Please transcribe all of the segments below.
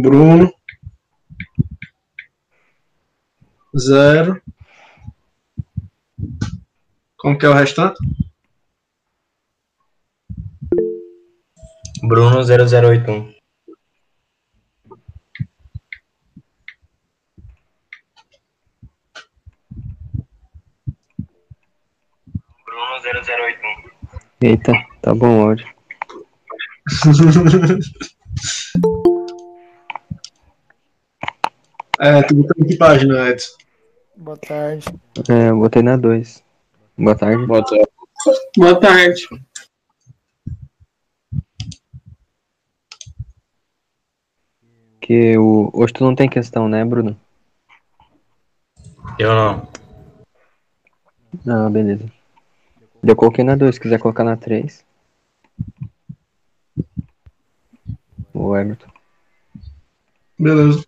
Bruno. Zero. Como que é o restante? Bruno 0081. Bruno 0081. Eita, tá bom áudio. é, tu botou em que página, Edson? Boa tarde. É, eu botei na 2. Boa tarde. Boa tarde. Boa tarde. Que o... Hoje tu não tem questão, né, Bruno? Eu não. Ah, beleza. Eu coloquei na 2, se quiser colocar na 3. O Everton. Beleza.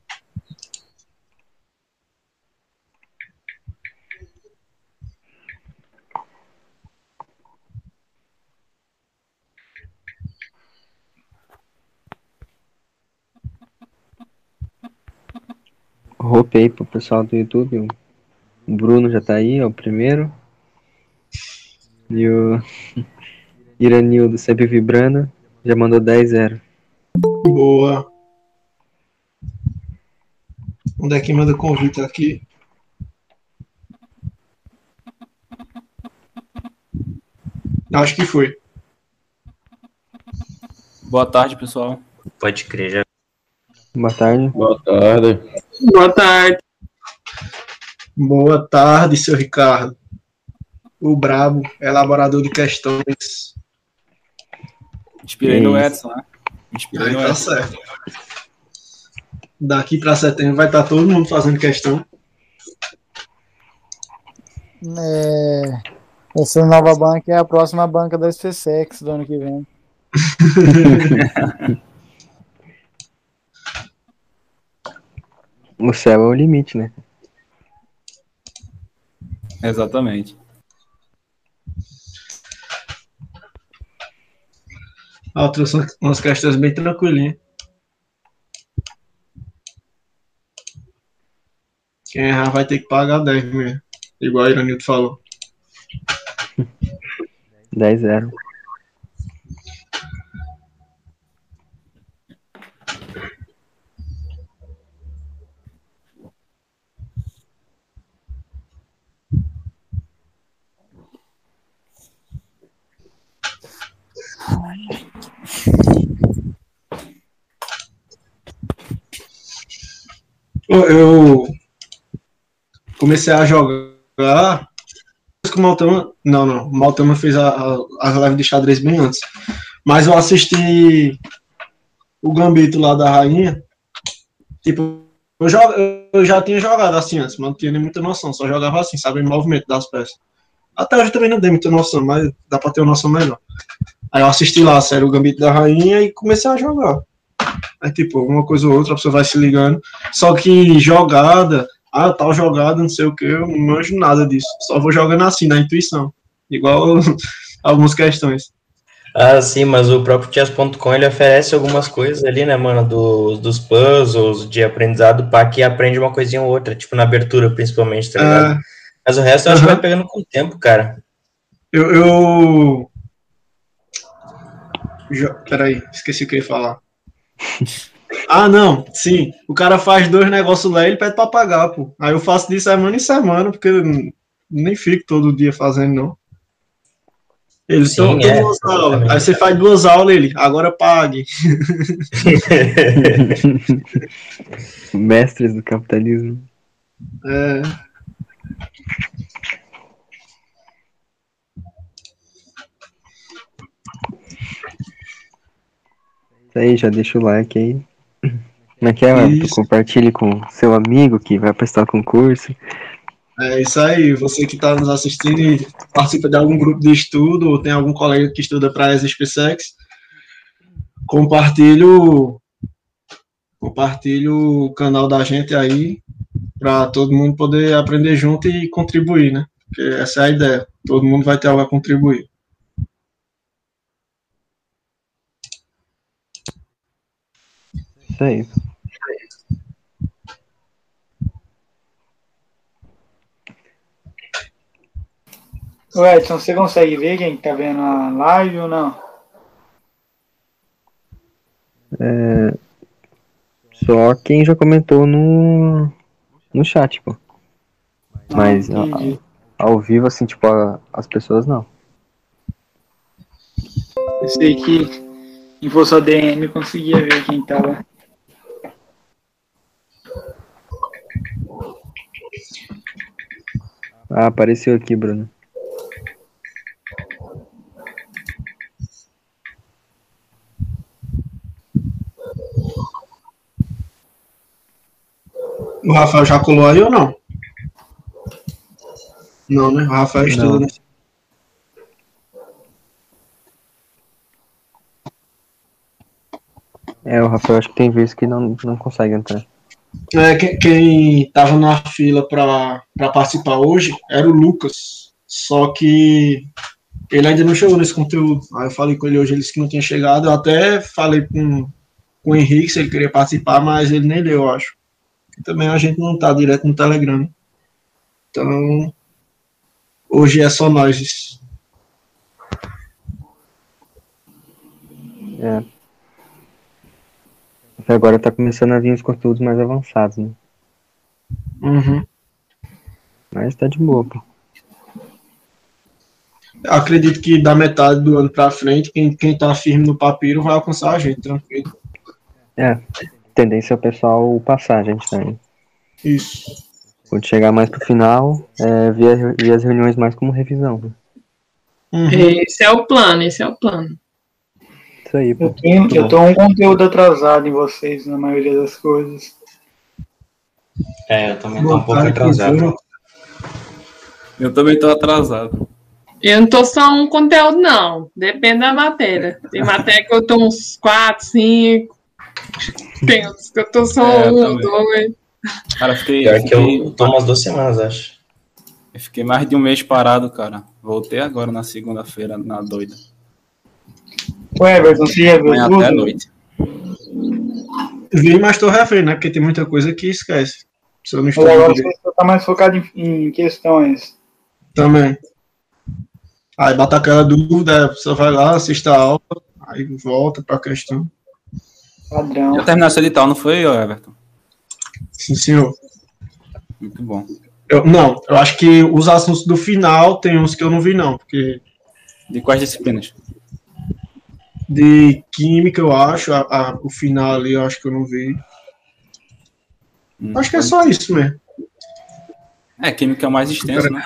Roupei pro pessoal do YouTube. O Bruno já tá aí, é o primeiro. E o Iranildo sempre vibrando. Já mandou 10-0. Boa. Onde é que manda convite aqui? Acho que foi. Boa tarde, pessoal. Pode crer, já. Boa tarde. Boa tarde. Boa tarde. Boa tarde, seu Ricardo. O brabo, elaborador de questões. Inspirei no Isso. Edson, né? Inspirei Aí no tá Edson. certo. Daqui pra setembro vai estar todo mundo fazendo questão. É, essa nova banca é a próxima banca da SpaceX do ano que vem. O céu é o limite, né? Exatamente. Ah, eu trouxe umas- questões bem tranquilinhas. Quem errar vai ter que pagar 10 mesmo. Igual o Iranildo falou. 10-0. Eu, comecei a jogar. que o Maltama. Não, não. O Maltama fez a, a, a live de xadrez bem antes. Mas eu assisti o Gambito lá da Rainha. Tipo, eu, jo- eu já tinha jogado assim antes, mas não tinha nem muita noção. Só jogava assim, sabe? Em movimento das peças. Até hoje também não dei muita noção, mas dá pra ter uma noção melhor. Aí eu assisti lá a série O Gambito da Rainha e comecei a jogar. Aí, tipo, uma coisa ou outra, a pessoa vai se ligando. Só que jogada, ah, tal jogada, não sei o que, eu não manjo nada disso. Só vou jogando assim, na intuição. Igual algumas questões. Ah, sim, mas o próprio chess.com ele oferece algumas coisas ali, né, mano, dos, dos puzzles, de aprendizado, para que aprende uma coisinha ou outra, tipo na abertura, principalmente, tá ligado? É, Mas o resto eu acho que Aham. vai pegando com o tempo, cara. eu. eu... Jo- Peraí, esqueci o que eu ia falar. Ah, não, sim. O cara faz dois negócios lá e ele pede pra pagar, pô. Aí eu faço de semana em semana, porque eu nem fico todo dia fazendo, não. Eles Sim, estão é, duas aulas. exatamente. Aí você faz duas aulas, ele, agora pague. Mestres do capitalismo. É. Isso aí, já deixa o like aí. Como é que é, Everton? Compartilhe com seu amigo que vai prestar concurso. É isso aí, você que está nos assistindo e participa de algum grupo de estudo ou tem algum colega que estuda para as SpaceX, compartilhe o, compartilhe o canal da gente aí para todo mundo poder aprender junto e contribuir, né? Porque essa é a ideia, todo mundo vai ter algo a contribuir. É isso aí. Ô Edson, você consegue ver quem tá vendo a live ou não? É... Só quem já comentou no, no chat, pô. Ah, Mas ah, a, ao vivo, assim, tipo, a, as pessoas não. Eu sei que se fosse a DM conseguia ver quem tava Ah, apareceu aqui, Bruno. O Rafael já colou aí ou não? Não, né? O Rafael estuda, Não. né? É, o Rafael acho que tem vezes que não, não consegue entrar. É, quem, quem tava na fila pra participar hoje era o Lucas. Só que ele ainda não chegou nesse conteúdo. Aí eu falei com ele hoje, ele disse que não tinha chegado. Eu até falei com, com o Henrique se ele queria participar, mas ele nem leu, eu acho. E também a gente não tá direto no Telegram. Então, hoje é só nós. É. Agora tá começando a vir os conteúdos mais avançados, né? Uhum. Mas tá de boa, pô. Eu acredito que da metade do ano pra frente, quem, quem tá firme no papiro vai alcançar a gente, tranquilo. Tendência é o pessoal passar a gente também. Isso. Quando chegar mais pro final, é, ver, ver as reuniões mais como revisão. né? Uhum. Esse é o plano, esse é o plano. Isso aí, pô. Eu, tenho, eu tô um conteúdo atrasado em vocês, na maioria das coisas. É, eu também tô um pouco atrasado. Eu também tô atrasado. Eu não tô só um conteúdo, não. Depende da matéria. Tem matéria que eu tô uns 4, 5. Tem outros que eu tô só É, eu um, dois. Cara, fiquei, Pior eu que eu fiquei, tô umas duas semanas, acho. eu fiquei mais de um mês parado, cara. Voltei agora na segunda-feira, na doida. Ô Everton, você já viu Amanhã até a tudo? noite. Vi, mas tô refém, né? Porque tem muita coisa que esquece. Se eu não estou agora você só tá mais focado em, em questões. também. Aí bata aquela dúvida, a pessoa vai lá, assiste a aula, aí volta pra questão. Padrão. Já terminou esse edital, não foi, Everton? Sim, senhor. Muito bom. Eu, não, eu acho que os assuntos do final tem uns que eu não vi, não, porque De quais disciplinas? De química eu acho, a- a- o final ali eu acho que eu não vi. Hum, Acho que é só isso mesmo. É, química é o mais extenso, né?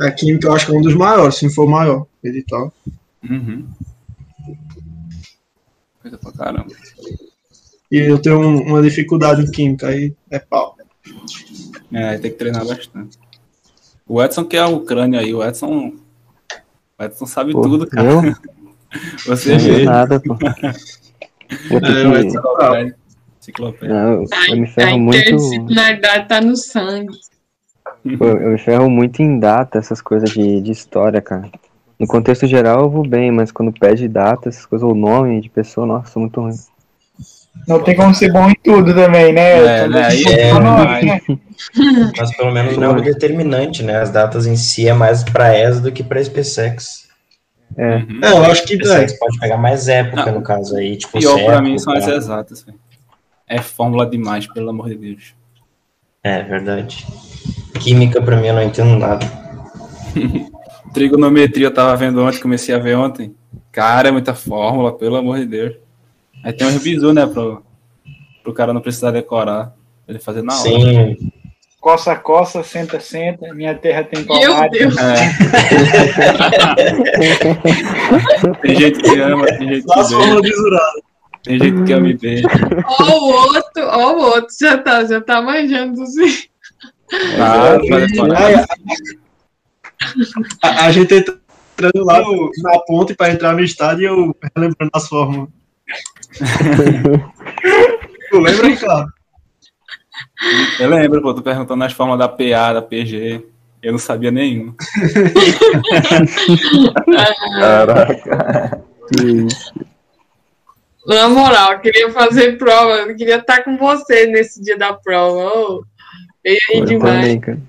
A química eu acho que é um dos maiores, se não for o maior, edital. Uhum. Coisa pra caramba. E eu tenho um- uma dificuldade em química, aí é pau. É, tem que treinar bastante. O Edson que é o crânio aí, o Edson. O Edson sabe Pô, tudo, cara. eu? Você Não vê. nada, pô. Eu, É, que- o Edson-. Enciclopédia. não, eu, A, eu me a ferro muito. interdisciplinaridade tá no sangue. Pô, eu me ferro muito em data, essas coisas de, de história, cara. No contexto geral eu vou bem, mas quando pede data, essas coisas, o nome de pessoa, nossa, sou muito ruim. Não tem como ser bom em tudo também, né? É, né? É, mas- né? Mas pelo menos não é o determinante, né? As datas em si é mais pra ESA do que pra SPSEX. É, Uhum. É, eu acho que é. SPSEX pode pegar mais época, Não. no caso aí. Tipo, Pior pra século, mim são as tá? exatas, velho. É fórmula demais, pelo amor de Deus. É, verdade. Química pra mim eu não entendo nada. Trigonometria eu tava vendo ontem, comecei a ver ontem. Cara, é muita fórmula, pelo amor de Deus. Aí tem um bizu, né, pro, pro cara não precisar decorar. Ele fazer na hora. Sim, Coça, coça, senta, senta. Minha terra tem Meu palmar. Deus. É. tem gente que ama, tem gente que beija, tem gente que ama e beija. Ó o outro, ó o outro, já tá, já tá manjando dos Ah. Aí, a, a gente entrando lá no- na ponte para entrar no estádio e eu lembrando as fórmulas. tu lembra, cara? Eu lembro, pô, tu perguntando as formas da PA, da PG. Eu não sabia nenhum. caraca. Que isso. Na moral, eu queria fazer prova, eu queria estar com você nesse dia da prova. Oh, eu ia Eu demais. também, cara.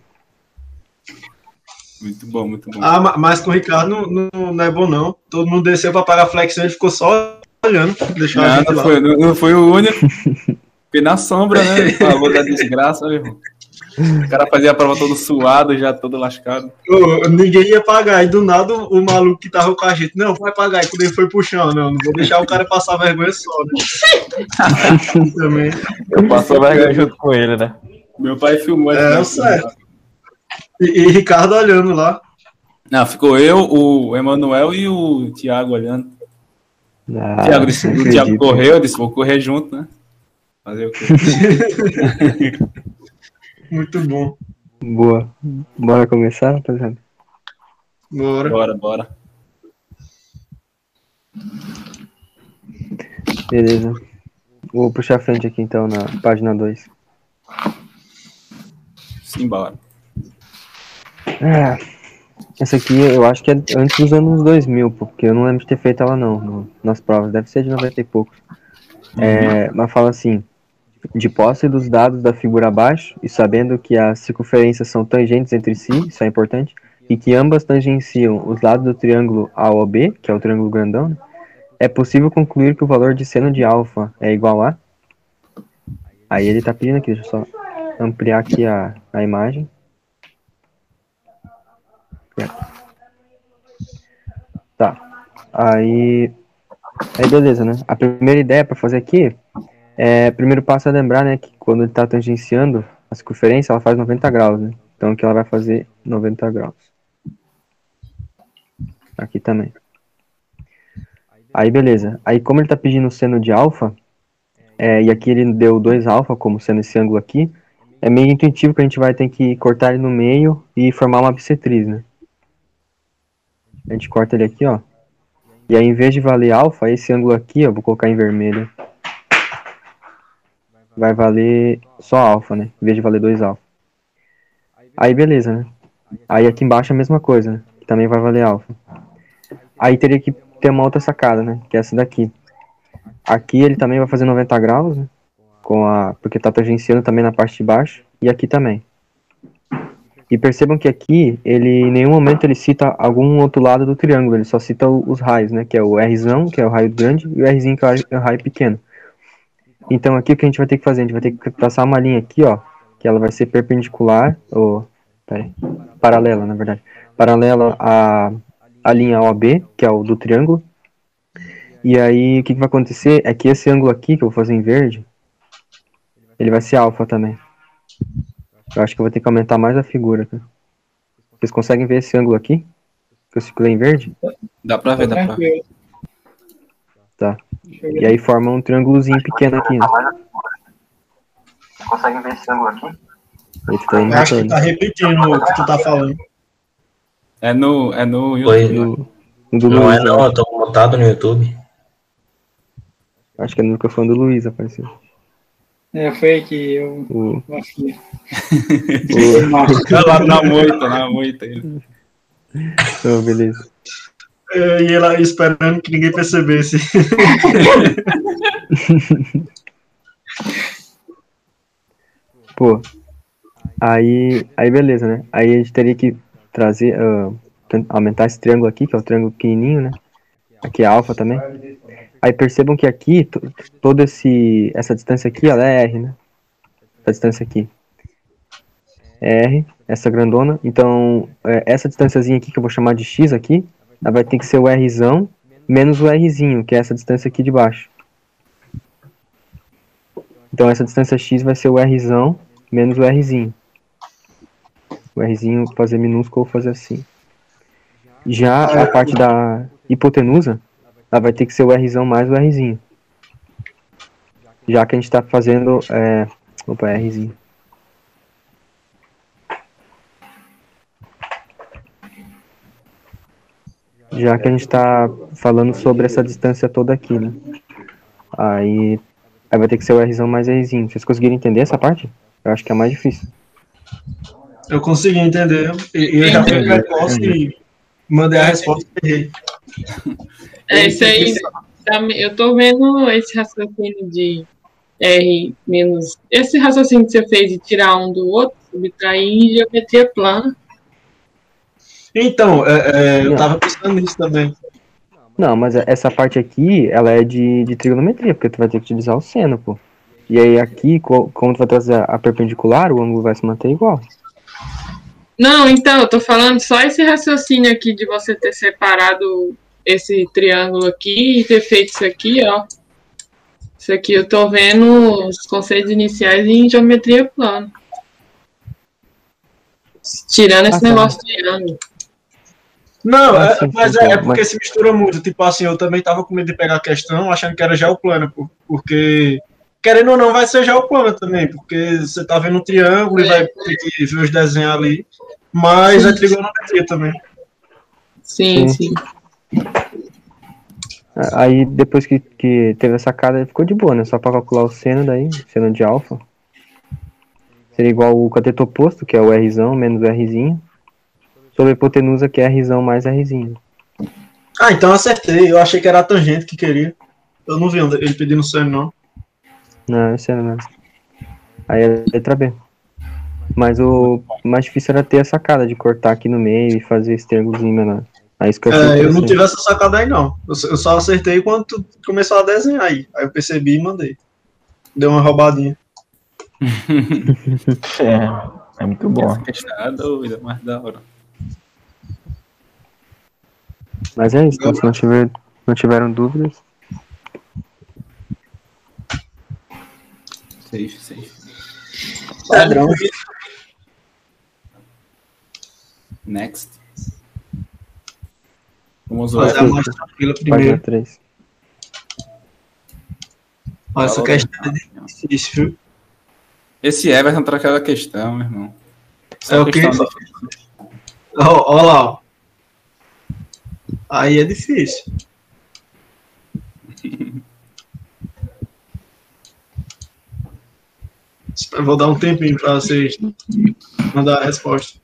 Muito bom, muito bom. Ah, ma- mas com o Ricardo não, não, não é bom, não. Todo mundo desceu pra pagar flexão e ficou só olhando. Deixou a não, não foi, não, não foi o único. Fiquei na sombra, né? Ele Falou da desgraça, meu irmão. O cara fazia a prova todo suado, já todo lascado. Ô, ninguém ia pagar. E do nada o, maluco que tava com a gente, não, vai pagar. E quando ele foi pro chão, não, não vou deixar o cara passar vergonha só, né? Também. Passou vergonha junto com ele, né? Meu pai filmou É, certo. E, e Ricardo olhando lá. Não, ficou eu, o Emanuel e o Thiago olhando. Ah, o Thiago, disse, não o Thiago correu, eu disse, vou correr junto, né? Fazer o quê? Muito bom. Boa. Bora começar, rapaziada? Bora. Bora, bora. Beleza. Vou puxar a frente aqui então na página 2. Simbora. Ah, essa aqui eu acho que é antes dos anos 2000, pô, porque eu não lembro de ter feito ela não, no- nas provas. Deve ser de 90 e poucos. É, mas fala assim: de posse dos dados da figura abaixo e sabendo que as circunferências são tangentes entre si, isso é importante, e que ambas tangenciam os lados do triângulo AOB, que é o triângulo grandão, é possível concluir que o valor de seno de alfa é igual a. Aí ele tá pedindo aqui, deixa eu só ampliar aqui a, a imagem. Tá. Aí. Aí beleza, né? A primeira ideia para fazer aqui é. Primeiro passo é lembrar, né, que quando ele tá tangenciando a circunferência, ela faz 90 graus, né? Então aqui ela vai fazer 90 graus. Aqui também. Aí beleza. Aí como ele tá pedindo seno de alfa, é, e aqui ele deu 2 alfa como sendo esse ângulo aqui, é meio intuitivo que a gente vai ter que cortar ele no meio e formar uma bissetriz, né? A gente corta ele aqui, ó. E aí, em vez de valer alfa, esse ângulo aqui, ó, vou colocar em vermelho. Vai valer só alfa, né? Em vez de valer 2 alfa. Aí, beleza, né? Aí aqui embaixo a mesma coisa, né? Que também vai valer alfa. Aí teria que ter uma outra sacada, né? Que é essa daqui. Aqui ele também vai fazer 90 graus, né? Com a... Porque tá tangenciando também na parte de baixo. E aqui também. E percebam que aqui, ele em nenhum momento ele cita algum outro lado do triângulo, ele só cita os raios, né? Que é o Rzão, que é o raio grande, e o Rzinho, que é o raio- é o raio pequeno. Então aqui o que a gente vai ter que fazer? A gente vai ter que traçar uma linha aqui, ó, que ela vai ser perpendicular, ou, paralela, na verdade. Paralela à, à linha OB, que é o do triângulo. E aí o que, que vai acontecer é que esse ângulo aqui, que eu vou fazer em verde, ele vai ser alfa também. Eu acho que eu vou ter que aumentar mais a figura, cara. Vocês conseguem ver esse ângulo aqui? Que eu circulei em verde? Dá pra ver, dá pra ver. Tá. E aí forma um triângulozinho pequeno aqui, né? Conseguem ver esse ângulo aqui? Ele tá acho que tá repetindo o que tu tá falando. É no, é no. YouTube. No do Não Luiz, é não, eu tô mutado no YouTube. Acho que é no microfone do Luiz apareceu. É, foi aqui, eu O, vacilei. o, Tá lá na moita, na moita. oh, beleza. É, E ela esperando que ninguém percebesse. Pô, aí, aí beleza, né? Aí a gente teria que trazer, tent- aumentar esse triângulo aqui, que é o triângulo pequenininho, né? Aqui é alfa também. Aí percebam que aqui, to- toda esse, essa distância aqui, ela é R, né? Essa distância aqui. É R, essa grandona. Então, é, essa distânciazinha aqui, que eu vou chamar de X aqui, ela vai ter que ser o Rzão menos o Rzinho, que é essa distância aqui de baixo. Então, essa distância X vai ser o Rzão menos o Rzinho. O Rzinho fazer minúsculo fazer assim. Já a parte da hipotenusa, ela vai ter que ser o Rzão mais o Rzinho. Já que a gente está fazendo. É... Opa, Rzinho. Já que a gente está falando sobre essa distância toda aqui, né? Aí, aí vai ter que ser o Rzão mais Rzinho. Vocês conseguiram entender essa parte? Eu acho que é a mais difícil. Eu consegui entender. E eu já fiz a resposta e mandei a resposta e errei. É isso aí. Também- Eu tô vendo esse raciocínio de R menos. Esse raciocínio que você fez de tirar um do outro, subtrair em geometria plana. Então, é, é, eu tava pensando nisso também. Não, mas essa parte aqui, ela é de, de trigonometria, porque tu vai ter que utilizar o seno, pô. E aí aqui, co- como tu vai trazer a perpendicular, o ângulo vai se manter igual. Não, então, eu tô falando só esse raciocínio aqui de você ter separado esse triângulo aqui e ter feito isso aqui, ó. Isso aqui eu tô vendo os conceitos iniciais em geometria plana. Tirando esse Ah, tá. negócio de triângulo. Não, é- sim, mas sim, é, sim, é porque se mistura muito. Tipo assim, eu também tava com medo de pegar a questão achando que era geoplano, pô, porque, querendo ou não, vai ser geoplano também, porque você tá vendo um triângulo e vai ter que ver os desenhos ali, mas é trigonometria também. Sim, Sim. sim. Aí depois que, que teve a sacada, ficou de boa, né? Só pra calcular o seno daí, seno de alfa. Seria igual o cateto oposto, que é o Rzão menos o Rzinho. Sobre a hipotenusa, que é Rzão mais Rzinho. Ah, então eu acertei. Eu achei que era a tangente que queria. Eu não vi ele pedindo seno, não. Não, esse era mesmo. Aí é letra B. Mas o mais difícil era ter a sacada de cortar aqui no meio e fazer esse triângulozinho menor. Aí isso que eu É, eu não tive essa sacada aí, não. Eu só- eu só acertei quando tu começou a desenhar aí. Aí eu percebi e mandei. Deu uma roubadinha. É, é muito bom. Essa questão é a dúvida, mais da hora. Mas é isso, então, se não, tiver, não tiveram dúvidas. Safe, safe. Padrão. Next. Vamos Fazer lá. a tranquila Página primeiro. 3. Ó, essa Fala, questão é difícil, viu? Esse Everton traz aquela questão, meu irmão. É o Ó, ó lá, ó. Aí é difícil. Vou dar um tempinho pra vocês mandar a resposta.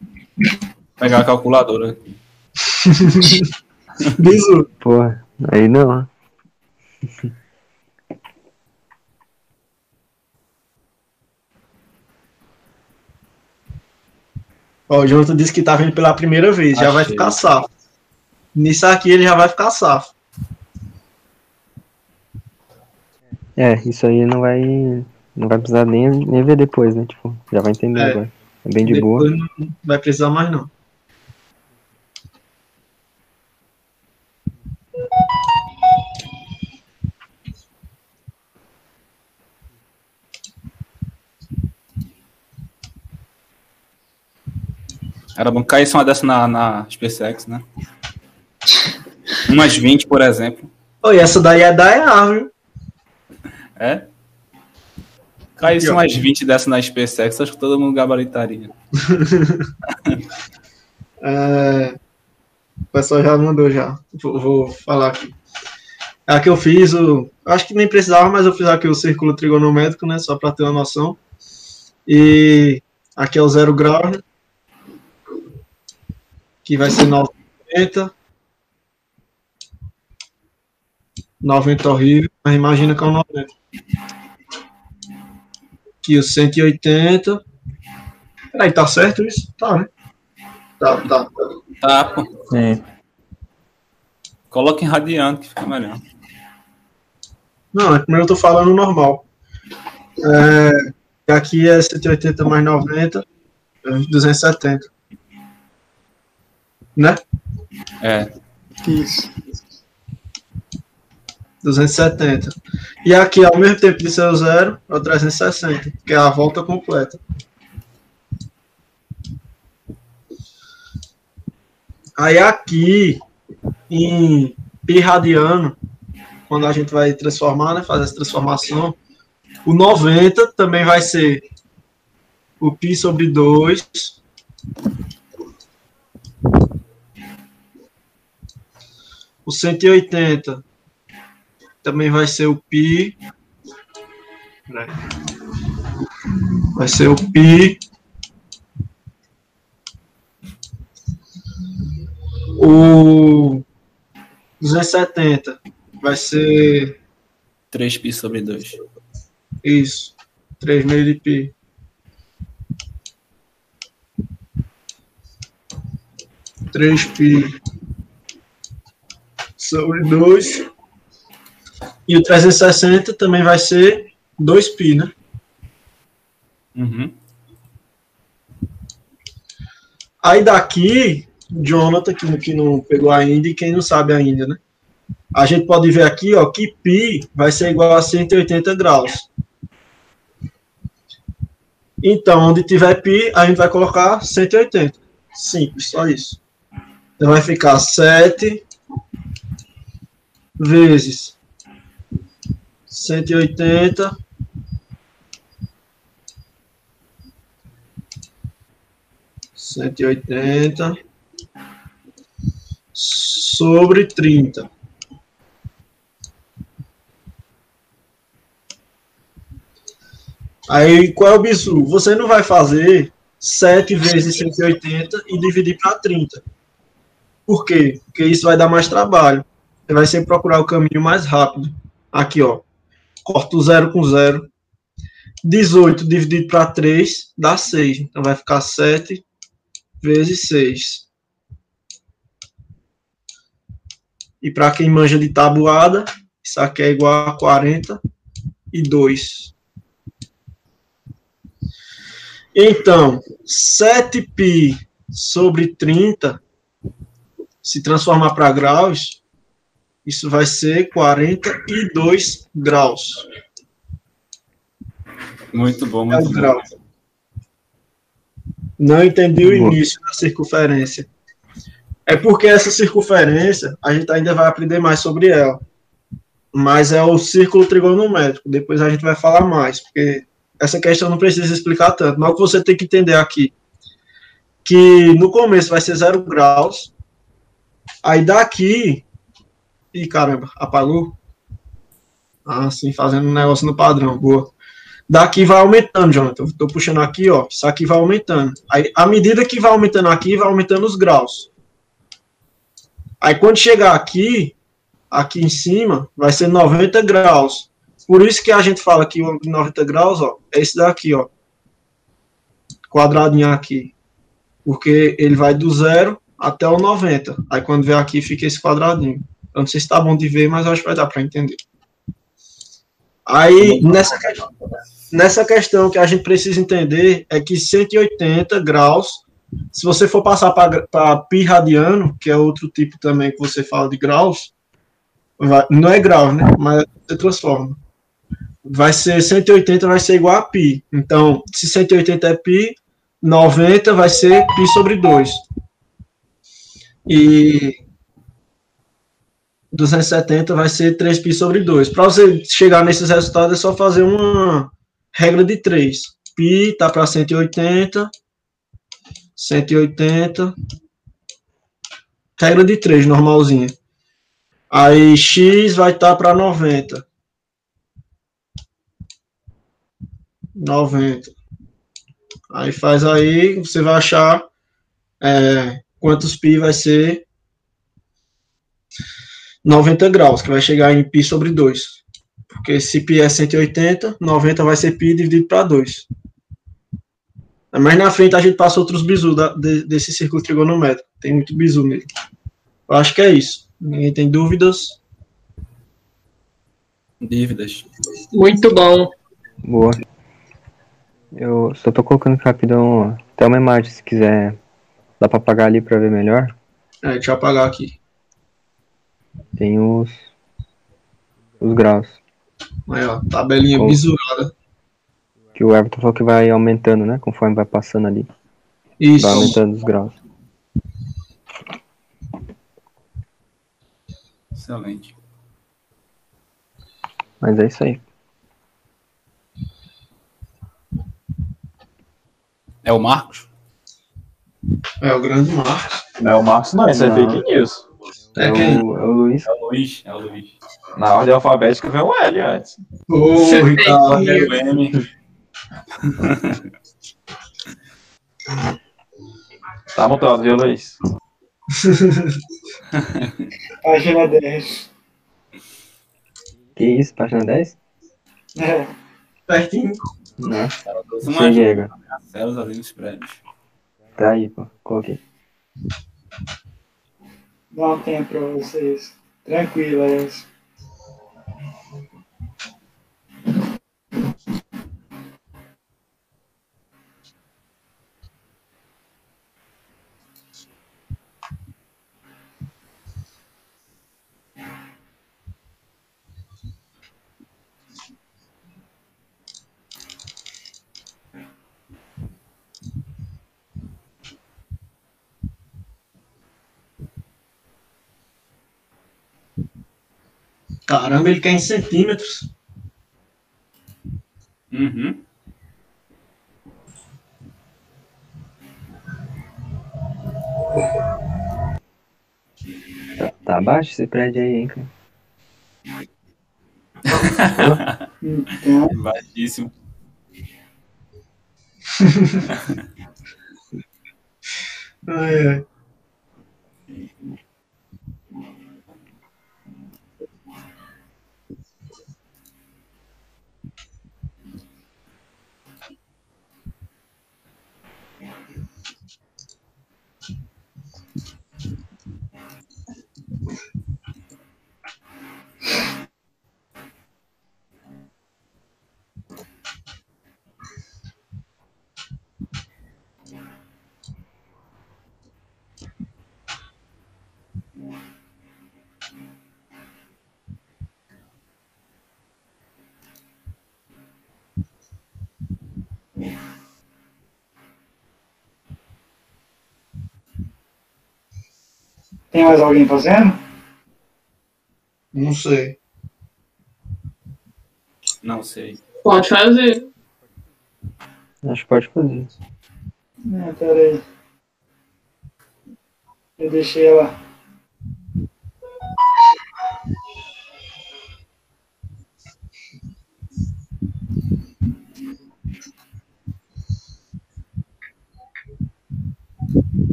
Pegar a calculadora. Bisu. Porra, aí não. Ó, o Jonathan disse que tá vendo pela primeira vez, já vai Achei. ficar safo. Nisso aqui ele já vai ficar safo. É, isso aí não vai. Não vai precisar nem, nem ver depois, né? Tipo, já vai entender É. agora. É bem de boa. Não vai precisar mais não. Era bom cair uma dessa na, na SpaceX, né? Umas 20, por exemplo. Oi, essa daí é da viu? É? Caísse Aqui, umas 20 dessa na SpaceX, acho que todo mundo gabaritaria. É, O pessoal já mandou já. Vou, vou falar aqui. A que eu fiz, o, acho que nem precisava, mas eu fiz aqui o círculo trigonométrico, né? Só para ter uma noção. E aqui é o zero grau, né? Que vai ser 90. 90 horrível, mas imagina que é um 90. Aqui o 180. Peraí, tá certo isso? Tá, né? Tá, tá. Tá, pô. Sim. Coloca em radiante que fica melhor. Não, é primeiro eu tô falando normal. É, aqui é 180 mais 90, é 270. Né? É. Isso. 270. E aqui, ao mesmo tempo de ser o zero, é o 360, que é a volta completa. Aí aqui, em pi radiano, quando a gente vai transformar, né, fazer essa transformação, o 90 também vai ser o pi sobre 2. O 180 também vai ser o pi. Peraí. Vai ser o pi. O 270 vai ser 3 pi sobre 2. isso, 3 meio de pi 3π sobre 2. E o 360 também vai ser 2π, né? Uhum. Aí daqui, Jonathan, que, que não pegou ainda, e quem não sabe ainda, né? A gente pode ver aqui, ó, que π vai ser igual a 180 graus. Então, onde tiver π, a gente vai colocar 180. Simples, só isso. Então, vai ficar 7 vezes 180 180 sobre 30. Aí, qual é o bizu? Você não vai fazer 7 vezes 180 e dividir para 30. Por quê? Porque isso vai dar mais trabalho. Vai sempre procurar o caminho mais rápido. Aqui, ó. Corta o zero com zero. 18 dividido para 3 dá 6. Então vai ficar 7 vezes 6. E para quem manja de tabuada, isso aqui é igual a 42. Então, 7π sobre 30, se transformar para graus, isso vai ser 42 graus. Muito bom, o muito bom. grau. Não entendi o Boa. início da circunferência. É porque essa circunferência, a gente ainda vai aprender mais sobre ela. Mas é o círculo trigonométrico. Depois a gente vai falar mais, porque essa questão não precisa explicar tanto. Mas o que você tem que entender aqui, que no começo vai ser zero graus, aí daqui, ih caramba, apagou? Ah, sim, fazendo um negócio no padrão, boa. Daqui vai aumentando, Jonathan. Estou puxando aqui, ó. Isso aqui vai aumentando. Aí, à medida que vai aumentando aqui, vai aumentando os graus. Aí, quando chegar aqui, aqui em cima, vai ser 90 graus. Por isso que a gente fala que o 90 graus, ó, é esse daqui, ó. Quadradinho aqui. Porque ele vai do zero até o 90. Aí, quando vier aqui, fica esse quadradinho. Eu não sei se tá bom de ver, mas acho que vai dar para entender. Aí, nessa nessa questão que a gente precisa entender é que 180 graus, se você for passar para pi radiano, que é outro tipo também que você fala de graus, vai- não é grau, né? Mas você transforma. Vai ser 180 vai ser igual a pi. Então, se 180 é pi, 90 vai ser pi sobre 2. E 270 vai ser 3π sobre 2. Para você chegar nesses resultados, é só fazer uma regra de 3. Π tá para 180. 180. Regra de 3, normalzinha. Aí x vai estar para 90. 90. Aí faz aí, você vai achar é, quantos π vai ser 90 graus, que vai chegar em π sobre 2. Porque se π é 180, 90 vai ser π dividido para 2. Mais na frente a gente passa outros bisus da- de- desse círculo trigonométrico. Tem muito bisu nele. Eu acho que é isso. Ninguém tem dúvidas? Dívidas. Muito bom. Boa. Eu só tô colocando aqui rapidão até uma imagem, se quiser. Dá pra apagar ali pra ver melhor. É, deixa eu apagar aqui. Tem os. Os graus. Aí, ó, tabelinha Bom. bisurada. Que o Everton falou que vai aumentando, né? Conforme vai passando ali. Isso. Vai aumentando os graus. Excelente. Mas é isso aí. É o Marcos? É o grande Marcos. Não é o Marcos, não, isso é Não. fake news. É É quem? o, é o Luiz. É o Luiz. É o Luiz. Na ordem alfabética vem o L antes. Ô, Ricardo. É o M. Tá montado, viu, Luiz? Página 10. Que isso, página 10? É. Pertinho. Não. Uma Cheguei agora. células ali nos prédios. Tá aí, pô. Coloquei. Dá um tempo pra vocês. Tranquilo, é isso. Caramba, ele quer em centímetros. Uhum. Tá baixo esse prédio aí, hein, cara. Então, Baixíssimo. Ai, ai. Tem mais alguém fazendo? Não sei. Não sei. Pode fazer. Acho que pode fazer. É, peraí. Eu deixei ela.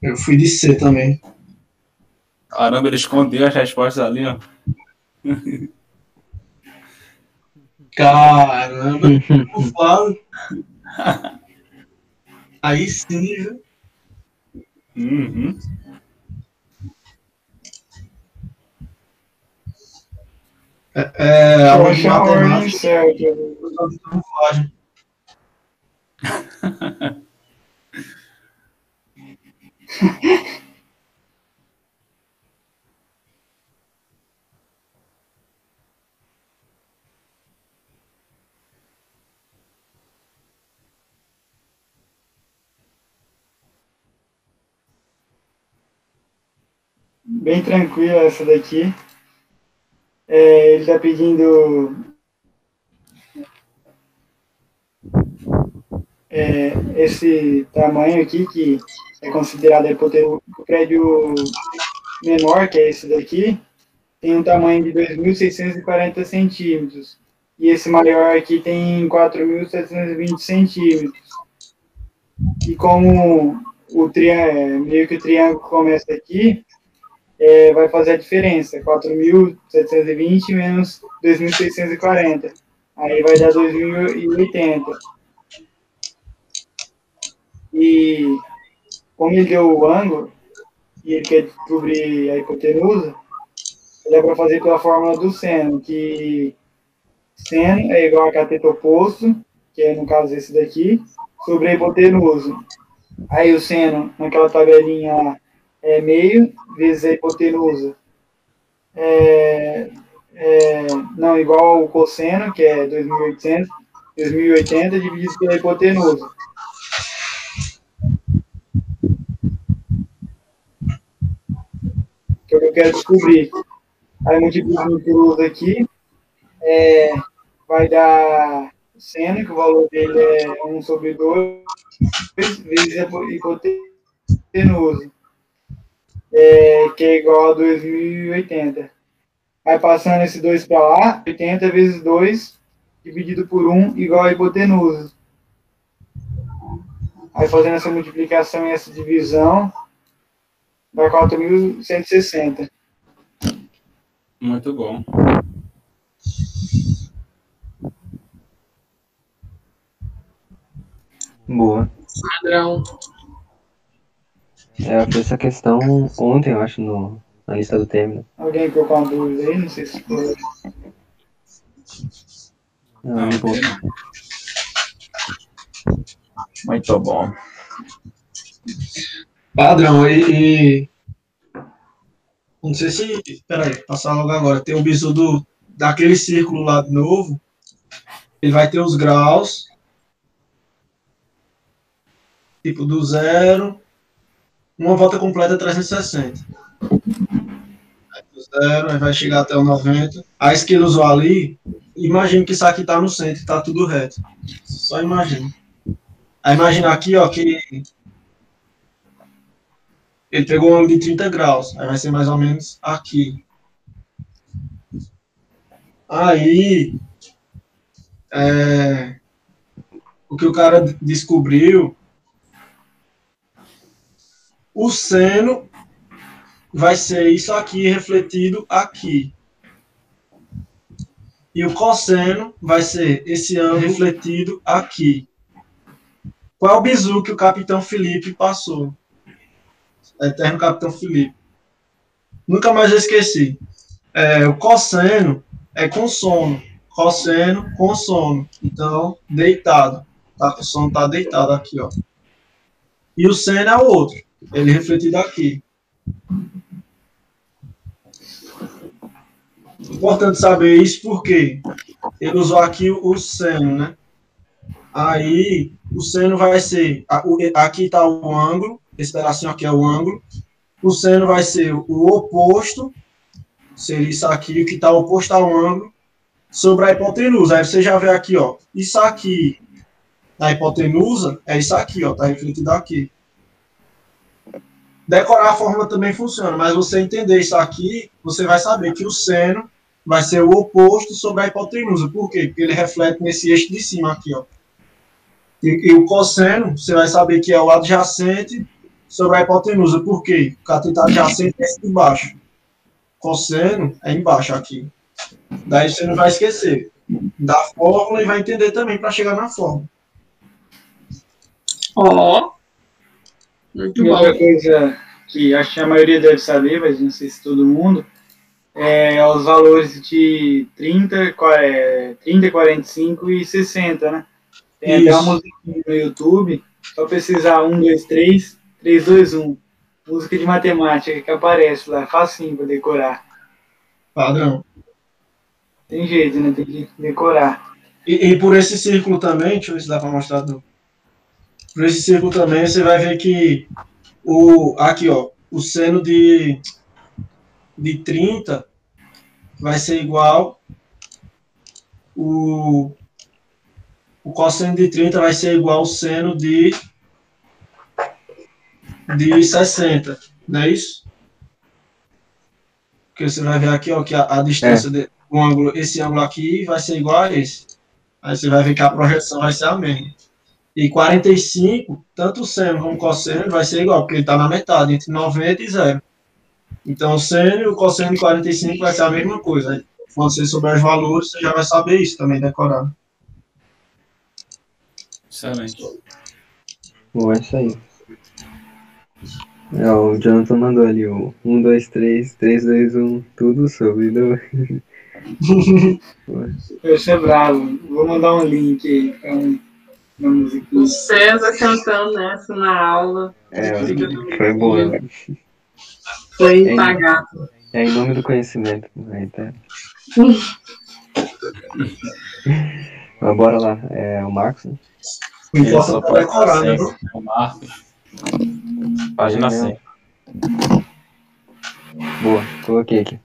Eu fui de C também. Caramba, ele escondeu as respostas ali, ó. Caramba, eu falo. Aí sim, viu? Uhum. É, é a matemática. Bem tranquila essa daqui. É, ele está pedindo é, esse tamanho aqui, que é considerado. O prédio menor, que é esse daqui, tem um tamanho de 2.640 centímetros. E esse maior aqui tem 4.720 centímetros. E como o meio que o triângulo começa aqui, é, vai fazer a diferença. 4.720 menos 2.640. Aí vai dar 2.080. E como ele deu o ângulo, e ele quer descobrir a hipotenusa, dá para fazer pela fórmula do seno, que seno é igual a cateto oposto, que é no caso esse daqui, sobre a hipotenusa. Aí o seno, naquela tabelinha é meio vezes a hipotenusa. É, é, não, igual ao cosseno, que é 2.800, 2.080 dividido pela hipotenusa. É o que eu quero descobrir. Aí multiplicando por uso aqui, é, vai dar seno, que o valor dele é 1 sobre 2, vezes a hipotenusa é, que é igual a 2080. Aí passando esse 2 para lá, 80 vezes 2 dividido por 1 igual a hipotenusa. Aí fazendo essa multiplicação e essa divisão, dá 4.160. Muito bom. Boa. Padrão. É, eu fiz essa questão ontem, eu acho, no, na lista do término. Alguém colocou uma dúvida aí? Não sei se foi. Não, um pouco. Muito bom. Padrão, e, e- Não sei se. Peraí, passar logo agora. Tem o bizu do, daquele círculo lá de novo. Ele vai ter os graus. Tipo, do zero. Uma volta completa é 360. Aí do zero, aí vai chegar até o 90. A esquerda usou ali. Imagina que isso aqui tá no centro tá tudo reto. Só imagina. Aí imagina aqui, ó, que ele pegou um ângulo de 30 graus. Aí vai ser mais ou menos aqui. Aí, é, o que o cara descobriu, o seno vai ser isso aqui refletido aqui. E o cosseno vai ser esse ângulo refletido aqui. Qual é o bizu que o capitão Felipe passou? Eterno Capitão Felipe. Nunca mais esqueci. É, o cosseno é com sono. Cosseno com sono. Então, deitado. Tá, o sono tá deitado aqui, ó. E o seno é o outro. Ele refletido aqui. Importante saber isso porque ele usou aqui o seno, né? Aí, o seno vai ser... Aqui tá o ângulo. Esse pedacinho aqui é o ângulo. O seno vai ser o oposto, seria isso aqui, o que está oposto ao ângulo, sobre a hipotenusa. Aí você já vê aqui, ó, isso aqui na hipotenusa é isso aqui, ó, tá refletido aqui. Decorar a fórmula também funciona, mas você entender isso aqui, você vai saber que o seno vai ser o oposto sobre a hipotenusa. Por quê? Porque ele reflete nesse eixo de cima aqui, ó. E, e o cosseno, você vai saber que é o adjacente sobre a hipotenusa. Por quê? O cateto adjacente é esse de baixo. Cosseno é embaixo aqui. Daí você não vai esquecer da fórmula e vai entender também para chegar na fórmula. Ó. Muito E bom. outra coisa que acho que a maioria deve saber, mas não sei se todo mundo, é os valores de 30, qua- é, 30, 45 e 60, né? Tem até uma Isso. musiquinha no YouTube, só precisar 1, 2, 3, 3, 2, 1. Música de matemática que aparece lá, facinho para decorar. Padrão. Tem jeito, né? Tem que decorar. E, e por esse círculo também, deixa eu ver se dá para mostrar. do- Por esse círculo também, você vai ver que o aqui, ó, o seno de de 30 vai ser igual o o cosseno de 30 vai ser igual ao seno de de 60, não é isso? Porque você vai ver aqui, ó, que a, a distância de, o ângulo, esse ângulo aqui vai ser igual a esse. Aí você vai ver que a projeção vai ser a mesma. E 45, tanto o seno como o cosseno vai ser igual, porque ele está na metade, entre 90 e 0. Então, o seno e o cosseno de 45 vai ser a mesma coisa. Quando você souber os valores, você já vai saber isso também, decorado. Excelente. Bom, é isso aí. É, o Jonathan mandou ali o 1, 2, 3, 3, 2, 1, tudo sobre. Do... Eu sou bravo. Vou mandar um link aí pra um, uma. O César cantando nessa na aula. É, foi boa. né? Foi É. impagável. É em nome do conhecimento. Aí tá. Mas bora lá. É o Marcos, né? O importante é decorar, né? bro? O Marcos. Página É. 100. Boa, coloquei aqui.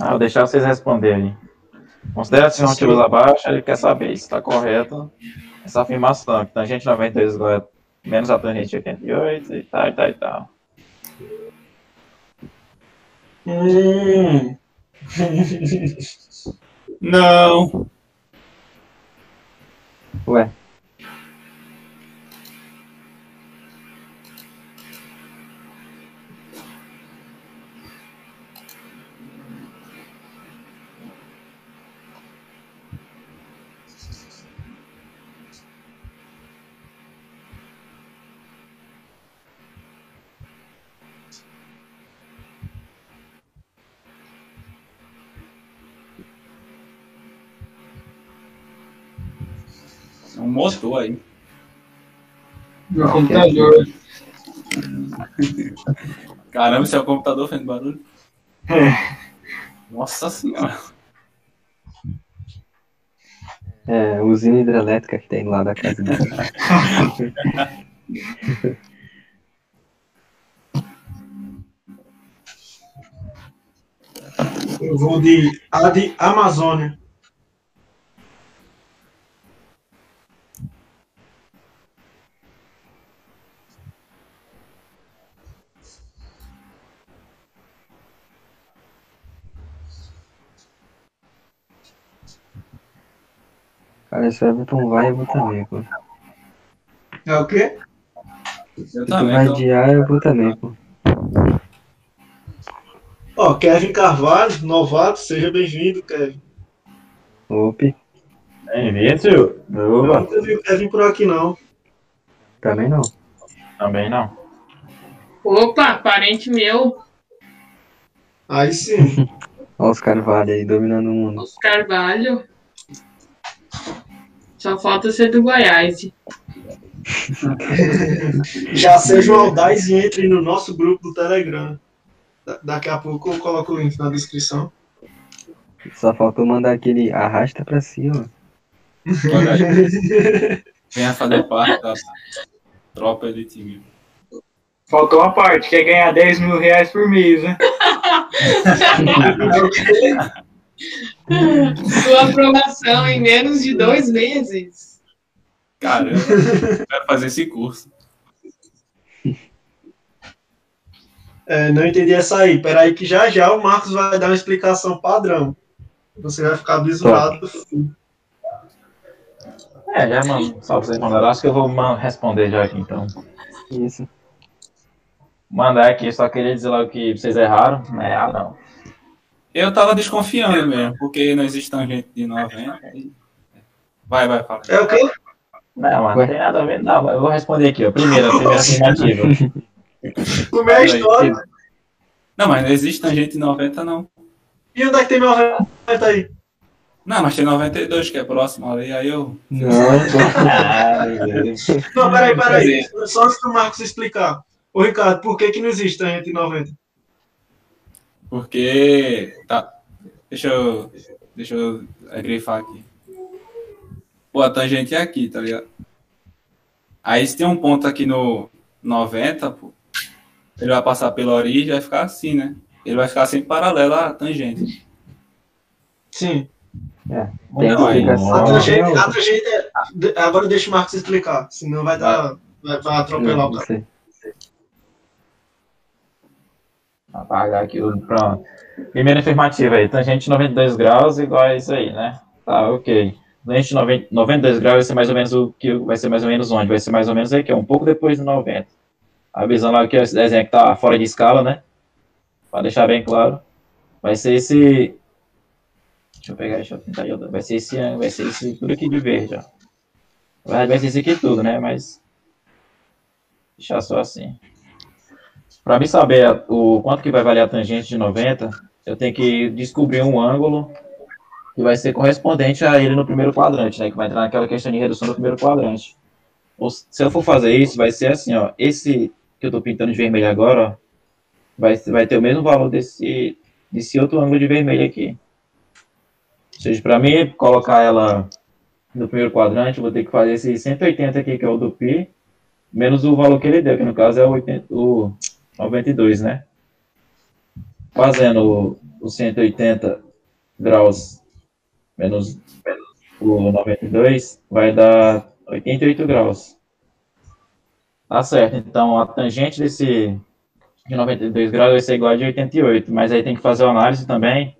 Ah, vou deixar vocês responderem. Considera se uma luz abaixo, ele quer saber se está correto essa afirmação, que tangente 92 igual a menos a tangente 88 e tal, e tal, e tal. Hum. Não. Ué, Motor aí. Meu computador. Caramba, esse é o computador fazendo barulho? É. Nossa senhora. É, usina hidrelétrica que tem lá da casa dele. Eu vou de Ad Amazônia. Cara, se o Everton vai, eu vou também, pô. É o quê? Se tu também. vai então. de A, eu vou também, pô. Ó, Kevin Carvalho, novato, seja bem-vindo, Kevin. Ope, Bem-vindo, tio. Eu Opa, nunca vi o Kevin por aqui, não. também não. também não. Opa, parente meu, Aí sim. Olha os Carvalho aí dominando o mundo. os Carvalho. Só falta ser do Goiás. Já seja o Aldaz e entre no nosso grupo do Telegram. Da- Daqui a pouco eu coloco o link na descrição. Só faltou mandar aquele arrasta pra cima. Venha fazer parte da tropa Elite Mil. Faltou uma parte, quer ganhar 10 mil reais por mês, né? Sua aprovação em menos de dois meses. Caramba, eu quero fazer esse curso. É, não entendi essa aí. Peraí que já já o Marcos vai dar uma explicação padrão. Você vai ficar bisurado do fim. É, já, mano, só pra vocês mandarem. Acho que eu vou responder já aqui, então. Isso. Mandar aqui, só queria dizer logo que vocês erraram. É, ah, não. Eu tava desconfiando mesmo, porque não existe tangente de 90. aí- Vai, vai, fala. É o quê? Não, mano, não tem nada a ver. Não, eu vou responder aqui, ó. Primeiro, a primeira afirmativa. Como é a história? Não, mas não existe tangente de 90, não. E onde é que tem meu 90 aí? Não, mas tem 92, que é próximo ali, aí eu. Não. Não, peraí, peraí. Só antes do Marcos explicar. Ô, Ricardo, por que que não existe tangente em 90? Porque. Tá. Deixa eu. Deixa eu grifar aqui. Pô, a tangente é aqui, tá ligado? Aí se tem um ponto aqui no 90, pô, ele vai passar pela origem e vai ficar assim, né? Ele vai ficar sempre paralelo à tangente. Sim. Tem Não, aí- explicação. A tangente, a tangente é... Agora deixa o Marcos explicar, senão vai dar... Vai, vai atropelar o cara. sei. Apagar aqui o. Pronto. Primeira afirmativa aí. Tangente 92 graus igual a isso aí, né? Tá, ok. Tangente 90, 92 graus vai ser mais ou menos o que vai ser mais ou menos onde? Vai ser mais ou menos aqui, ó, um pouco depois do 90. Avisando que esse desenho que tá fora de escala, né? Para deixar bem claro. Vai ser esse. Deixa eu pegar, deixa eu tentar. de. Vai ser esse, vai ser esse tudo aqui de verde, ó. Vai ser esse aqui tudo, né? Mas. Deixar só assim. Para mim saber o quanto que vai valer a tangente de 90, eu tenho que descobrir um ângulo que vai ser correspondente a ele no primeiro quadrante, né? Que vai entrar naquela questão de redução do primeiro quadrante. Ou se eu for fazer isso, vai ser assim, ó. Esse que eu estou pintando de vermelho agora, ó, vai, vai ter o mesmo valor desse, desse outro ângulo de vermelho aqui. Ou seja, para mim, colocar ela no primeiro quadrante, eu vou ter que fazer esse 180 aqui, que é o do π, menos o valor que ele deu, que no caso é o, 80, o 92, né? Fazendo o, o 180 graus menos, o 92, vai dar 88 graus. Tá certo. Então, a tangente desse de 92 graus vai ser igual a de 88, mas aí tem que fazer a análise também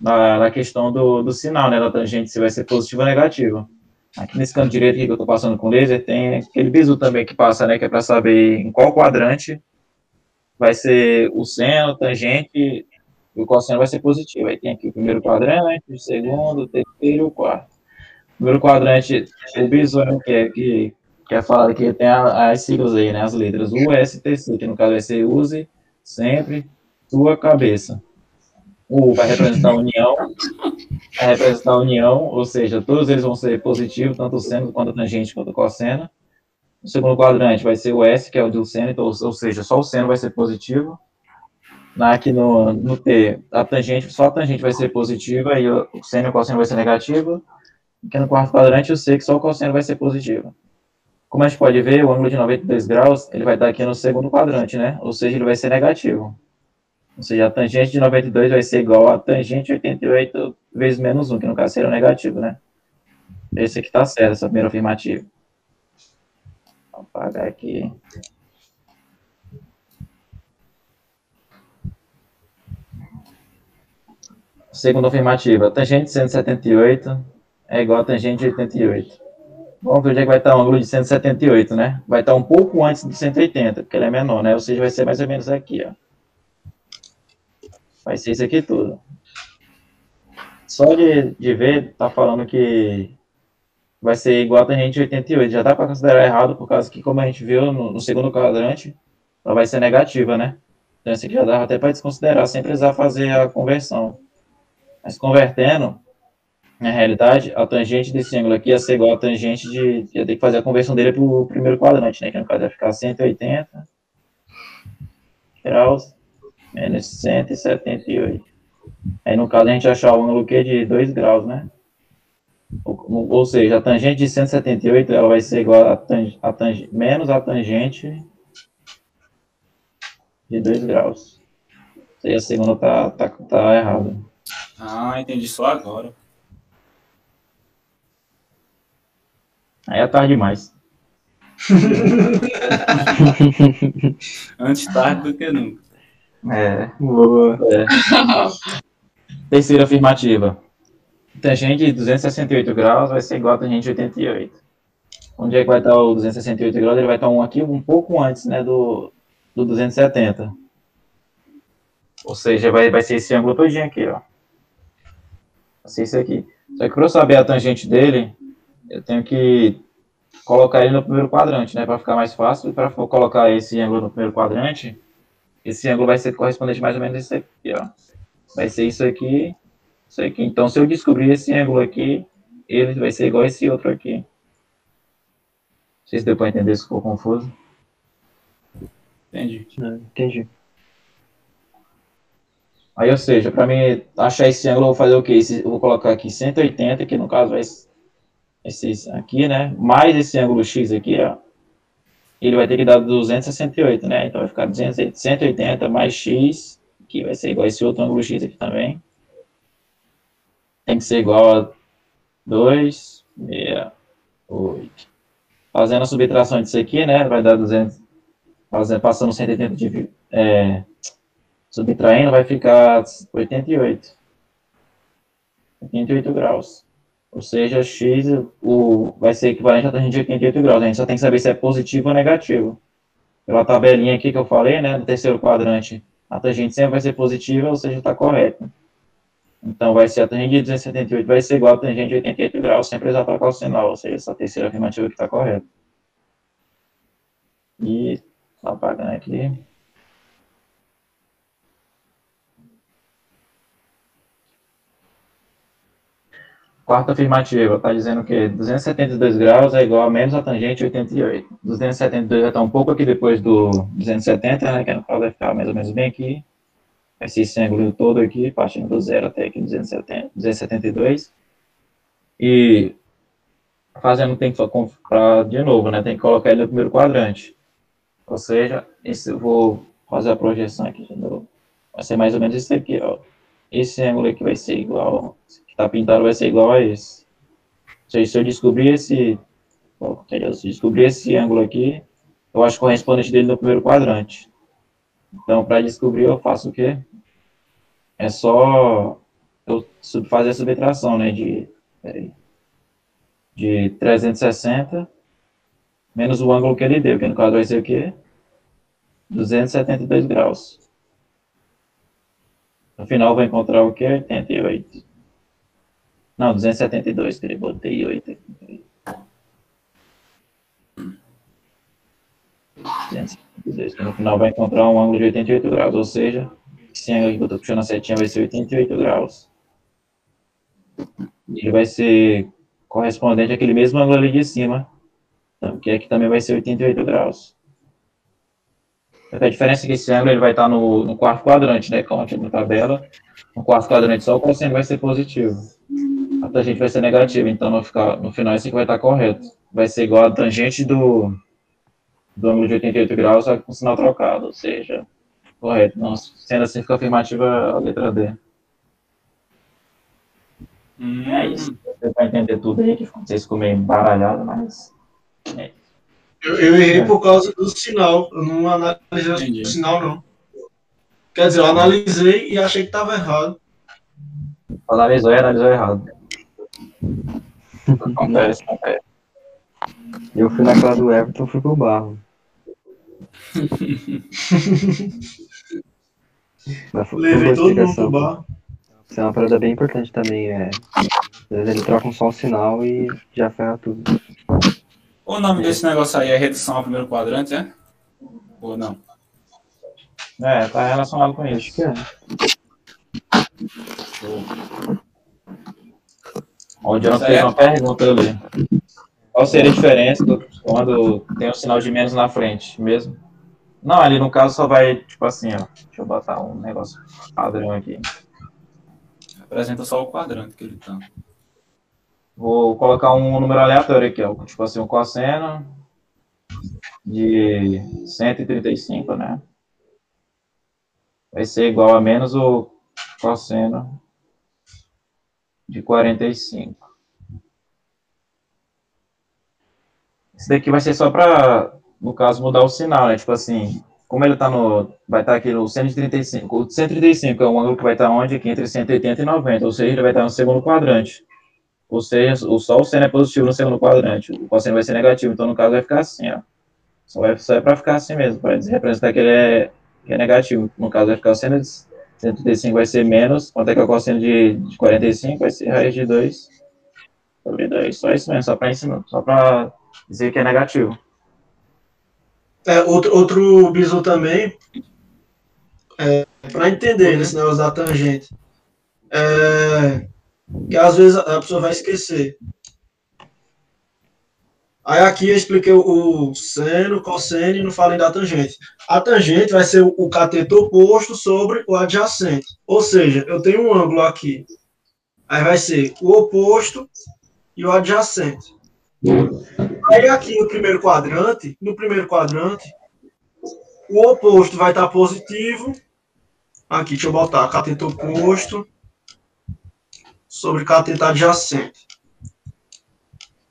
da, da questão do, do sinal, né, da tangente, se vai ser positivo ou negativo. Aqui nesse canto direito que eu estou passando com laser, tem aquele bizu também que passa, né, que é para saber em qual quadrante vai ser o seno, tangente, e o cosseno vai ser positivo. Aí tem aqui o primeiro quadrante, o segundo, o terceiro e o quarto. O primeiro quadrante, o né, que é, que, que é falado que tem a- as siglas aí, né, as letras USTC, que no caso vai ser use sempre sua cabeça. O vai representar a união, vai representar a união, ou seja, todos eles vão ser positivos, tanto o seno quanto a tangente quanto o cosseno. O segundo quadrante vai ser o S, que é o do seno, então, ou seja, só o seno vai ser positivo. Aqui no, no T, a tangente, só a tangente vai ser positiva e o seno e o cosseno vai ser negativo. Aqui no quarto quadrante, eu sei que só o cosseno vai ser positivo. Como a gente pode ver, o ângulo de 92 graus, ele vai estar aqui no segundo quadrante, né? Ou seja, ele vai ser negativo. Ou seja, a tangente de 92 vai ser igual a tangente de 88 vezes menos 1, que no caso seria o negativo, né? Esse aqui está certo, essa primeira afirmativa. Apagar aqui. Segunda afirmativa, tangente de 178 é igual a tangente de 88. Vamos ver onde é que vai estar o ângulo de 178, né? Vai estar um pouco antes do 180, porque ele é menor, né? Ou seja, vai ser mais ou menos aqui, ó. Vai ser isso aqui tudo. Só de, de ver, tá falando que vai ser igual a tangente de 88. Já dá para considerar errado, por causa que, como a gente viu no, no, segundo quadrante, ela vai ser negativa, né? Então, isso aqui já dá até para desconsiderar, sem precisar fazer a conversão. Mas convertendo, na realidade, a tangente desse ângulo aqui ia ser igual a tangente de. ia ter que fazer a conversão dele para o primeiro quadrante, né? Que no caso ia ficar 180 graus menos 178. Aí, no caso, a gente achar o ângulo Q de 2 graus, né? Ou, ou, seja, a tangente de 178 ela vai ser igual a, tang, a tang, menos a tangente de 2 graus. E a segunda tá, tá, tá errada. Ah, entendi só agora. Aí é tarde demais. Antes tarde do que nunca. É. Boa. É. Terceira afirmativa. Tangente de 268 graus vai ser igual a tangente de 88. Onde é que vai estar o 268 graus? Ele vai estar um aqui um pouco antes né, do, do 270. Ou seja, vai, vai ser esse ângulo todinho aqui, ó. Vai ser esse aqui. Só que para eu saber a tangente dele, eu tenho que colocar ele no primeiro quadrante, né? Para ficar mais fácil. E para colocar esse ângulo no primeiro quadrante, esse ângulo vai ser correspondente mais ou menos a isso aqui, ó. Vai ser isso aqui, isso aqui. Então, se eu descobrir esse ângulo aqui, ele vai ser igual a esse outro aqui. Não sei se deu para entender se ficou confuso. Entendi. Entendi. Aí, ou seja, para mim achar esse ângulo, eu vou fazer o quê? Esse, eu vou colocar aqui 180, que no caso vai ser aqui, né? Mais esse ângulo X aqui, ó ele vai ter que dar 268, né? Então vai ficar 180 mais x, que vai ser igual a esse outro ângulo x aqui também. Tem que ser igual a 268. Fazendo a subtração disso aqui, né? Vai dar 200, fazendo, passando 180 de... É, subtraindo, vai ficar 88. 88 graus. Ou seja, x o, vai ser equivalente a tangente de 88 graus. A gente só tem que saber se é positivo ou negativo. Pela tabelinha aqui que eu falei, né, no terceiro quadrante, a tangente sempre vai ser positiva, ou seja, está correta. Então, vai ser a tangente de 278 vai ser igual a tangente de 88 graus, sem precisar trocar o sinal, ou seja, essa terceira afirmativa que está correta. E, apagando aqui. Quarta afirmativa, está dizendo que 272 graus é igual a menos a tangente de 88. 272 já está um pouco aqui depois do 270, né, que no caso vai ficar mais ou menos bem aqui. Esse ângulo todo aqui, partindo do zero até aqui 270, 272. E fazendo, tem que comprar de novo, né, tem que colocar ele no primeiro quadrante. Ou seja, esse, eu vou fazer a projeção aqui de novo. Vai ser mais ou menos isso aqui, ó. Esse ângulo aqui vai ser igual que está pintado vai ser igual a esse. Ou seja, se eu descobrir esse, se descobrir esse ângulo aqui, eu acho correspondente dele no primeiro quadrante. Então, para descobrir, eu faço o quê? É só eu fazer a subtração, né, de, peraí, de 360 menos o ângulo que ele deu, que no caso vai ser o quê? 272 graus. No final, vou encontrar o quê? 88. Não, 272, que ele botei 8 aqui. 272, que no final vai encontrar um ângulo de 88 graus, ou seja, que eu estou puxando a setinha vai ser 88 graus. ele vai ser correspondente àquele mesmo ângulo ali de cima, então, que aqui também vai ser 88 graus. A diferença é que esse ângulo ele vai estar no, no quarto quadrante, né, como aqui na tabela. No quarto quadrante só o cosseno vai ser positivo. A tangente vai ser negativa, então no, ficar, no final isso aqui vai estar correto. Vai ser igual a tangente do, do ângulo de 88 graus, só com sinal trocado, ou seja, correto. Não, sendo assim, fica afirmativa a letra D. Hum, É isso. Você vai entender tudo aí, que vocês ficou meio embaralhado, mas. É. Eu, eu errei por causa do sinal. Eu não analisei Entendi. o sinal, não. Quer dizer, eu analisei e achei que estava errado. Analisou e analisou errado. Acontece, acontece. Eu fui naquela do Everton, fui pro barro. Mas foi Levei todo mundo pro bar. Isso é uma parada bem importante também. É... Às vezes ele troca um só o sinal e já ferra tudo. O nome desse negócio aí é redução ao primeiro quadrante, é? Ou não? É, tá relacionado com Acho isso. que é. Onde eu fez uma pergunta ali. Qual seria a diferença do- quando tem um sinal de menos na frente mesmo? Não, ali no caso só vai, tipo assim, ó. Deixa eu botar um negócio padrão aqui. Representa só o quadrante que ele tá. Vou colocar um número aleatório aqui, ó. Tipo assim, um cosseno de 135, né? Vai ser igual a menos o cosseno de 45. Esse daqui vai ser só para, no caso, mudar o sinal, né? Tipo assim, como ele tá no. Vai estar aqui no 135. O 135 é um ângulo que vai estar onde? Aqui entre 180 e 90. Ou seja, ele vai estar no segundo quadrante. Ou seja, o o seno é positivo no segundo quadrante. O cosseno vai ser negativo. Então, no caso, vai ficar assim, ó. Só, vai, só é para ficar assim mesmo, para representar que ele é, que é negativo. No caso, vai ficar o seno de 135 vai ser menos. Quanto é que é o cosseno de, de 45? Vai ser raiz de 2 sobre 2. Só isso mesmo, só para ensinar. Só para dizer que é negativo. É, outro, outro bizu também, é, para entender nesse negócio da tangente, é, que às vezes a pessoa vai esquecer. Aí aqui eu expliquei o, seno, cosseno e não falei da tangente. A tangente vai ser o cateto oposto sobre o adjacente. Ou seja, eu tenho um ângulo aqui. Aí vai ser o oposto e o adjacente. Aí aqui no primeiro quadrante, no primeiro quadrante, o oposto vai estar positivo. Aqui, deixa eu botar cateto oposto sobre cateto adjacente.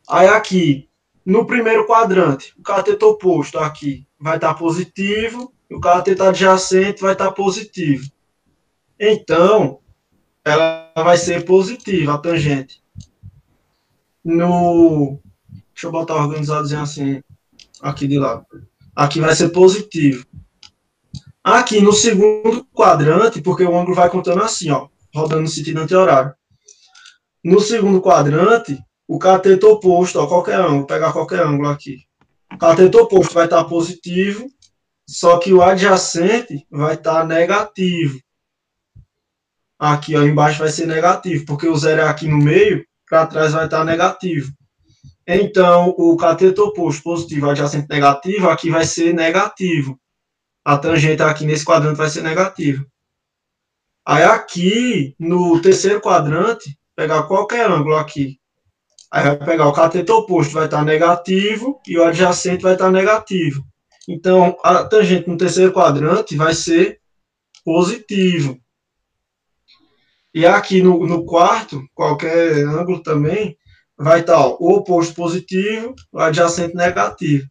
Aí aqui, no primeiro quadrante, o cateto oposto aqui vai estar positivo e o cateto adjacente vai estar positivo. Então, ela vai ser positiva, a tangente. No, Deixa eu botar organizadozinho assim, aqui de lado. Aqui vai ser positivo. Aqui no segundo quadrante, porque o ângulo vai contando assim, ó, rodando no sentido anti-horário. No segundo quadrante, o cateto oposto, ó, qualquer ângulo, pegar qualquer ângulo aqui. O cateto oposto vai estar positivo, só que o adjacente vai estar negativo. Aqui, ó, embaixo vai ser negativo, porque o zero é aqui no meio, para trás vai estar negativo. Então, o cateto oposto positivo adjacente negativo, aqui vai ser negativo. A tangente aqui nesse quadrante vai ser negativo. Aí aqui, no terceiro quadrante, pegar qualquer ângulo aqui. Aí vai pegar o cateto oposto, vai estar negativo, e o adjacente vai estar negativo. Então, a tangente no terceiro quadrante vai ser positivo. E aqui no, no quarto, qualquer ângulo também, vai estar ó, o oposto positivo, o adjacente negativo.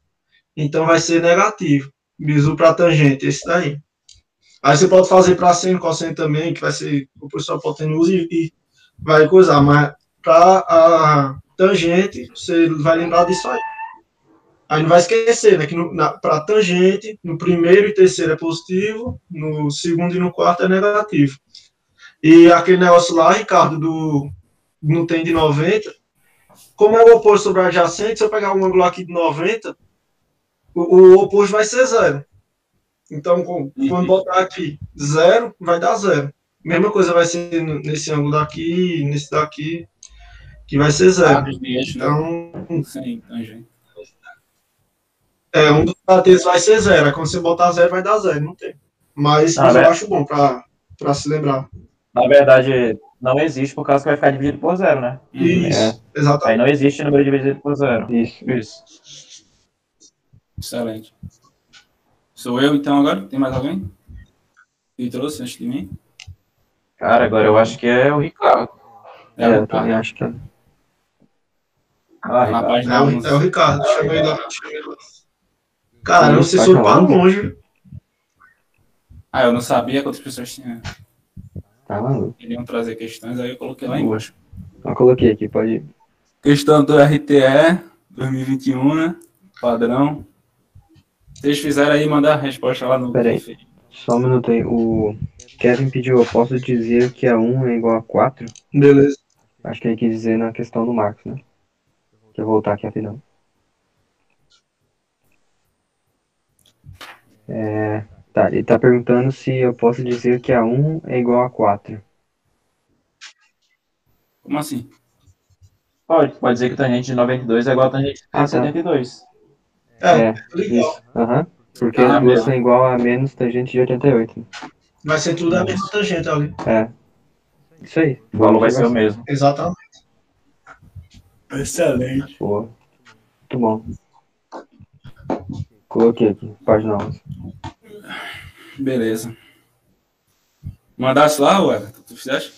Então vai ser negativo. Bizu para tangente, esse daí. Aí você pode fazer para seno, cosseno também, que vai ser o professor hipotenusa e, e vai coisar, mas para a tangente, você vai lembrar disso aí. Aí não vai esquecer, né? Que para tangente, no primeiro e terceiro é positivo, no segundo e no quarto é negativo. E aquele negócio lá, Ricardo, do não tem de 90, como é o oposto sobre o adjacente, se eu pegar um ângulo aqui de 90, o, o oposto vai ser zero. Então, com, quando botar aqui zero, vai dar zero. Mesma coisa vai ser nesse ângulo daqui, nesse daqui, que vai ser zero. Eixo, né? Então, tangente. é, um dos lados vai ser zero. Aí quando você botar zero, vai dar zero, não tem. Mas, Ah, mas eu velho. acho bom pra, pra se lembrar. Na verdade, não existe por causa que vai ficar dividido por zero, né? Isso, É. exatamente. Aí não existe número dividido por zero. Isso. Isso. Excelente. Sou eu, então, agora? Tem mais alguém? Que trouxe antes de mim? Cara, agora eu acho que é o Ricardo. É, eu também acho que é. Ah, página É o, 11. é o Ricardo. Chama ele lá. chama ele lá. Cara, Sim, você foi pra falando? longe. Ah, eu não sabia que outras pessoas tinham, Tá maluco. queriam trazer questões, aí eu coloquei lá embaixo. Eu coloquei aqui, pode ir. Questão do RTE 2021, né? Padrão. Vocês fizeram aí, mandar a resposta lá no Pera aí. GIF. Só um minuto aí. O Kevin pediu, eu posso dizer que a 1 é igual a 4? Beleza. Acho que ele quis dizer na questão do Marcos, né? Deixa eu voltar aqui rapidão. É, tá, ele tá perguntando se eu posso dizer que a 1 é igual a 4. Como assim? Pode, pode dizer que o tangente de 92 é igual a tangente de Ah, tá. 72. É, É, legal. isso. Aham. Porque Ah, as duas são igual a menos tangente de 88. Vai ser tudo a mesma tangente ali. É. Isso aí. O valor vai ser o mesmo. Exatamente. Excelente. Boa. Muito bom. Coloquei aqui, página 11. Beleza. Mandasse lá, ué? Tu fizeste?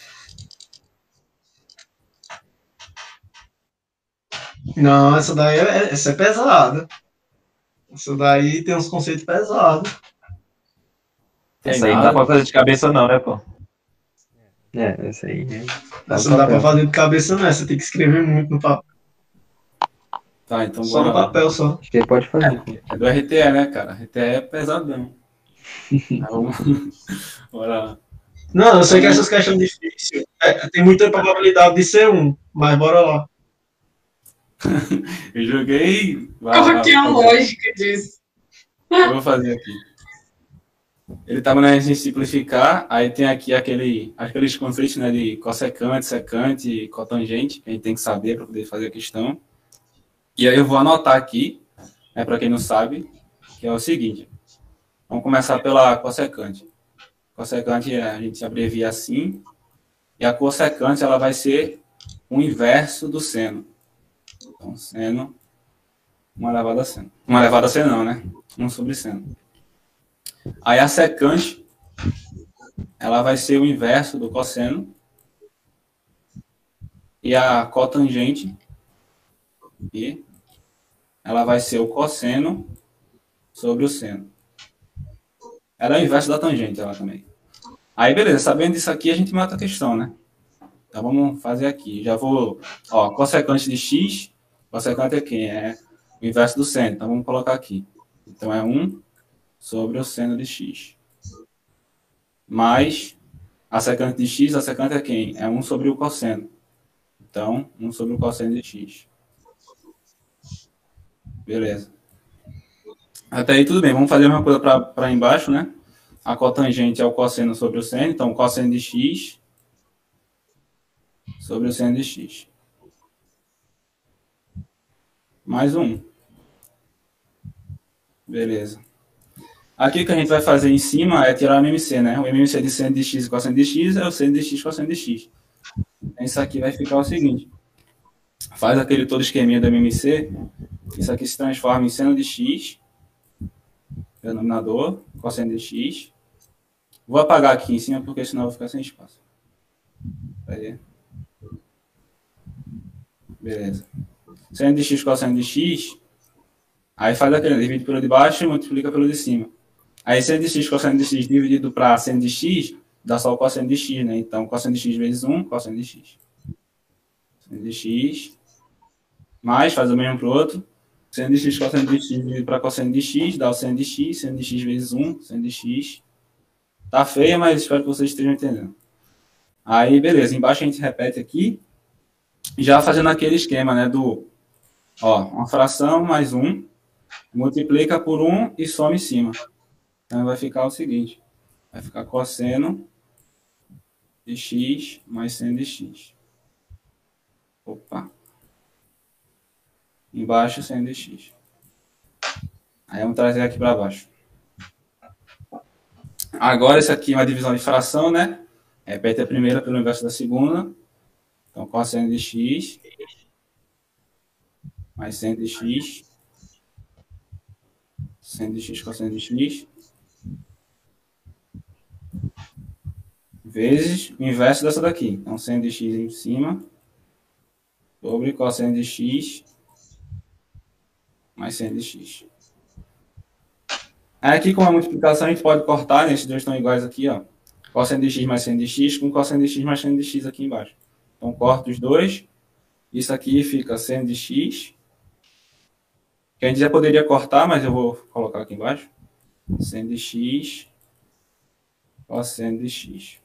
Não, essa daí é, essa é pesada. Essa daí tem uns conceitos pesados. Essa aí não dá pra fazer de cabeça não, né, pô? É, essa aí. né? Essa não dá pra fazer de cabeça, não. Você tem que escrever muito no papel. Tá, então Só no papel, só. Acho que ele pode fazer. É do RTE, né, cara? RTE é pesadão. Tá. Bora lá. Não, eu sei que essas questões difíceis. é, tem muita probabilidade de ser um, mas bora lá. Eu joguei. Vai, Qual vai, que é a lógica disso? Eu vou fazer aqui. Ele estava na em simplificar, aí tem aqui aquele, aqueles conceitos né, de cossecante, secante, cotangente, que a gente tem que saber para poder fazer a questão. E aí eu vou anotar aqui, né, para quem não sabe, que é o seguinte. Vamos começar pela cossecante. Cossecante a gente abrevia assim, e a cossecante ela vai ser o inverso do seno. Então, seno, uma elevada a seno. Uma elevada a seno não, né? Um sobre seno. Aí a secante, ela vai ser o inverso do cosseno. E a cotangente, e ela vai ser o cosseno sobre o seno. Ela é o inverso da tangente, ela também. Aí, beleza, sabendo disso aqui, a gente mata a questão, né? Então, vamos fazer aqui. Já vou, ó, cossecante de x, cossecante é quem? É o inverso do seno. Então, vamos colocar aqui. Então, é 1 sobre o seno de x. Mais a secante de x, a secante é quem? É 1 sobre o cosseno. Então, 1 sobre o cosseno de x. Beleza. Até aí tudo bem. Vamos fazer a mesma coisa para embaixo, né? A cotangente é o cosseno sobre o seno. Então, cosseno de x sobre o seno de x. Mais um. Beleza. Aqui o que a gente vai fazer em cima é tirar o MMC, né? O MMC de seno de x e cosseno de x é o seno de x cosseno de x. Isso aqui vai ficar o seguinte. Faz aquele todo esqueminha do MMC. Isso aqui se transforma em seno de x. Denominador, cosseno de x. Vou apagar aqui em cima, porque senão eu vou ficar sem espaço. Aí. Beleza. Seno de x cosseno de x. Aí faz aquele, divide pelo de baixo e multiplica pelo de cima. Aí seno de x cosseno de x dividido para seno de x, dá só o cosseno de x, né? Então, cosseno de x vezes 1, cosseno de x. Seno de x. Mais, faz o mesmo para o outro. Seno de x cosseno de x dividido para cosseno de x, dá o seno de x, seno de x vezes 1, seno de x. Tá feia, mas espero que vocês estejam entendendo. Aí, beleza. Embaixo a gente repete aqui. Já fazendo aquele esquema, né? Do, ó, uma fração mais 1 multiplica por 1 e soma em cima. Então vai ficar o seguinte: vai ficar cosseno de x mais seno de x. Opa. Embaixo seno de x. Aí vamos trazer aqui para baixo. Agora, isso aqui é uma divisão de fração, né? Repete a primeira pelo inverso da segunda. Então, cosseno de x mais seno de x. Seno de x cosseno de x. Vezes o inverso dessa daqui. Então, seno de x em cima sobre cosseno de x mais seno de x. Aí aqui, como é multiplicação, a gente pode cortar, né? Esses dois estão iguais aqui, ó. Cosseno de x mais seno de x com cosseno de x mais seno de x aqui embaixo. Então, corto os dois. Isso aqui fica seno de x. Que a gente já poderia cortar, mas eu vou colocar aqui embaixo. Seno de x. Cosseno de x.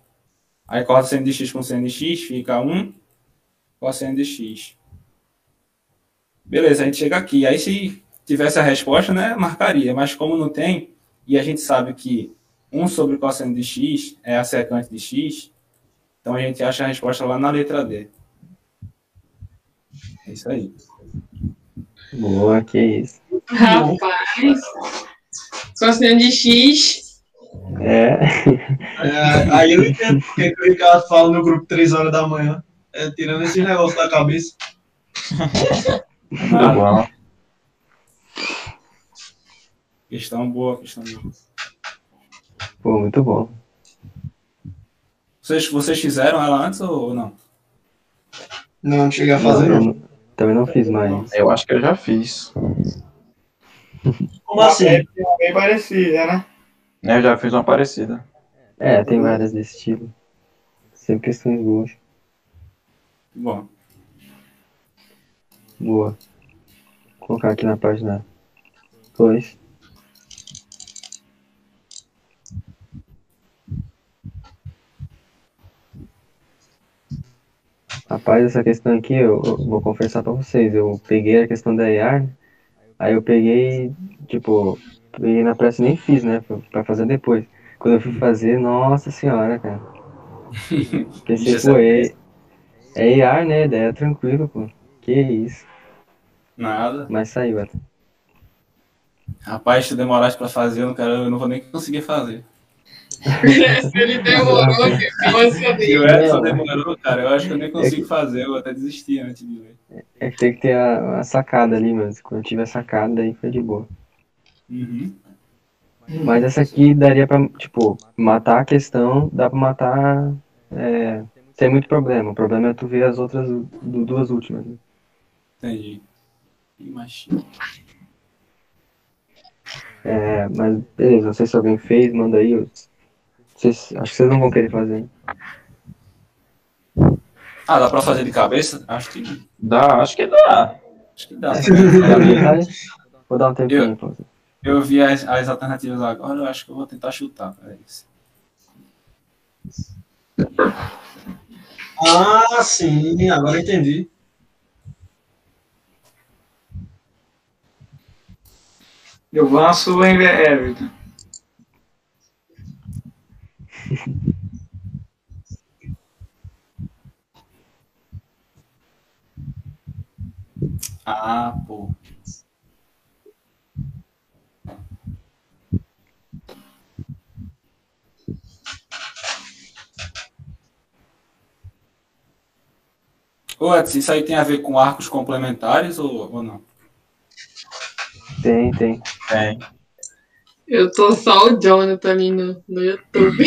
Aí, corta seno de x com seno de x, fica 1 cosseno de x. Beleza, a gente chega aqui. Aí, se tivesse a resposta, né, marcaria. Mas como não tem, e a gente sabe que 1 sobre cosseno de x é a secante de x, então a gente acha a resposta lá na letra D. É isso aí. Boa, que isso. Rapaz, cosseno de x. É. É, aí eu entendo porque que o Ricardo fala no grupo 3 horas da manhã. É, tirando esse negócio da cabeça. Muito bom. Questão boa, questão boa. Pô, muito bom. Vocês, vocês fizeram ela antes ou não? Não, não cheguei a fazer, não. não- também não fiz mais. Eu acho que eu já fiz. Como assim? É bem parecida, né? Eu já fiz uma parecida. É, tem várias desse tipo. Sempre questões boas. Bom, Boa. Vou colocar aqui na página 2. Rapaz, essa questão aqui, eu, eu vou confessar pra vocês, eu peguei a questão da EAR, né? aí eu peguei, tipo, peguei na pressa e nem fiz, né, pra, fazer depois. Quando eu fui fazer, nossa senhora, cara. Pensei, pô, é, é EAR, né, daí é tranquilo, pô. Que isso. nada. Mas saiu. Rapaz, se demorasse pra fazer, eu não, quero, eu não vou nem conseguir fazer. Se ele demorou, que você E o. Edson demorou, cara. Eu acho que eu nem consigo fazer, eu até desisti antes de ver. É que tem que ter a, a sacada ali, mas quando tiver sacada, aí foi de boa. Uhum. Mas essa aqui daria pra, tipo, matar a questão, dá pra matar é, sem muito problema. O problema é tu ver as outras du- duas últimas. né? Entendi. Ih, machinho. É, mas beleza, não sei se alguém fez, manda aí. eu- Vocês, acho que vocês não vão querer fazer. Ah, dá pra fazer de cabeça? Acho que, Dá, acho que dá. acho que dá. Vou dar um tempinho pra você. Eu vi as, as alternativas agora, eu acho que eu vou tentar chutar. Peraí. Ah, sim, agora eu entendi. Eu avanço em Everton. Ah, pô. Ô, Edson, isso aí tem a ver com arcos complementares ou, ou não? Tem, tem. Tem. Eu tô só o Jonathan ali no, no YouTube.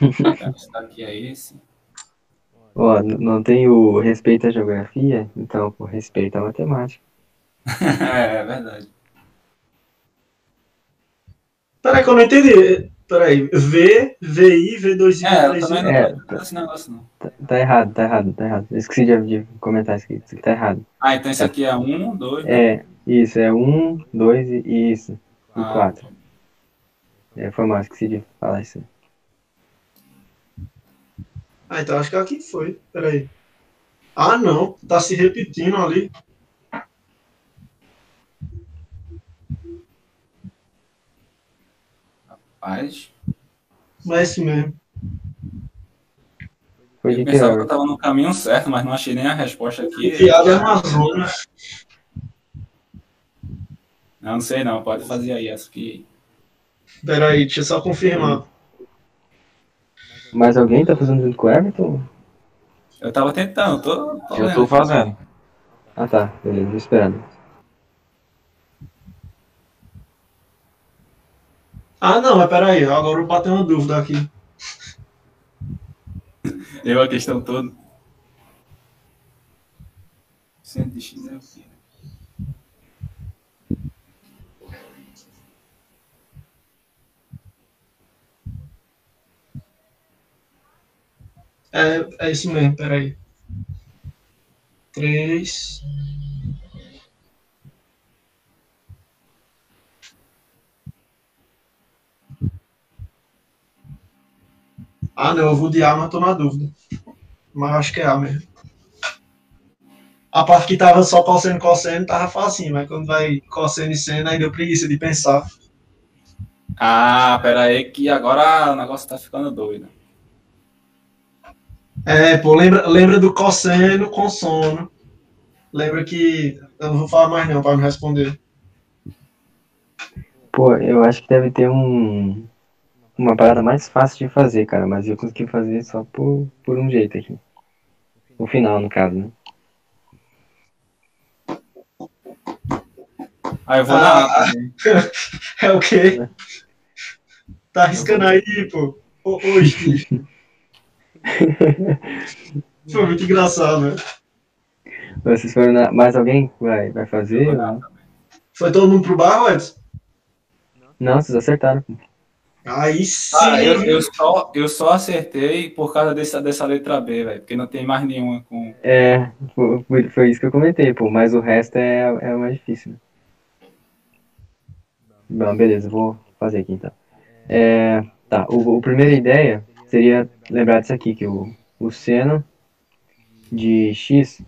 Esse é esse. Ó, não tem o respeito à geografia, então, pô, respeito à matemática. é, é verdade. Peraí, que eu não entendi. Peraí, V, VI, V2I, É, eu V3I. também não É, gosto desse negócio, não. Tá, tá errado, tá errado, tá errado. Eu esqueci de, de comentar isso aqui. Isso aqui tá errado. Ah, então esse aqui é um, dois. É, isso, é um, dois e isso. E Ah. quatro. É, foi mal, esqueci de falar isso. aí. Ah, então acho que aqui foi. Peraí. Ah, não. Tá se repetindo ali. Rapaz. Mas é esse mesmo. Foi Eu pensava que eu tava no caminho certo, mas não achei nem a resposta aqui. Piada é Amazonas. Não, não sei não, pode fazer aí essa que. Pera aí, deixa eu só confirmar. Mas alguém tá fazendo junto com o Everton? Eu tava tentando, tô. tô Eu tô fazendo. Ah tá, beleza, tô esperando. Ah, não, mas pera aí, agora eu bati uma dúvida aqui. Eu a questão toda. Centro de X é o quê? É, é isso mesmo, pera aí. Três. Ah, não, eu vou de A, mas tô na dúvida. Mas acho que é A mesmo. A parte que tava só cosseno, cosseno, tava facinho, mas quando vai cosseno e seno, aí deu preguiça de pensar. Ah, pera aí que agora o negócio tá ficando doido. É, pô, lembra, lembra do cosseno com sono. Lembra que. Eu não vou falar mais não, para me responder. Pô, eu acho que deve ter um. Uma parada mais fácil de fazer, cara, mas eu consegui fazer só por, por um jeito aqui. No final, no caso, né? Aí eu vou Ah. na. também. É o quê? Tá arriscando aí, pô. Steve. Foi muito engraçado, né? Vocês foram na... Mais alguém vai, vai fazer? Ou. Foi todo mundo pro bar, Edson? Não, vocês acertaram. Aí sim. Ah, eu, eu, só, eu só acertei por causa dessa, dessa letra B, velho. Porque não tem mais nenhuma com. É, foi, foi- isso que eu comentei, pô, mas o resto é, é o mais difícil, né? Bom, beleza, vou fazer aqui então. É, tá, o, o primeira ideia seria lembrar disso aqui, que o, o seno de x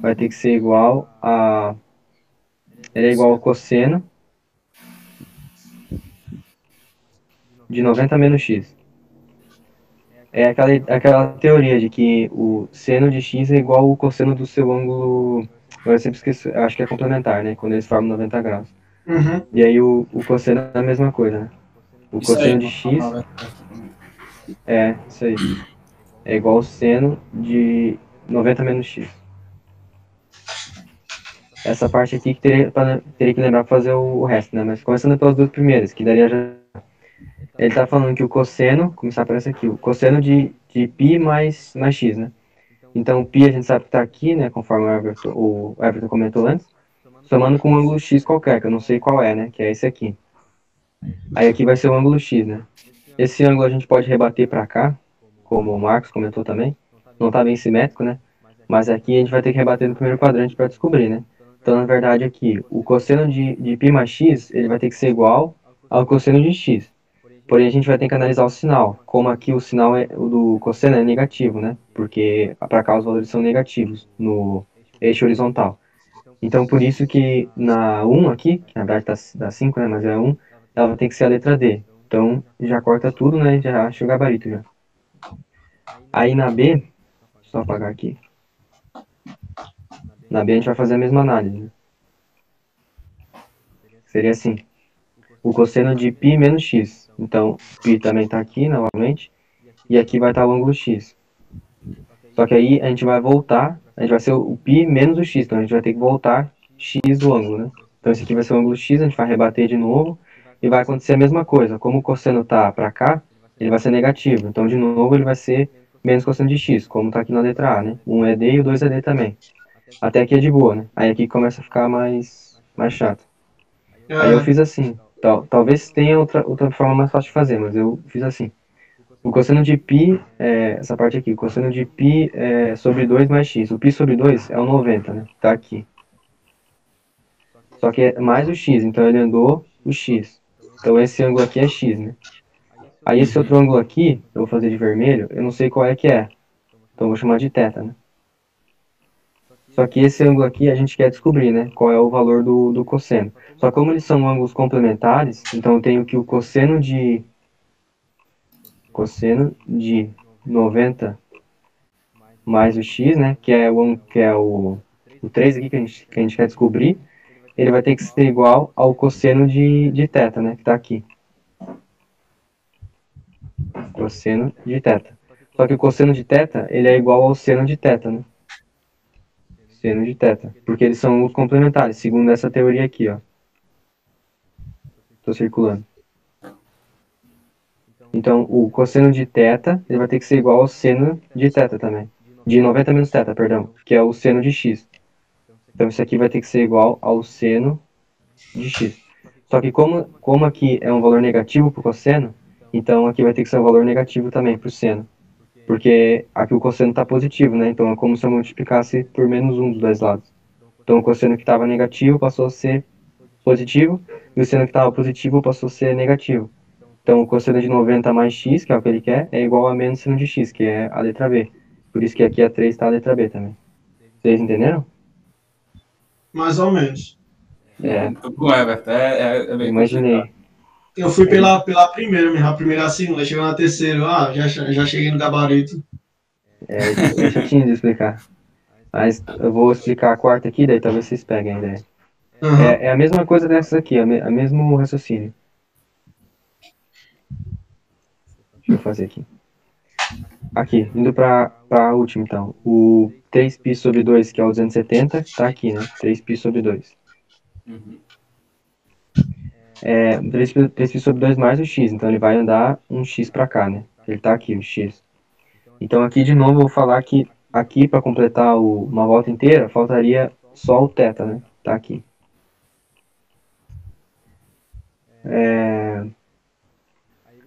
vai ter que ser igual a. Ele é igual ao cosseno de 90 menos x. É aquela, aquela teoria de que o seno de x é igual ao cosseno do seu ângulo. Eu sempre esqueço, acho que é complementar, né? Quando eles formam 90 graus. Uhum. E aí o, o cosseno é a mesma coisa, né? O Isso cosseno aí, de x é isso aí. É igual ao seno de 90 menos x. Essa parte aqui que teria, teria que lembrar pra fazer o, o resto, né? Mas começando pelas duas primeiras, que daria já. Ele tá falando que o cosseno, começar por essa aqui, o cosseno de, de π mais, mais x, né? Então, π a gente sabe que tá aqui, né? Conforme o Everton, o Everton comentou antes, somando com um ângulo x qualquer, que eu não sei qual é, né? Que é esse aqui. Aí aqui vai ser o ângulo x, né? Esse ângulo a gente pode rebater para cá, como o Marcos comentou também. Não tá bem simétrico, né? Mas aqui a gente vai ter que rebater no primeiro quadrante para descobrir, né? Então, na verdade, aqui, o cosseno de, de π mais x, ele vai ter que ser igual ao cosseno de x. Porém, a gente vai ter que analisar o sinal. Como aqui o sinal é, o do cosseno é negativo, né? Porque para cá os valores são negativos no eixo horizontal. Então, por isso que na 1 aqui, que na verdade tá, dá 5, né? Mas é 1, ela vai ter que ser a letra D. Então, já corta tudo, né? Já acha o gabarito já. Aí na B, só apagar aqui. Na B a gente vai fazer a mesma análise. né? Seria assim. O cosseno de π menos x. Então, π também está aqui novamente. E aqui vai estar o ângulo x. Só que aí a gente vai voltar. A gente vai ser o π menos o x. Então a gente vai ter que voltar x do ângulo, né? Então esse aqui vai ser o ângulo x. A gente vai rebater de novo. E vai acontecer a mesma coisa. Como o cosseno está para cá, ele vai ser negativo. Então, de novo, ele vai ser menos cosseno de x, como está aqui na letra A, né? 1 é D e o 2 é D também. Até aqui é de boa, né? Aí aqui começa a ficar mais, mais chato. Aí eu É, fiz assim. Tal, talvez tenha outra, outra forma mais fácil de fazer, mas eu fiz assim. O cosseno de π, é, essa parte aqui, o cosseno de π é sobre 2 mais x. O π sobre 2 é o 90, né? Tá aqui. Só que é mais o x, então ele andou o x. Então esse ângulo aqui é x, né? Aí esse outro ângulo aqui, eu vou fazer de vermelho, eu não sei qual é que é. Então eu vou chamar de θ, né? Só que esse ângulo aqui a gente quer descobrir, né? Qual é o valor do, do cosseno. Só que como eles são ângulos complementares, então eu tenho que o cosseno de cosseno de 90 mais o x, né, que é o, que é o, o 3 aqui que a, gente, que a gente quer descobrir, ele vai ter que ser igual ao cosseno de, de θ, né, que está aqui. Cosseno de θ. Só que o cosseno de θ, ele é igual ao seno de θ, né? Seno de θ. Porque eles são os complementares, segundo essa teoria aqui, ó. Estou circulando. Então, o cosseno de θ, ele vai ter que ser igual ao seno de θ também. De 90 menos θ, perdão, que é o seno de x. Então, isso aqui vai ter que ser igual ao seno de x. Só que como, como aqui é um valor negativo para o cosseno, então aqui vai ter que ser um valor negativo também para o seno. Porque aqui o cosseno está positivo, né? Então é como se eu multiplicasse por menos um dos dois lados. Então o cosseno que estava negativo passou a ser positivo, e o seno que estava positivo passou a ser negativo. Então o cosseno de 90 mais x, que é o que ele quer, é igual a menos seno de x, que é a letra B. Por isso que aqui a 3 está a letra B também. Vocês entenderam? Mais ou menos. É, Tô com o Everton. É, é, é bem imaginei. Eu fui pela, pela primeira, mesmo, a primeira a segunda, chegou na terceira, ah, já, já cheguei no gabarito. É, é chatinho de explicar. Mas eu vou explicar a quarta aqui, daí talvez vocês peguem a ideia. Aham. É, é a mesma coisa dessa aqui, a, me, a mesmo raciocínio. Deixa eu fazer aqui. Aqui, indo para a última então. O 3π sobre 2, que é o 270, tá aqui, né? 3π sobre 2. Uhum. É, 3π, 3π sobre 2 mais o x, então ele vai andar um x para cá, né? Ele tá aqui, o x. Então aqui de novo eu vou falar que aqui para completar o- uma volta inteira, faltaria só o θ, né? Tá aqui. É,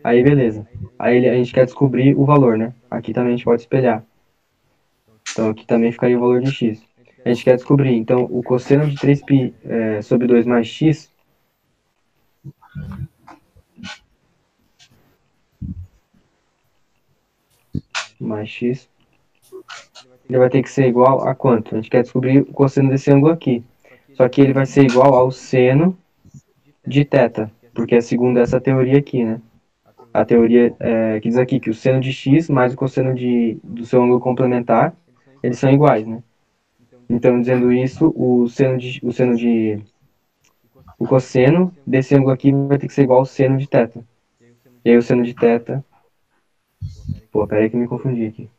Aí beleza. Aí ele- a gente quer descobrir o valor, né? Aqui também a gente pode espelhar. Então aqui também ficaria o valor de x. A gente quer descobrir, então, o cosseno de 3π é, sobre 2 mais x mais x ele vai ter que ser igual a quanto? A gente quer descobrir o cosseno desse ângulo aqui. Só que ele vai ser igual ao seno de θ, porque é segundo essa teoria aqui, né? A teoria é, que diz aqui que o seno de x mais o cosseno de, do seu ângulo complementar, eles são iguais, né? Então, dizendo isso, o seno de, o seno de o cosseno desse ângulo aqui vai ter que ser igual ao seno de teta. E aí o seno de teta... Pô, peraí que me confundi aqui.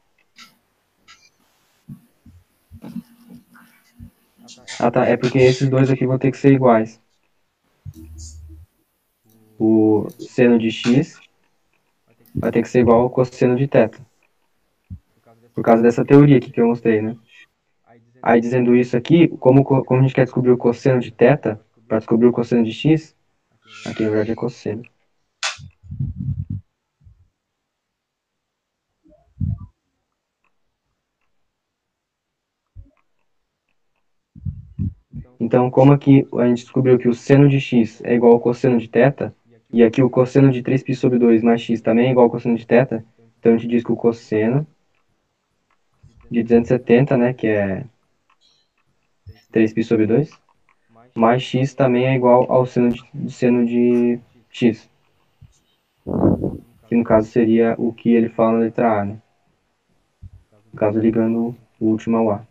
Ah, tá. É porque esses dois aqui vão ter que ser iguais. O seno de x vai ter que ser igual ao cosseno de teta. Por causa dessa teoria aqui que eu mostrei, né? Aí dizendo isso aqui, como, co- como a gente quer descobrir o cosseno de θ, para descobrir o cosseno de x, aqui na verdade é cosseno. Então, como aqui a gente descobriu que o seno de x é igual ao cosseno de θ, e aqui o cosseno de 3π sobre 2 mais x também é igual ao cosseno de θ, então a gente diz que o cosseno de 270, né, que é 3π sobre 2, mais x também é igual ao seno de, do seno de x. Que no caso seria o que ele fala na letra A, né? No caso, ligando o último ao A.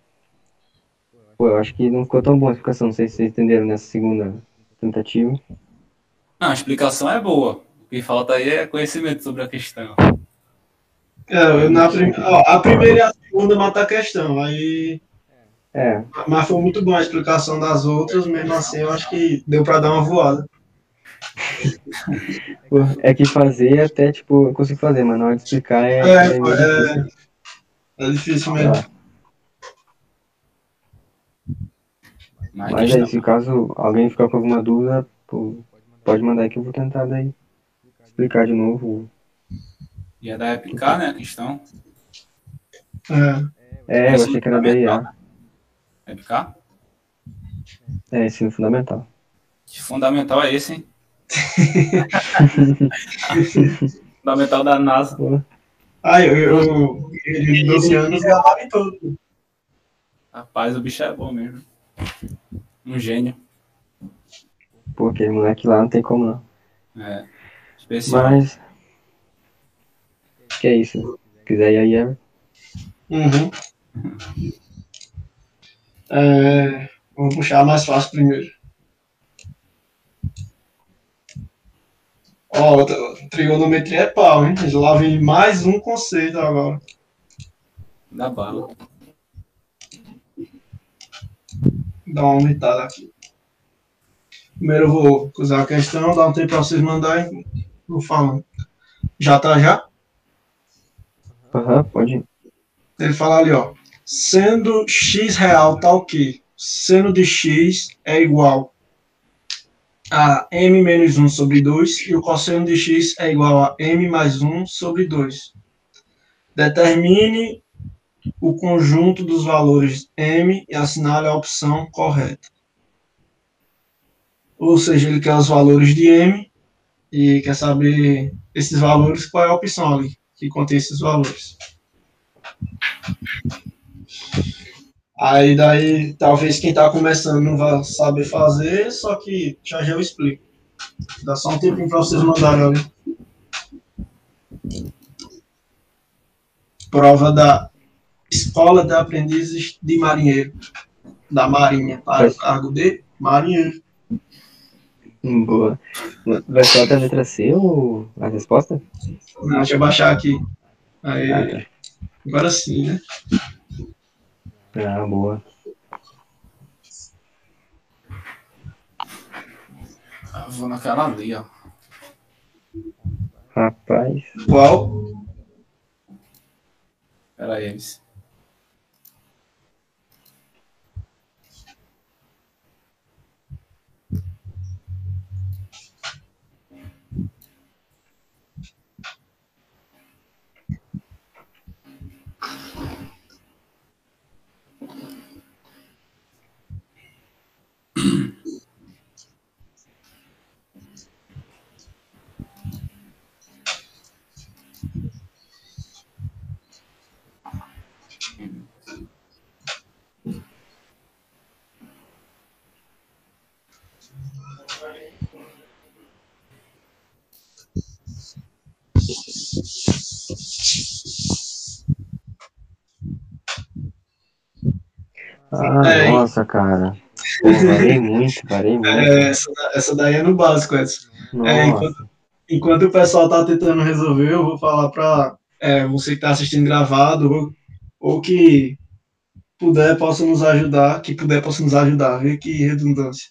Pô, eu acho que não ficou tão boa a explicação, não sei se vocês entenderam nessa segunda tentativa. Não, a explicação é boa. O que falta aí é conhecimento sobre a questão. É, na prim... ó, a primeira e a segunda mata a questão. Aí. É, Mas foi muito boa a explicação das outras, mesmo assim eu acho que deu pra dar uma voada. é que fazer até, tipo, eu consigo fazer, mas na hora de explicar é, É, é meio difícil. é, é difícil mesmo. Mas, Mas é isso, caso alguém ficar com alguma dúvida, pô, pode mandar aí que eu vou tentar daí explicar de novo. Ia dar replicar, né, a questão. É. É, eu achei que era DIA. Replicar? É, ensino fundamental. Que fundamental é esse, hein? fundamental da NASA. Ah, eu, eu, eu de 12 anos gabaritou. Rapaz, o bicho é bom mesmo. Um gênio. Pô, aquele moleque lá não tem como não. É. Especial. Mas. Que é isso. Se quiser ir aí, é. Uhum. É, vamos puxar mais fácil primeiro. Ó, trigonometria é pau, hein? Lá vem mais um conceito agora. Da bala. Dá uma aumentada aqui. Primeiro eu vou usar a questão, dar um tempo para vocês mandarem. Vou falando. Já tá já? Aham, uhum, pode ir. Ele fala ali, ó. Sendo x real tal que seno de x é igual a m menos 1 sobre 2 e o cosseno de x é igual a m mais 1 sobre 2. Determine o conjunto dos valores m e assinale a opção correta. Ou seja, ele quer os valores de m e quer saber esses valores, qual é a opção ali que contém esses valores. Aí daí, talvez quem está começando não vai saber fazer, só que já já eu explico. Dá só um tempinho para vocês mandarem ali. Prova da Escola de Aprendizes de Marinheiro, da Marinha, para o cargo de marinheiro. Boa. Vai ser até a letra C ou a resposta? Não, deixa eu baixar aqui. Aí, ah, tá. Agora sim, né? Ah, boa. Ah, vou naquela ali, ó. Rapaz. Qual? Pera aí, eles. Ah, é, nossa, cara. Pô, varei muito, varei muito. É, essa, essa daí é no básico, Edson. É, enquanto, enquanto o pessoal tá tentando resolver, eu vou falar para é, você que tá assistindo gravado ou, ou que puder possa nos ajudar, que puder possa nos ajudar, ver que redundância.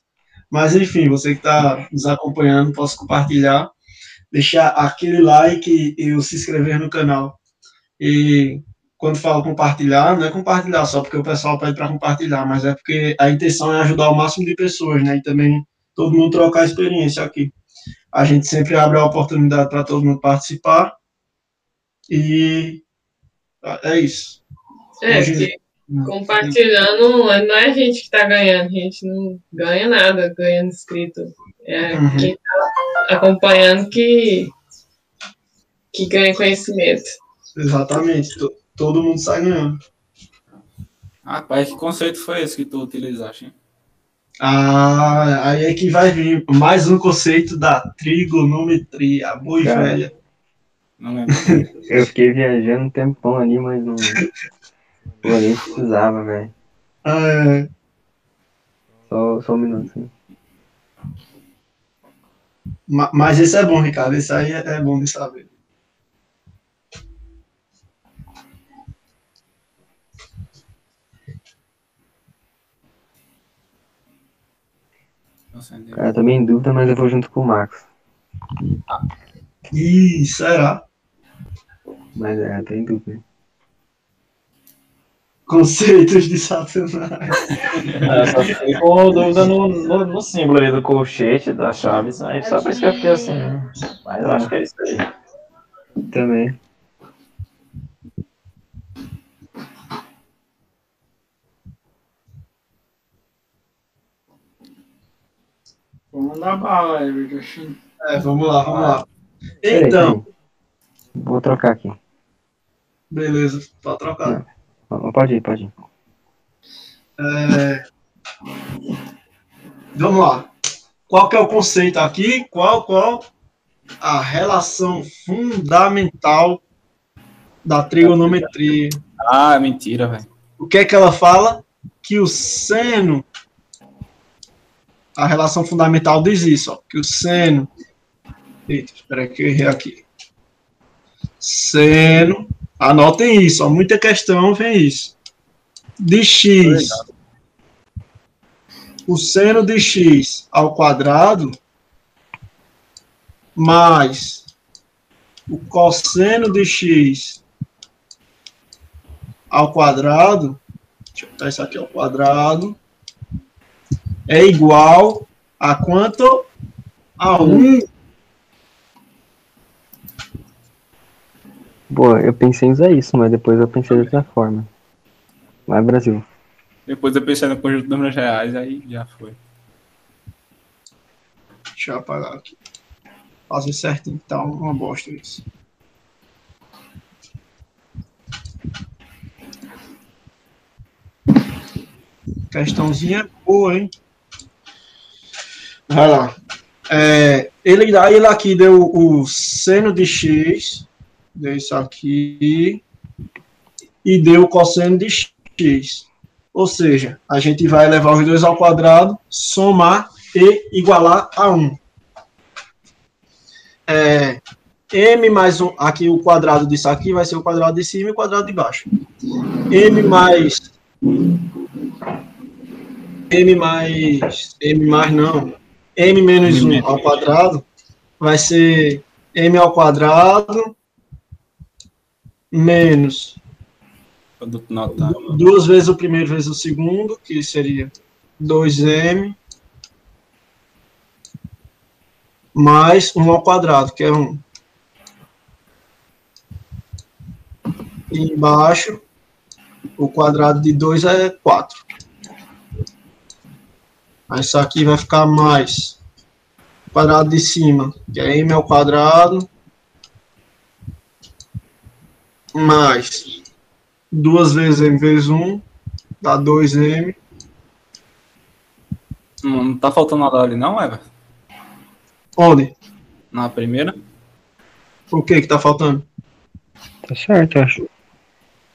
Mas enfim, você que está nos acompanhando, posso compartilhar, deixar aquele like e se inscrever no canal. E quando falo compartilhar, não é compartilhar só porque o pessoal pede para compartilhar, mas é porque a intenção é ajudar o máximo de pessoas, né? E também todo mundo trocar experiência aqui. A gente sempre abre a oportunidade para todo mundo participar. E é isso. É, Hoje, compartilhando não é a gente que está ganhando, a gente não ganha nada ganhando inscrito. É uhum. quem está acompanhando que, que ganha conhecimento. Exatamente todo mundo sai ganhando. Rapaz, que conceito foi esse que tu utilizaste? Hein? Ah, aí é que vai vir mais um conceito da trigonometria, boi Cara, velha. Não lembro. Eu fiquei viajando um tempão ali, mas não. Pô, nem precisava, velho. Ah, é. Só, só um minuto. Sim. Mas esse é bom, Ricardo. Esse aí é bom de saber. Cara, tô meio em dúvida, mas eu vou junto com o Marcos. Ih, será? Mas é, tô em dúvida. Conceitos de Satanás. É, só fiquei com dúvida no, no, no, símbolo aí do colchete, das chaves. Aí só por isso que eu fiquei assim. Mas eu acho que é isso aí. Também. Vamos mandar bala, Everton. É, vamos lá, vamos lá. Então. Vou trocar aqui. Beleza, pode trocar. Não. Pode ir, pode ir. É... Vamos lá. Qual que é o conceito aqui? Qual, qual a relação fundamental da trigonometria? Ah, mentira, velho. o que é que ela fala? Que o seno, a relação fundamental diz isso, ó, que o seno, eita, espera que eu errei aqui, seno, anotem isso, ó, muita questão vem isso, de x, o seno de x ao quadrado mais o cosseno de x ao quadrado, deixa eu botar isso aqui ao quadrado, é igual a quanto? A 1. Boa, eu pensei em usar isso, mas depois eu pensei de outra forma. Vai, Brasil. Depois eu pensei no conjunto de números reais, aí já foi. Deixa eu apagar aqui. Fazer certinho, tá uma bosta isso. Questãozinha boa, hein? Vai lá. É, ele, aí ele aqui deu o seno de x, deu isso aqui, e deu o cosseno de x. Ou seja, a gente vai levar os dois ao quadrado, somar e igualar a 1. É, m mais 1, aqui o quadrado disso aqui vai ser o quadrado de cima e o quadrado de baixo. m mais m mais m mais não m menos 1 ao quadrado vai ser m ao quadrado menos duas vezes o primeiro vezes o segundo, que seria 2m mais 1 ao quadrado, que é 1. E embaixo, o quadrado de 2 é 4. Aí isso aqui vai ficar mais o quadrado de cima, que é m ao quadrado, mais duas vezes m vezes 1, dá 2m. Não, não tá faltando nada ali, não, Eva? Onde? Na primeira? O que que tá faltando? Tá certo, eu acho.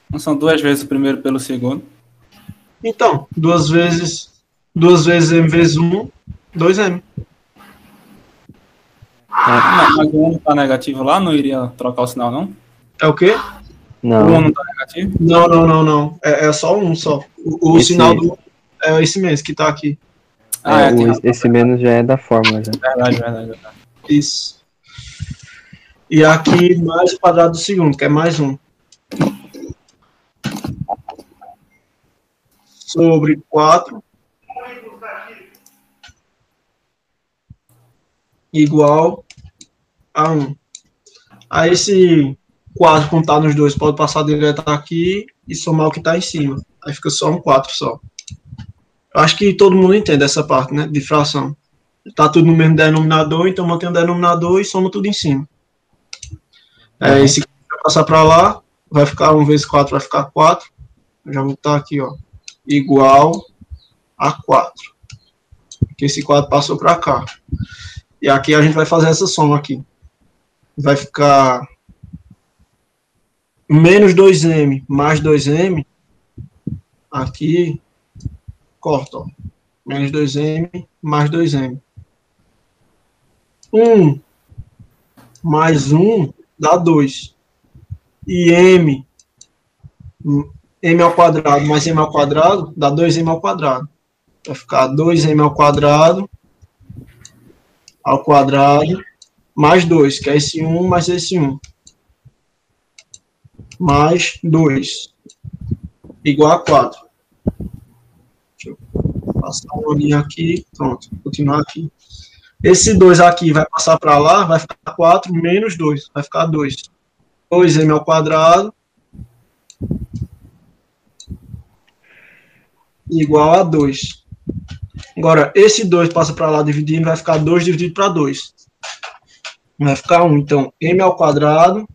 Não são duas vezes o primeiro pelo segundo. Então, duas vezes, duas vezes m vezes 1, 2m. Não, mas o 1 tá negativo lá, não iria trocar o sinal, não? É o quê? O 1 Não, não tá negativo? Não, não, não, não. É, é só um só. O, o Esse- sinal do é esse mesmo que tá aqui. Ah, é, é, o- esse menos já é da fórmula já. Verdade, verdade, verdade. Isso. E aqui mais o quadrado do segundo, que é mais um. Sobre 4 igual a 1. Aí esse 4 contar nos dois pode passar direto aqui e somar o que está em cima. Aí fica só um 4 só. Eu acho que todo mundo entende essa parte, né? De fração. Tá tudo no mesmo denominador, então mantém o denominador e soma tudo em cima. É, esse aqui vai passar para lá, vai ficar 1 vezes 4, vai ficar 4. Eu já vou botar aqui, ó. Igual a 4. Porque esse 4 passou para cá. E aqui a gente vai fazer essa soma aqui. Vai ficar menos 2m mais 2m. Aqui, corta, ó. Menos 2m mais 2m. 1 mais 1 dá 2. E m, m ao quadrado mais m ao quadrado dá 2m ao quadrado. Vai ficar 2m ao quadrado ao quadrado mais 2, que é esse 1 mais esse 1. Mais 2. Igual a 4. Deixa eu passar uma linha aqui. Pronto, continuar aqui. Esse 2 aqui vai passar para lá, vai ficar 4 menos 2, vai ficar 2. 2m ao quadrado igual a 2. Agora, esse 2 passa para lá dividindo, vai ficar 2 dividido para 2. Vai ficar 1. Então, m ao quadrado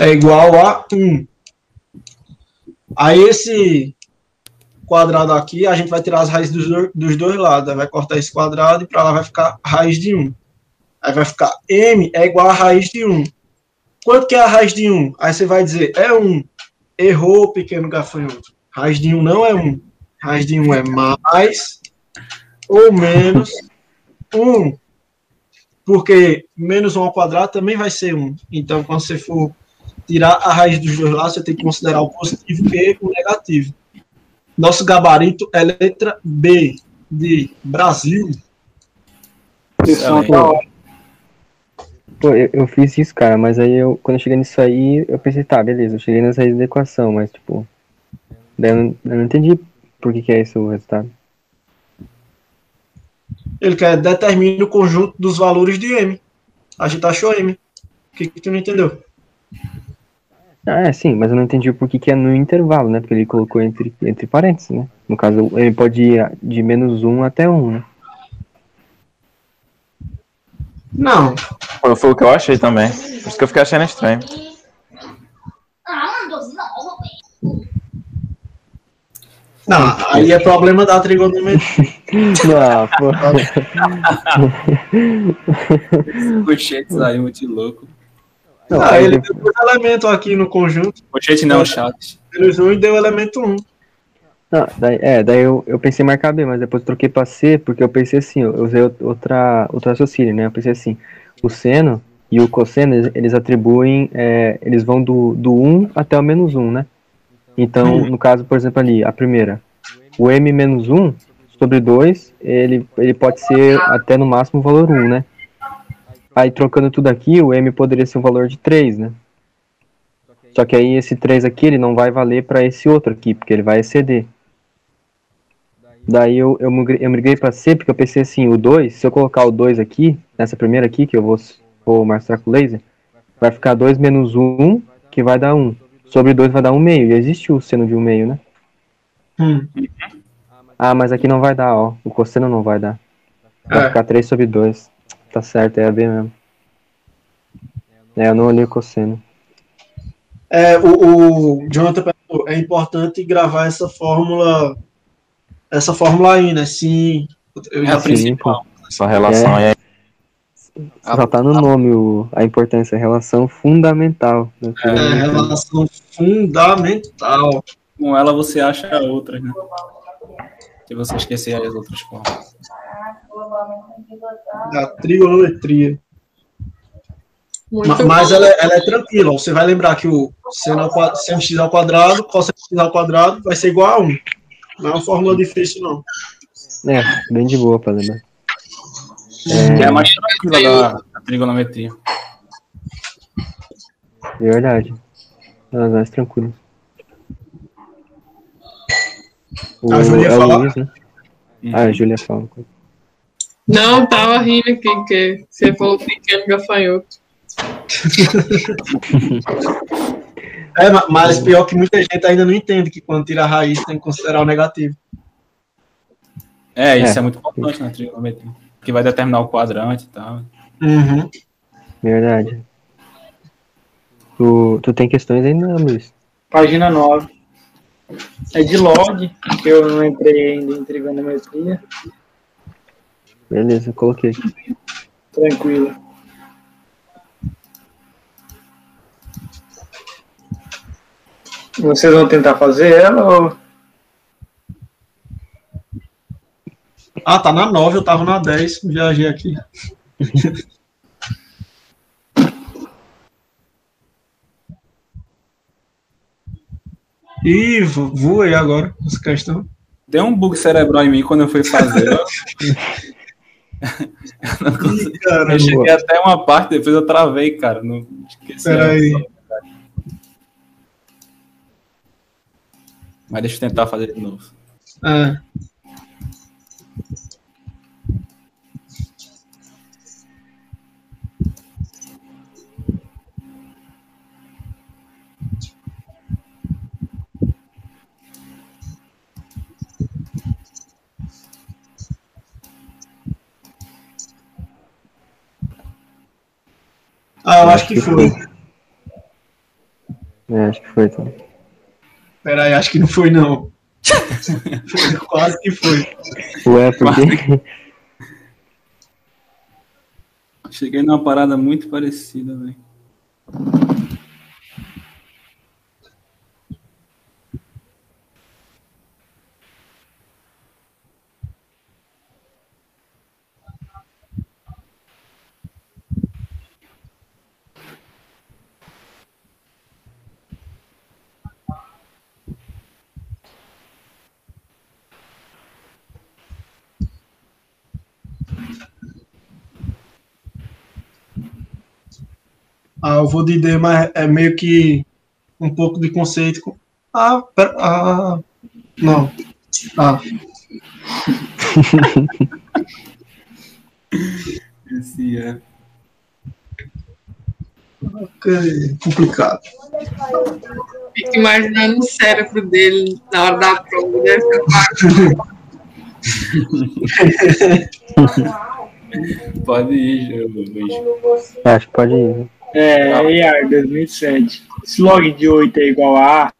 é igual a 1. Aí, esse quadrado aqui, a gente vai tirar as raízes dos, dois- dos dois lados. Vai cortar esse quadrado e para lá vai ficar raiz de 1. Aí vai ficar m é igual a raiz de 1. Quanto que é a raiz de 1? Aí você vai dizer, é 1. Errou, pequeno gafanhoto. Raiz de 1 não é 1. Raiz de 1 é mais ou menos 1. Porque menos 1 ao quadrado também vai ser 1. Então, quando você for tirar a raiz dos dois lados, você tem que considerar o positivo e o negativo. Nosso gabarito é letra B, de Brasil. Pô, eu, eu fiz isso, cara, mas aí eu, quando eu cheguei nisso aí, eu pensei, tá, beleza, eu cheguei nas raízes da equação, mas tipo. Daí eu não, eu não entendi por que, que é esse o resultado. Ele quer determinar o conjunto dos valores de M. A gente achou M. O que, que tu não entendeu? Ah, é, sim, mas eu não entendi por que, que é no intervalo, né? Porque ele colocou entre, entre parênteses, né? No caso, ele pode ir de menos 1 até 1, né? Não. Foi, foi o que eu achei também. Por isso que eu fiquei achando estranho. Não, aí é problema da trigonometria. Não, pô. Cochetes aí, muito louco. Não, ah, ele deu dois elementos aqui no conjunto. Cochete não, chat. Menos 1 e deu elemento 1. Não, daí, é, daí eu, eu pensei em marcar B, mas depois troquei pra C, porque eu pensei assim, eu usei out- outra, outro raciocínio, né? Eu pensei assim, o seno e o cosseno, eles, eles atribuem, é, eles vão do, do 1 até o menos 1, né? Então, no caso, por exemplo, ali, a primeira, o M menos 1 sobre 2, ele, ele pode ser até no máximo o valor 1, né? Aí, trocando tudo aqui, o M poderia ser um valor de 3, né? Só que aí esse 3 aqui, ele não vai valer para esse outro aqui, porque ele vai exceder. Daí eu, eu, migrei- eu migrei para C, porque eu pensei assim, o 2, se eu colocar o 2 aqui, nessa primeira aqui, que eu vou, vou mostrar com o laser, vai ficar 2 menos 1, que vai dar 1. Sobre 2 vai dar 1 meio, e existe o seno de 1 meio, né? Hum. Ah, mas aqui não vai dar, ó. O cosseno não vai dar. Vai É. ficar 3 sobre 2. Tá certo, é a B mesmo. É, eu não olhei o cosseno. É, o, o Jonathan perguntou, é importante gravar essa fórmula, essa fórmula aí, né? Sim, eu É já a fiz. principal. Essa relação aí. Só tá no nome o, a importância, a relação fundamental. da É, relação fundamental. Com ela você acha outras, né? Se você esquecer as outras formas. Da trigonometria. Mas bom. ela, é- ela é tranquila. Você vai lembrar que o seno ao seno x ao quadrado, cosseno x ao quadrado vai ser igual a 1. Não é uma fórmula difícil, não. É, bem de boa pra lembrar. Que é a mais tranquila da, da trigonometria. De verdade. Elas mais tranquilas. O, A Júlia ia é o falar? Luiz, né? Ah, a Júlia fala. Não, tava rindo aqui, que você falou pequeno gafanhoto. É, ma- mas pior que muita gente ainda não entende que quando tira a raiz tem que considerar o negativo. É, isso É. é, muito importante na trigonometria. Que vai determinar o quadrante e tal. Uhum. Verdade. Tu, tu tem questões ainda, Luiz? Página 9. É de log, que eu não entrei ainda em trigonometria. Beleza, coloquei aqui. Tranquilo. Vocês vão tentar fazer ela ou. Ah, tá na 9, eu tava na 10, viajei aqui. Ih, vo- voei agora essa questão. Deu um bug cerebral em mim quando eu fui fazer. eu, Ih, eu cheguei até uma parte, depois eu travei, cara. Não esqueci. Peraí. Mas deixa eu tentar fazer de novo. É. Ah, eu acho que foi. É, acho que foi, então. Peraí, acho que não foi, não. Quase que foi. Ué, por quê? Cheguei numa parada muito parecida, velho. Ah, eu vou de D, mas é meio que um pouco de conceito. Ah, pera, ah, não. Ah, Esse é. que complicado. Fico imaginando o cérebro dele na hora da prova. Deve ser Pode ir, Luiz. Acho que pode ir. É, EAR 2007. Se log de 8 é igual a A,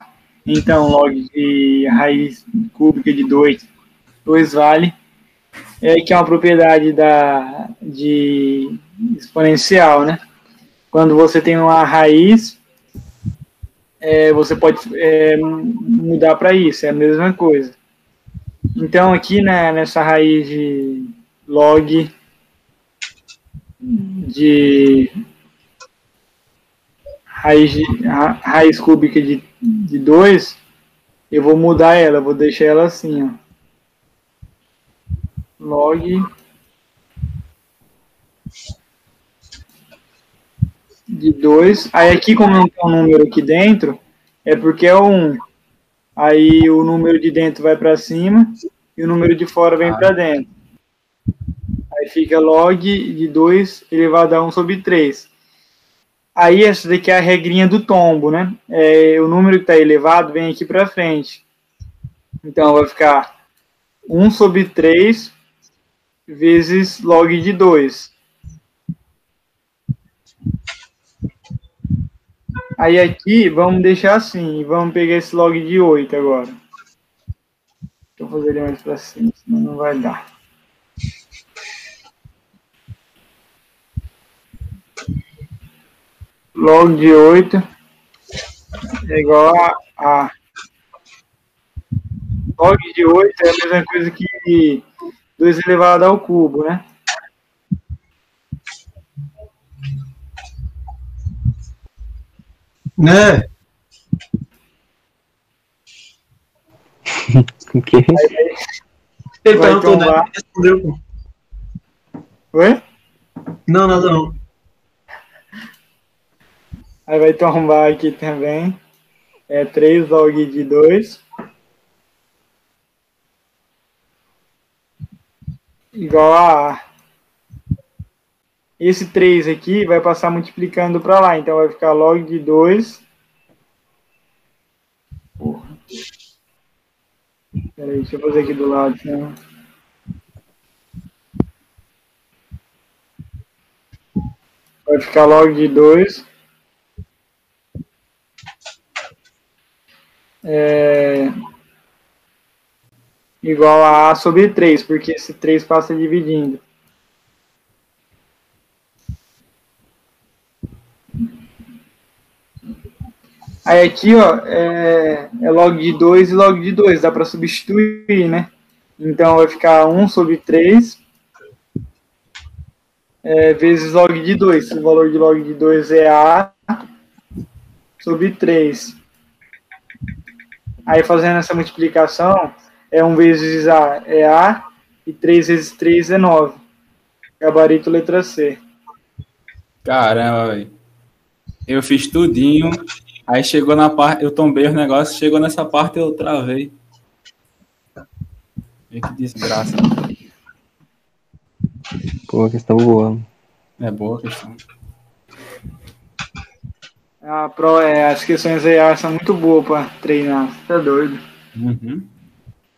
então log de raiz cúbica de 2, 2 vale. É que é uma propriedade da, de exponencial, né? Quando você tem uma raiz, é, você pode é, mudar para isso, é a mesma coisa. Então aqui né, nessa raiz de log de raiz, de- ra- raiz cúbica de, de 2, eu vou mudar ela, vou deixar ela assim, ó. Log de 2. Aí aqui, como não tem um número aqui dentro, é porque é um. Aí o número de dentro vai para cima e o número de fora vem para dentro. Aí fica log de 2 elevado a 1 sobre 3. Aí essa daqui é a regrinha do tombo, né? É, o número que está elevado vem aqui para frente. Então vai ficar 1 sobre 3 vezes log de 2. Aí aqui vamos deixar assim, vamos pegar esse log de 8 agora. Eu fazer ele mais para cima, senão não vai dar. Log de 8 é igual a, a log de 8 é a mesma coisa que 2 elevado ao cubo, né? Né? O quê? Ele perguntou, né? respondeu. Oi? Não, nada não. Aí vai tombar aqui também. É 3 log de 2. Igual a A. Esse 3 aqui vai passar multiplicando para lá. Então vai ficar log de 2. Porra. Peraí, deixa eu fazer aqui do lado. Senão... Vai ficar log de 2. É, igual a A sobre 3, porque esse 3 passa dividindo. Aí aqui, ó, é, é log de 2 e log de 2, dá para substituir, né? Então vai ficar 1 sobre 3 é, vezes log de 2. O valor de log de 2 é A sobre 3. Aí fazendo essa multiplicação, é 1 vezes A é A, e 3 vezes 3 é 9. Gabarito letra C. Caramba, velho. Eu fiz tudinho. Aí chegou na parte. Eu tombei os negócios. Chegou nessa parte eu travei. Vê que desgraça. Pô, a questão boa. É boa a questão. A pro, é, as questões EA são muito boas para treinar. Você tá doido? Uhum.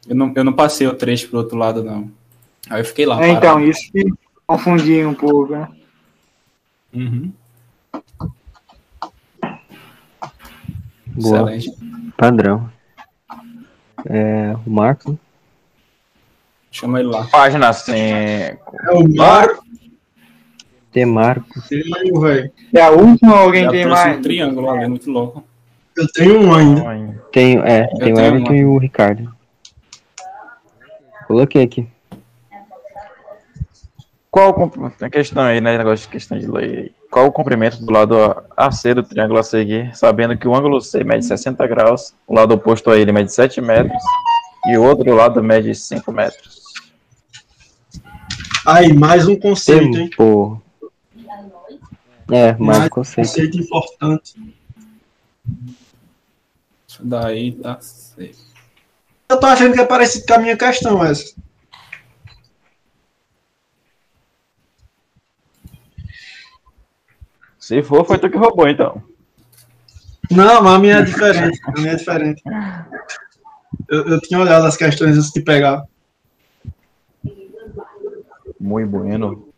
Eu, não, eu não passei o trecho pro outro lado, não. Aí eu fiquei lá. É, então, isso que confundia um pouco, né? Uhum. Boa. Excelente. Padrão. É, o Marcos. né? Chama ele lá. Página 5. É o Marco. Tem Marcos. Tenho, velho. É a última ou alguém tem mais? um triângulo ali, muito louco. Eu tenho um ainda. Tenho, é, tem o tenho Everton e o Ricardo. Coloquei aqui. Qual a questão aí, né? Negócio de questão de lei. Qual o comprimento do lado AC do triângulo a seguir, sabendo que o ângulo C mede 60 graus, o lado oposto a ele mede 7 metros e o outro lado mede 5 metros. Aí, mais um conceito, hein? É, mais Mais conceito. Conceito importante. Isso daí tá certo. Eu tô achando que é parecido com a minha questão essa. Se for, foi tu que roubou, então. Não, mas a minha é diferente. A minha é diferente. Eu, eu tinha olhado as questões antes de pegar. Muito bueno.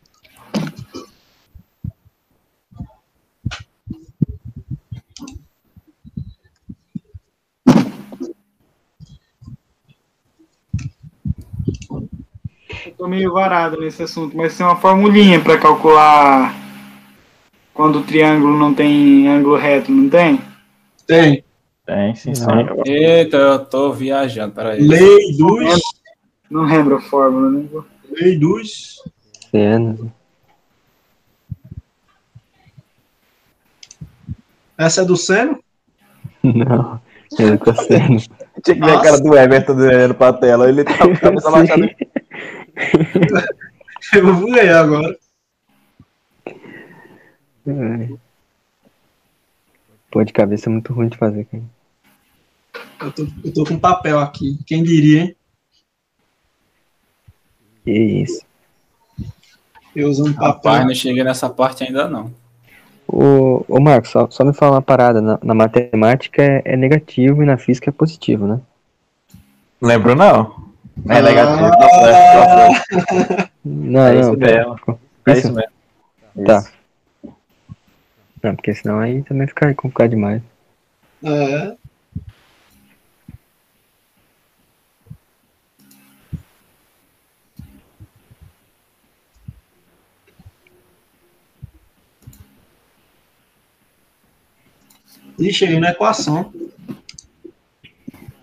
Tô meio varado nesse assunto, mas tem uma formulinha para calcular quando o triângulo não tem ângulo reto, não tem? Tem. Tem, sim, sim. Eita, eu tô viajando, peraí. Lei dos. Não lembro a fórmula, né? Lei dos. Cenas. Essa é do seno? Não, é do cosseno. Tinha que ver a cara do Everton olhando pra tela. Ele tá com a cabeça baixada. Eu vou ler agora. Ai. Pô, de cabeça é muito ruim de fazer, cara. Eu tô, eu tô com papel aqui. Quem diria, hein? Que isso. Eu usando papel. Rapaz, não cheguei nessa parte ainda não. Ô, ô Marcos, só, só me fala uma parada. Na, na matemática é, é negativo e na física é positivo, né? Lembro não. É Ah. negativo, tá tá certo. Não, É não. isso mesmo. É isso mesmo. Tá. Isso. Não, porque senão aí também fica complicado demais. É. Ih, cheguei na equação.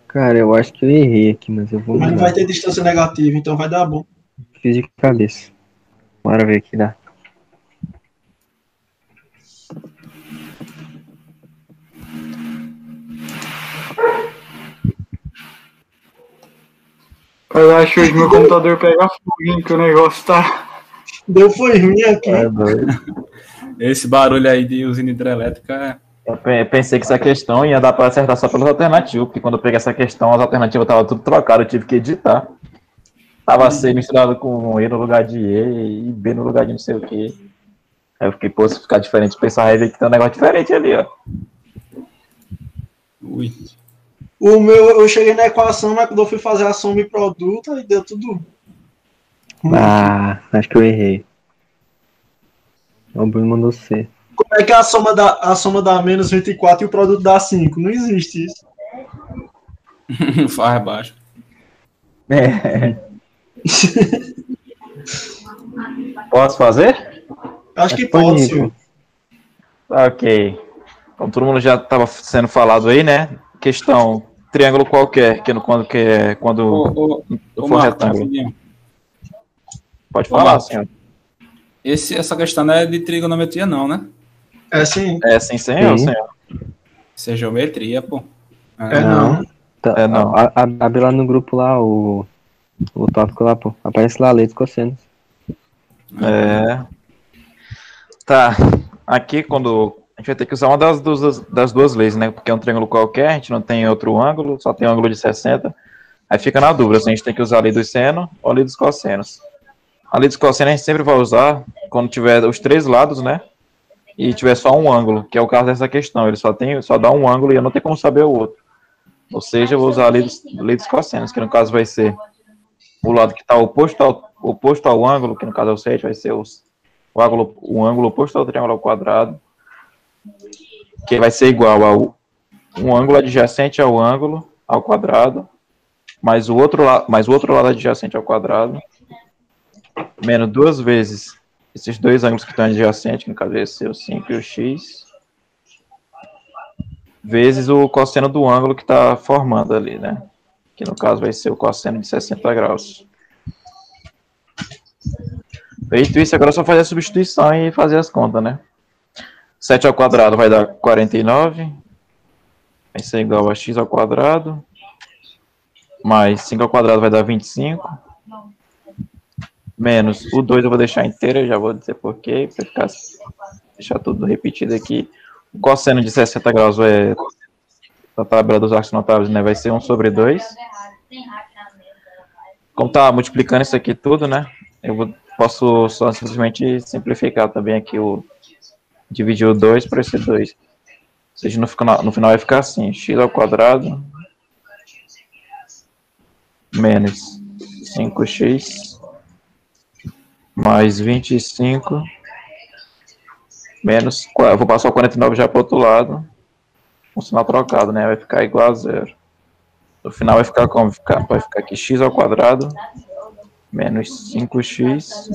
Cara, eu acho que eu errei aqui, mas eu vou Mas não vai ter distância negativa, então vai dar bom. Fiz de cabeça. Bora ver aqui, dá. Eu acho que hoje meu computador pega fogo, que o negócio tá. Deu foi ruim aqui. É doido. Esse barulho aí de usina hidrelétrica é. Eu pe- pensei que essa questão ia dar pra acertar só pelas alternativas, porque quando eu peguei essa questão, as alternativas estavam tudo trocadas, eu tive que editar. Tava C misturado com E no lugar de E e B no lugar de não sei o que. Aí eu fiquei, pô, se ficar diferente, pensar aí que tem um negócio diferente ali, ó. Ui. O meu, eu cheguei na equação, mas quando eu fui fazer a soma e produto, aí deu tudo. Ah, acho que eu errei. O Bruno mandou C. Como é que a soma dá, a soma dá menos 24 e o produto dá 5? Não existe isso. Faz baixo. É. Posso fazer? Acho que Acho que senhor. Ok. Como todo mundo já estava sendo falado aí, né? Questão triângulo qualquer, que no, quando, que é, quando Ô, ô, não ô, for Marcos, retângulo. Pode falar, senhor. Esse, essa questão não é de trigonometria, não, né? É sim. É sim, senhor, Sim. senhor. Isso é geometria, pô. É não. Tá, É, não. a- a- abre lá no grupo lá o, o tópico lá, pô. Aparece lá, leite cossenos. É. Tá. Aqui, quando. A gente vai ter que usar uma das, duas- das duas leis, né? Porque é um triângulo qualquer, a gente não tem outro ângulo, só tem um ângulo de 60. Aí fica na dúvida se a gente tem que usar a lei dos seno ou a lei dos cossenos. A lei dos cossenos a gente sempre vai usar quando tiver os três lados, né? E tiver só um ângulo, que é o caso dessa questão. Ele só tem, só dá um ângulo e eu não tenho como saber o outro. Ou seja, eu vou usar a lei dos, lei dos cossenos, que no caso vai ser o lado que está oposto ao, oposto ao ângulo, que no caso é o 7, vai ser os, o, ângulo, o ângulo oposto ao triângulo ao quadrado, que vai ser igual ao um ângulo adjacente ao ângulo ao quadrado, mais o outro, mais o outro lado adjacente ao quadrado, menos duas vezes esses dois ângulos que estão adjacentes, que no caso vai ser o 5 e o x, vezes o cosseno do ângulo que está formando ali, né? Que no caso vai ser o cosseno de 60 graus. Feito isso, agora é só fazer a substituição e fazer as contas, né? 7 ao quadrado vai dar 49. Vai ser igual a x ao quadrado. Mais 5 ao quadrado vai dar 25. Menos o 2 eu vou deixar inteiro, eu já vou dizer porquê, para ficar deixar tudo repetido aqui. O cosseno de 60 graus é da tabela dos arcos notáveis, né? Vai ser 1 sobre 2. Como tá multiplicando isso aqui tudo, né? Eu vou, posso só simplesmente simplificar também aqui o dividir o 2 por esse 2. Ou seja, no no final vai ficar assim, x ao quadrado menos 5x mais 25 menos, vou passar o 49 já para o outro lado, com sinal trocado, né? Vai ficar igual a zero. No final vai ficar como? Vai ficar aqui x ao quadrado menos 5x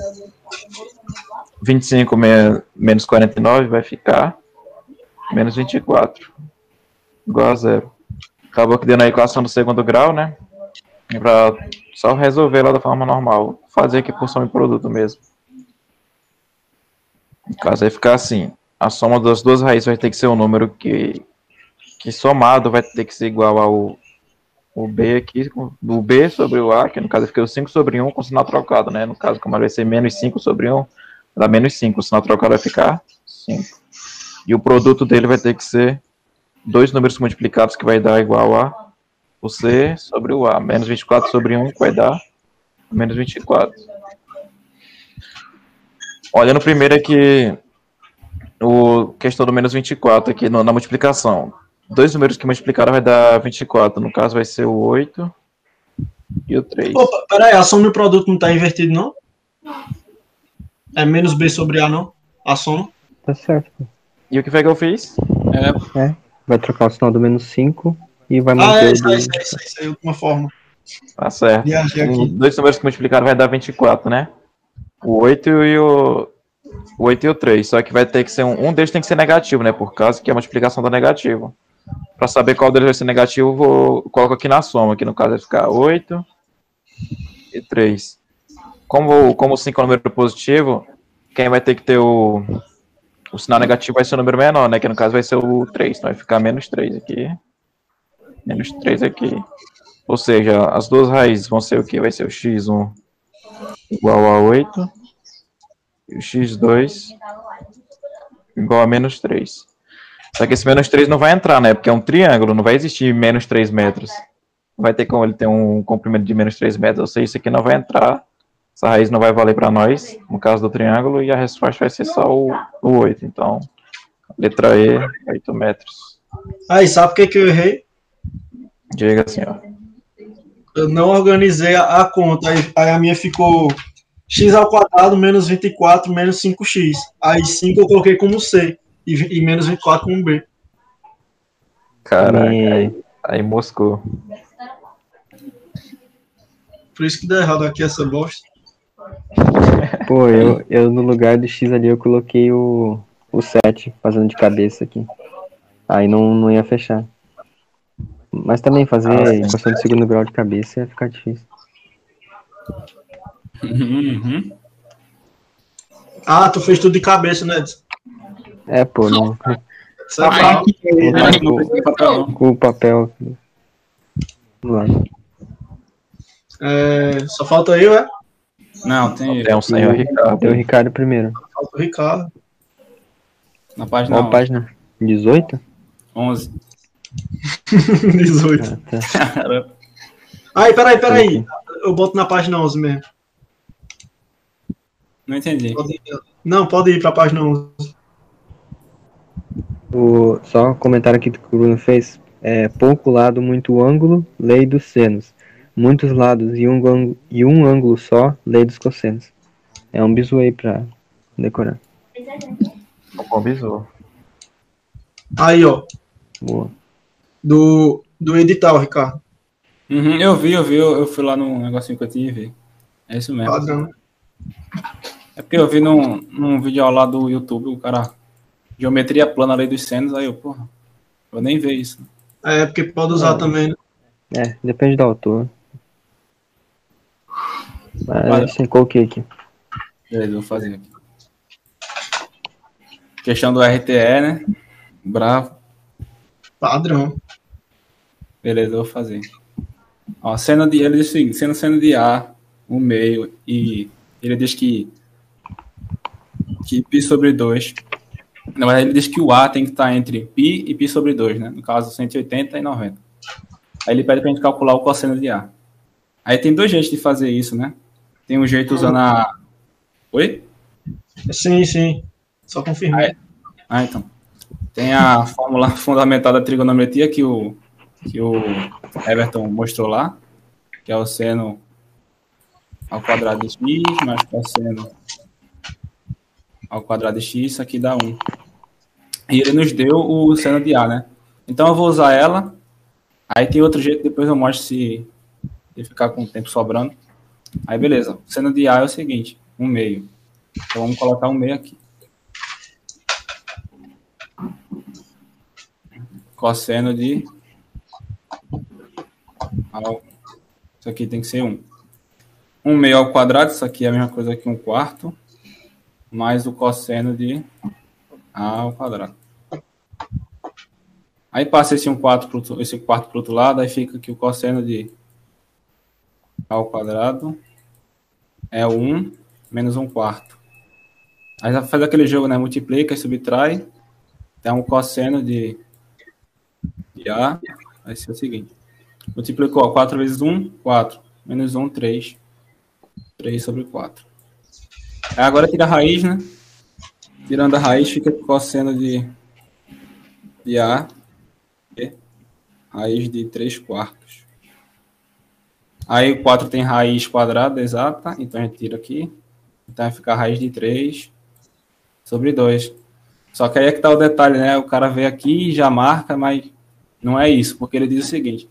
25 menos 49 vai ficar menos 24 igual a zero. Acabou que deu na equação do segundo grau, né? Para só resolver lá da forma normal. Fazer aqui por soma e produto mesmo. No caso, vai ficar assim. A soma das duas raízes vai ter que ser um número que, que somado vai ter que ser igual ao o B aqui, o B sobre o A, que no caso fica o 5 sobre 1 com sinal trocado, né? No caso, como vai ser menos 5 sobre 1, dá menos 5. O sinal trocado vai ficar 5. E o produto dele vai ter que ser dois números multiplicados, que vai dar igual a o C sobre o A. Menos 24 sobre 1, que vai dar menos 24. Olhando primeiro aqui, o questão do menos 24 aqui no, na multiplicação. Dois números que multiplicaram vai dar 24. No caso, vai ser o 8 e o 3. Opa, peraí, a soma e o produto não está invertido, não? É menos B sobre A, não? A soma? Tá certo. E o que foi que eu fiz? É. é. Vai trocar o sinal do menos 5 e vai ah, manter é, do... é, isso, é, isso, é, isso, é, de uma forma. Tá certo. Aqui. Dois números que multiplicaram vai dar 24, né? O 8 e o, o 8 e o 3. Só que vai ter que ser um. Um deles tem que ser negativo, né? Por causa que é a multiplicação da negativo. Para saber qual deles vai ser negativo, vou coloco aqui na soma. Aqui no caso vai ficar 8 e 3. Como, como o 5 é um número positivo, quem vai ter que ter o, o sinal negativo vai ser o número menor, né? Que no caso vai ser o 3. Então vai ficar menos 3 aqui. Menos 3 aqui. Ou seja, as duas raízes vão ser o que? Vai ser o x1 igual a 8 e o x2 igual a menos 3. Só que esse menos 3 não vai entrar, né? Porque é um triângulo, não vai existir menos 3 metros. Não vai ter como ele ter um comprimento de menos 3 metros. Ou seja, isso aqui não vai entrar. Essa raiz não vai valer para nós, no caso do triângulo, e a resposta vai ser só o, o 8. Então, letra E, 8 metros. Aí, sabe por que, que eu errei? Diga assim, ó. Eu não organizei a, a conta. Aí, aí, a minha ficou x ao quadrado menos 24 menos 5x. Aí 5 eu coloquei como C e, e menos 24 como B. Caraca, aí, aí moscou. Por isso que deu errado aqui essa bosta. Pô, eu, eu no lugar do X ali eu coloquei o, o 7 fazendo de cabeça aqui. Aí não, não ia fechar. Mas também fazer ah, equação de segundo grau de cabeça ia ficar difícil. Uhum. Ah, tu fez tudo de cabeça, né? É, pô, não. Safado. Com o papel. Vamos lá. É, só falta eu, é? Não, tem É um senhor Ricardo. Tem o Ricardo primeiro. Falta o Ricardo. Na página Qual página? 18? 11. 18. Ah, tá. Caramba. Aí, peraí, peraí. Eu boto na página 11 mesmo. Não entendi. Pode. Não, pode ir pra página 11. O, só um comentário aqui que o Bruno fez. É, pouco lado, muito ângulo, lei dos senos. Muitos lados e um, ângulo, e um ângulo só, lei dos cossenos. É um bisu aí pra decorar. Um bom bisu. Aí, ó. Boa. Do, do edital, Ricardo. Uhum, eu vi, eu vi, eu, eu fui lá no negocinho que eu tinha e vi. É isso mesmo. Padrão. É porque eu vi num, num vídeo lá do YouTube, o cara. Geometria plana, lei dos senos, aí eu, porra, vou nem ver isso. É, porque pode usar É. também, né? É, depende do autor. Mas Olha. assim, coloquei aqui. Beleza, vou fazer aqui. Questão do RTE, né? Bravo. Padrão. Beleza, eu vou fazer. Ó, cena de, ele diz o seguinte, sendo cena de A, o meio, e ele diz que que π sobre 2 Na verdade, ele diz que o A tem que estar entre π e π sobre 2, né? No caso, 180 e 90. Aí ele pede para a gente calcular o cosseno de A. Aí tem dois jeitos de fazer isso, né? Tem um jeito usando a... Oi? Sim, sim. Só confirmar. Aí- Ah, então. Tem a fórmula fundamental da trigonometria que o, que o Everton mostrou lá, que é o seno ao quadrado de x mais cosseno ao quadrado de x, isso aqui dá 1. E ele nos deu o seno de A, né? Então eu vou usar ela. Aí tem outro jeito, depois eu mostro se ele ficar com o tempo sobrando. Aí beleza, o seno de A é o seguinte, 1 meio. Então vamos colocar 1 meio aqui. cosseno de. Ao, isso aqui tem que ser 1. 1 meio ao quadrado, isso aqui é a mesma coisa que 1 quarto, mais o cosseno de A ao quadrado. Aí passa esse 1 quarto outro- esse quarto para o outro lado, aí fica que o cosseno de A ao quadrado é 1 menos 1 quarto. Aí já faz aquele jogo, né? Multiplica e subtrai. Dá um cosseno de de A vai ser o seguinte. Multiplicou 4 vezes 1, 4. Menos 1, 3. 3 sobre 4. Aí agora tira a raiz, né? Tirando a raiz, fica cosseno de, de A. e Raiz de 3 quartos. Aí o 4 tem raiz quadrada exata, então a gente tira aqui. Então vai ficar raiz de 3 sobre 2. Só que aí é que tá o detalhe, né? O cara vê aqui e já marca, mas não é isso, porque ele diz o seguinte,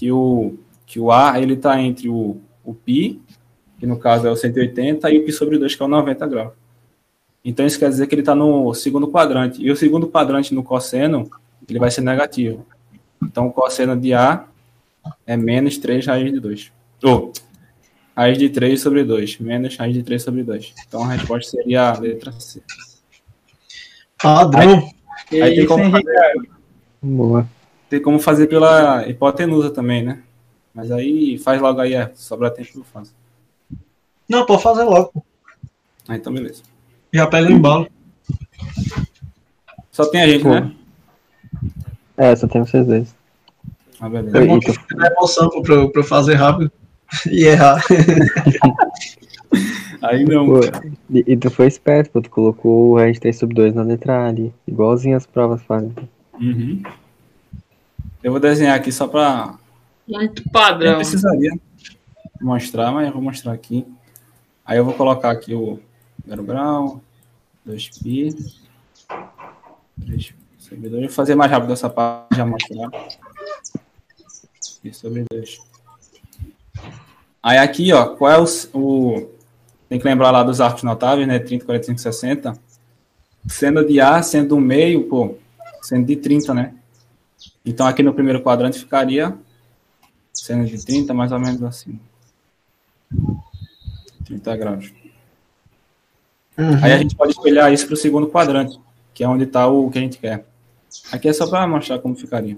que o, que o A, ele tá entre o, o π, que no caso é o 180, e o π sobre 2, que é o 90 graus. Então isso quer dizer que ele está no segundo quadrante. E o segundo quadrante no cosseno, ele vai ser negativo. Então o cosseno de A é menos 3 raiz de 2. Ou, raiz de 3 sobre 2, menos raiz de 3 sobre 2. Então a resposta seria a letra C. Padrão. Que Aí tem como Henrique? fazer Boa. Tem como fazer pela hipotenusa também, né? Mas aí faz logo aí, é, sobra tempo eu faço. Não, pode fazer logo. Ah, então beleza. Já pega o embalo. Só tem a gente, Pô. né? É, só tem vocês dois. Ah, beleza. É bom Ito. que dá emoção pra, eu- pra fazer rápido e errar. Aí não. Pô, e, e tu foi esperto, pô, tu colocou o raiz de 3 sobre 2 na letra A ali. Igualzinho as provas fazem. Uhum. Eu vou desenhar aqui só pra. Muito Eu padrão. precisaria mostrar, mas eu vou mostrar aqui. Aí eu vou colocar aqui o zero grau, 2π, 3 sobre 2. Vou fazer mais rápido essa parte, já mostrar. Pi sobre 2. Aí aqui, ó, qual é o, o- Tem que lembrar lá dos arcos notáveis, né? 30, 45, 60. Sendo de A, sendo um meio, pô, sendo de 30, né? Então aqui no primeiro quadrante ficaria sendo de 30, mais ou menos assim. 30 graus. Aí a gente pode espelhar isso para o segundo quadrante, que é onde está o que a gente quer. Aqui é só para mostrar como ficaria.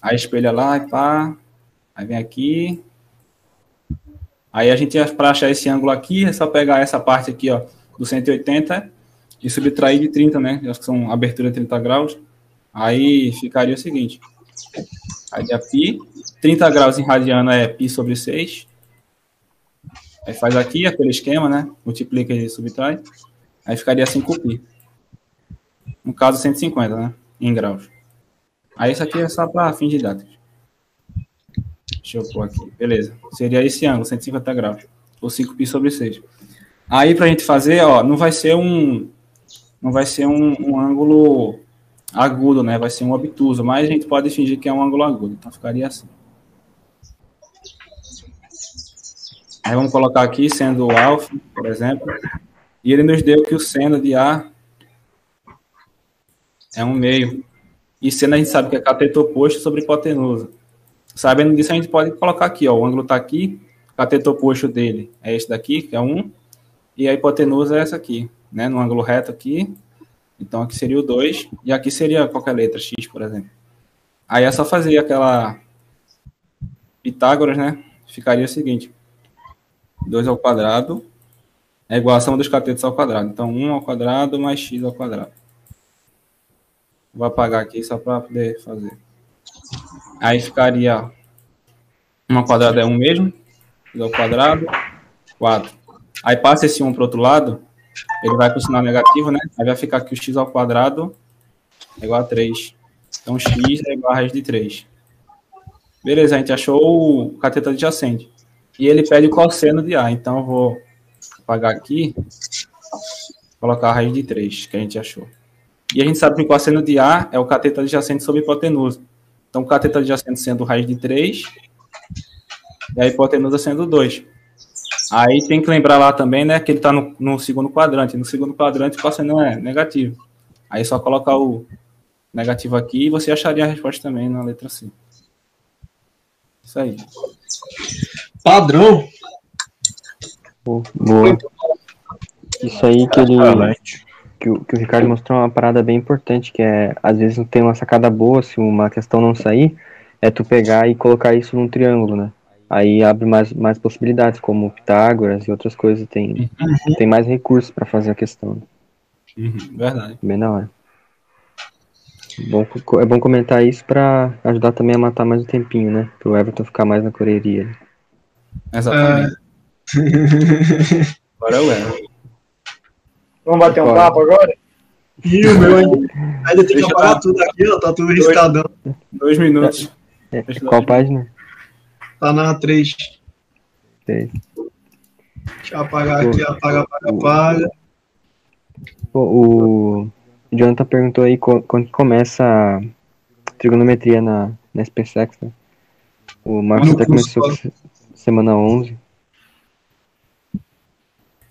Aí espelha lá e pá. Aí vem aqui. Aí a gente, para achar esse ângulo aqui, é só pegar essa parte aqui, ó, do 180 e subtrair de 30, né? Acho que são abertura de 30 graus. Aí ficaria o seguinte. Aí é π. 30 graus em radiano é π sobre 6. Aí faz aqui aquele esquema, né? Multiplica e subtrai. Aí ficaria 5π. No caso, 150, né? Em graus. Aí isso aqui é só para fins didáticos. Deixa eu pôr aqui. Beleza. Seria esse ângulo, 150 graus. Ou 5π sobre 6. Aí pra gente fazer, ó, não vai ser um. Não vai ser um, um ângulo agudo, né? Vai ser um obtuso, mas a gente pode fingir que é um ângulo agudo. Então ficaria assim. Aí vamos colocar aqui sendo o alfa, por exemplo. E ele nos deu que o seno de A é um meio. E seno a gente sabe que é cateto oposto sobre hipotenusa. Sabendo disso, a gente pode colocar aqui, ó. O ângulo está aqui, cateto oposto dele é esse daqui, que é 1, e a hipotenusa é essa aqui, né? No ângulo reto aqui. Então aqui seria o 2, e aqui seria qualquer letra, x, por exemplo. Aí é só fazer aquela Pitágoras, né? Ficaria o seguinte: 2 ao quadrado é igual a soma dos catetos ao quadrado. Então, 1 ao quadrado mais x ao quadrado. Vou apagar aqui só para poder fazer. Aí ficaria uma quadrada é um mesmo, x ao quadrado, 4. Aí passa esse 1 para o outro lado, ele vai para o sinal negativo, né? Aí vai ficar que o x ao quadrado é igual a 3. Então x é igual a raiz de 3. Beleza, a gente achou o cateto adjacente. E ele pede o cosseno de A. Então eu vou apagar aqui, colocar a raiz de 3 que a gente achou. E a gente sabe que o cosseno de A é o cateto adjacente sobre hipotenusa. Então, o cateto adjacente sendo raiz de 3 e a hipotenusa sendo 2. Aí tem que lembrar lá também, né, que ele está no, no, segundo quadrante. No segundo quadrante o cosseno é negativo. Aí só colocar o negativo aqui e você acharia a resposta também na letra C. Isso aí. Padrão. Boa. Isso aí que ele. Que o, que o Ricardo mostrou uma parada bem importante, que é, às vezes não tem uma sacada boa, se uma questão não sair, é tu pegar e colocar isso num triângulo, né? Aí abre mais, mais possibilidades, como Pitágoras e outras coisas, tem, uhum. tem mais recursos para fazer a questão. Uhum, verdade. Bem na hora. Bom, é bom comentar isso para ajudar também a matar mais o tempinho, né? Pro Everton ficar mais na correria. Exatamente. agora é o Everton. Vamos bater um papo agora? Ih, o meu ainda, ainda tem que apagar tudo aqui, ó. Tá tudo riscadão. Dois minutos. É, é, qual página? Tá na 3. 3. Deixa eu apagar aqui, apaga, apaga, apaga. O, o Jonathan perguntou aí quando que começa a trigonometria na, na SpaceX, né? O Marcos até começou semana 11.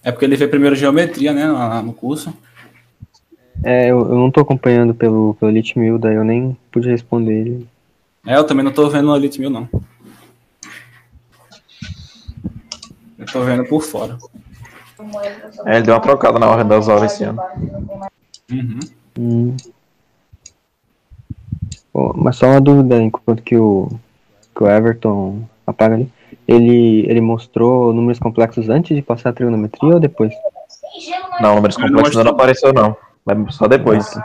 É porque ele fez primeiro geometria, né, no curso. É, eu, eu não tô acompanhando pelo, pelo Elite Mil, daí eu nem pude responder ele. É, eu também não tô vendo o Elite Mil, não. Eu tô vendo por fora. É, ele deu uma trocada na ordem das horas esse ano. Uhum. Hum. Pô, mas só uma dúvida, enquanto que o, que o Everton apaga ali. Ele, ele mostrou números complexos antes de passar a trigonometria ou depois? Não, números complexos não, não apareceu não. Mas só depois.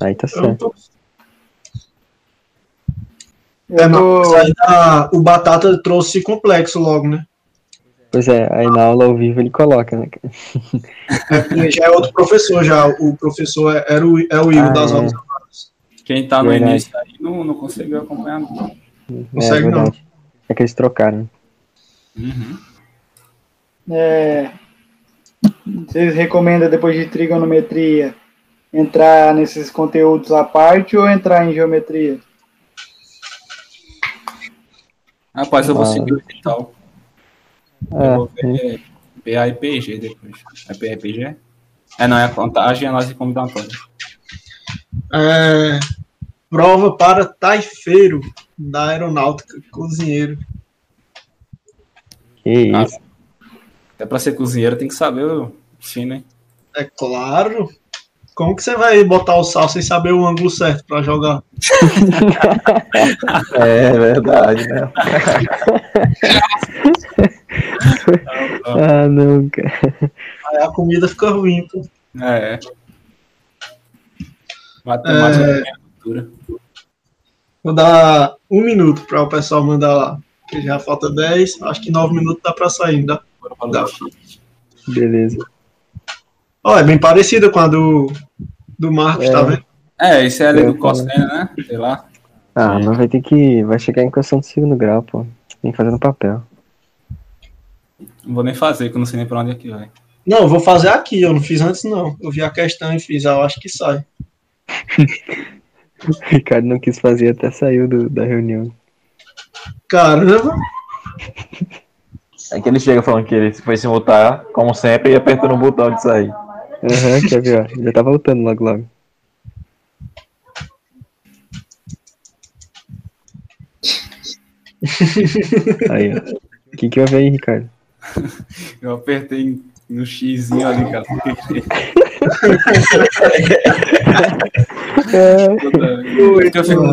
Aí tá certo. É, mas aí o Batata trouxe complexo logo, né? Pois é, aí na aula ao vivo ele coloca, né? É, já é outro professor, já. O professor é, era o, é o Igor ah, das é. aulas. Quem tá no verdade. início aí não, não conseguiu acompanhar, não. Consegue é, não. É que eles trocaram. Uhum. É, vocês recomendam, depois de trigonometria, entrar nesses conteúdos à parte ou entrar em geometria? Rapaz, eu vou ah. seguir o digital. É, eu vou ver PA e PG depois. É PA e PG? É, não, é a contagem e análise combinatória. É, prova para taifeiro da aeronáutica, cozinheiro. Que isso. Até para ser cozinheiro tem que saber o fino, hein? É claro. Como que você vai botar o sal sem saber o ângulo certo para jogar? é verdade, né? ah, não, cara. Aí a comida fica ruim, pô. É. Matemática é... cultura. Vou dar um minuto para o pessoal mandar lá. Que já falta 10, acho que 9 minutos dá para sair, dá? dá. Beleza. Ó, oh, é bem parecida com a do, do Marcos, tá é. tá vendo? É, esse é ali do Cossena, né? Sei lá. Ah, mas vai ter que. Vai chegar em questão do segundo grau, pô. Tem que fazer no papel. Não vou nem fazer, que eu não sei nem pra onde é que vai. Não, eu vou fazer aqui, eu não fiz antes, não. Eu vi a questão e fiz, ah, eu acho que sai. o Ricardo não quis fazer, até saiu do, da reunião. Caramba! É que ele chega falando que ele foi se mutar, como sempre, e apertando o botão de sair. Aham, uhum, quer ver, ó. Já tá voltando logo logo. aí, ó. O que que eu aí, Ricardo? Eu apertei no xizinho ali, cara. eu, fico,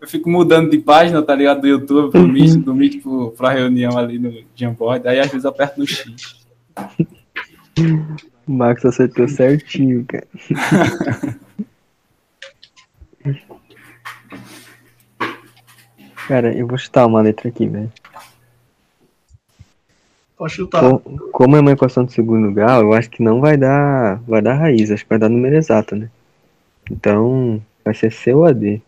eu fico mudando de página, tá ligado? Do YouTube pro Meet, do Meet pro, pra reunião ali no Jamboard. Aí às vezes eu aperto no X. O Marcos acertou certinho, cara. cara, eu vou chutar uma letra aqui, velho. Pode chutar. Co- Como é uma equação de segundo grau, eu acho que não vai dar, vai dar raiz, acho que vai dar número exato, né? Então, vai ser C ou AD.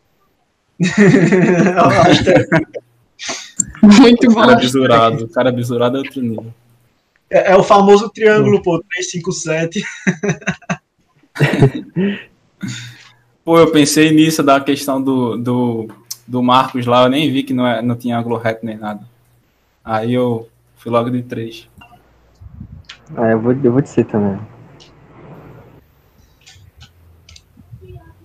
Muito bom. Cara besurado. Cara besurado é outro nível. É, é o famoso triângulo, pô, 357. Pô, eu pensei nisso da questão do, do, do Marcos lá, eu nem vi que não, é, não tinha ângulo reto nem nada. Aí eu fui logo de três. Ah, eu vou, eu vou de C também.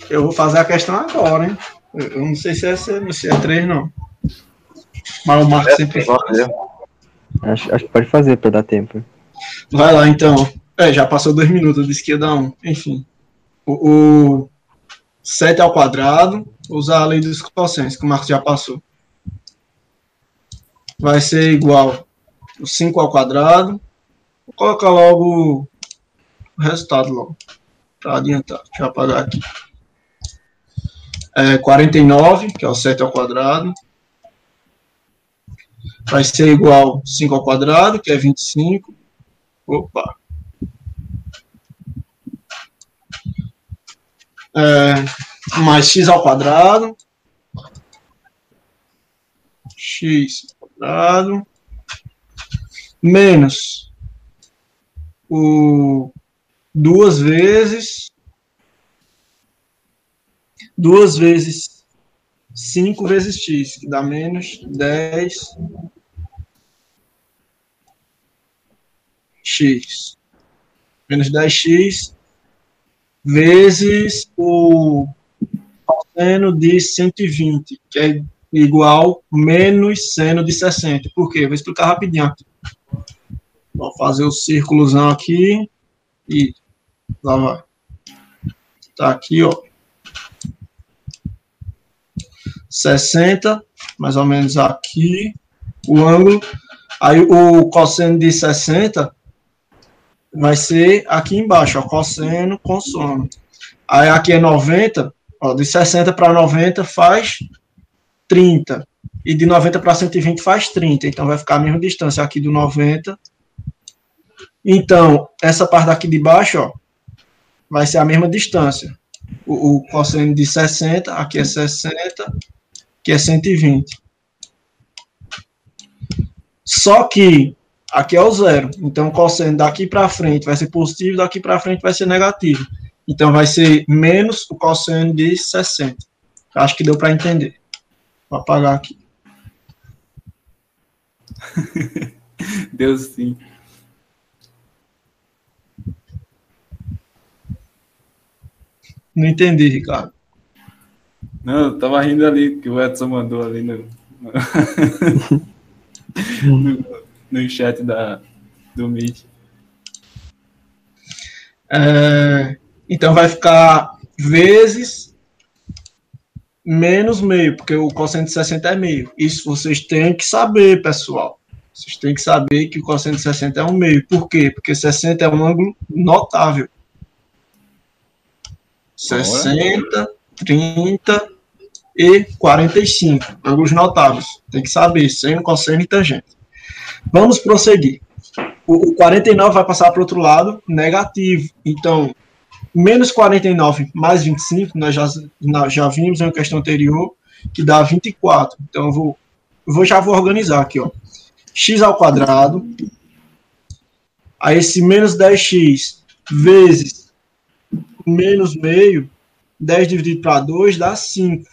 Eu vou fazer a questão agora, hein? Eu não sei se é, se se é 3, não. Mas o Marcos sempre faz. Acho, acho que pode fazer pra dar tempo. Vai lá, então. É, já passou dois minutos, eu disse que ia dar um. Enfim. O, o 7 ao quadrado, usar a lei dos cossens, que o Marcos já passou. Vai ser igual o 5 ao quadrado. Vou colocar logo o resultado logo. Para adiantar. Deixa eu apagar aqui. É 49, que é o 7 ao quadrado. Vai ser igual 5 ao quadrado, que é 25. Opa. É, mais x ao quadrado. x ao quadrado. Menos o duas vezes duas vezes 5 vezes x, que dá menos 10 x. Menos 10x vezes o cosseno de 120, que é igual menos seno de 60. Por quê? Vou explicar rapidinho. Vou fazer o círculozão aqui e lá vai. Tá aqui, ó. 60, mais ou menos aqui, o ângulo. Aí o cosseno de 60 vai ser aqui embaixo, ó, cosseno com sono. Aí aqui é 90, ó, de 60 para 90 faz 30. E de 90 para 120 faz 30. Então vai ficar a mesma distância aqui do 90. Então, essa parte aqui de baixo, ó, vai ser a mesma distância. O, o cosseno de 60, aqui é 60, que é 120. Só que aqui é o zero. Então, o cosseno daqui para frente vai ser positivo, daqui para frente vai ser negativo. Então, vai ser menos o cosseno de 60. Acho que deu para entender. Vou apagar aqui. Deus sim. Não entendi, Ricardo. Não, eu tava rindo ali que o Edson mandou ali no, no, chat da, do Meet. É, então, vai ficar vezes menos meio, porque o cosseno de 60 é meio. Isso vocês têm que saber, pessoal. Vocês têm que saber que o cosseno de 60 é um meio. Por quê? Porque 60 é um ângulo notável. 60, 30 e 45. Ângulos notáveis. Tem que saber, seno, cosseno e tangente. Vamos prosseguir. O, o 49 vai passar para o outro lado, negativo. Então, menos 49 mais 25, nós já, nós já vimos em uma questão anterior, que dá 24. Então, eu vou, vou já vou organizar aqui, ó. x ao quadrado, aí esse menos 10x vezes menos meio, 10 dividido para 2 dá 5.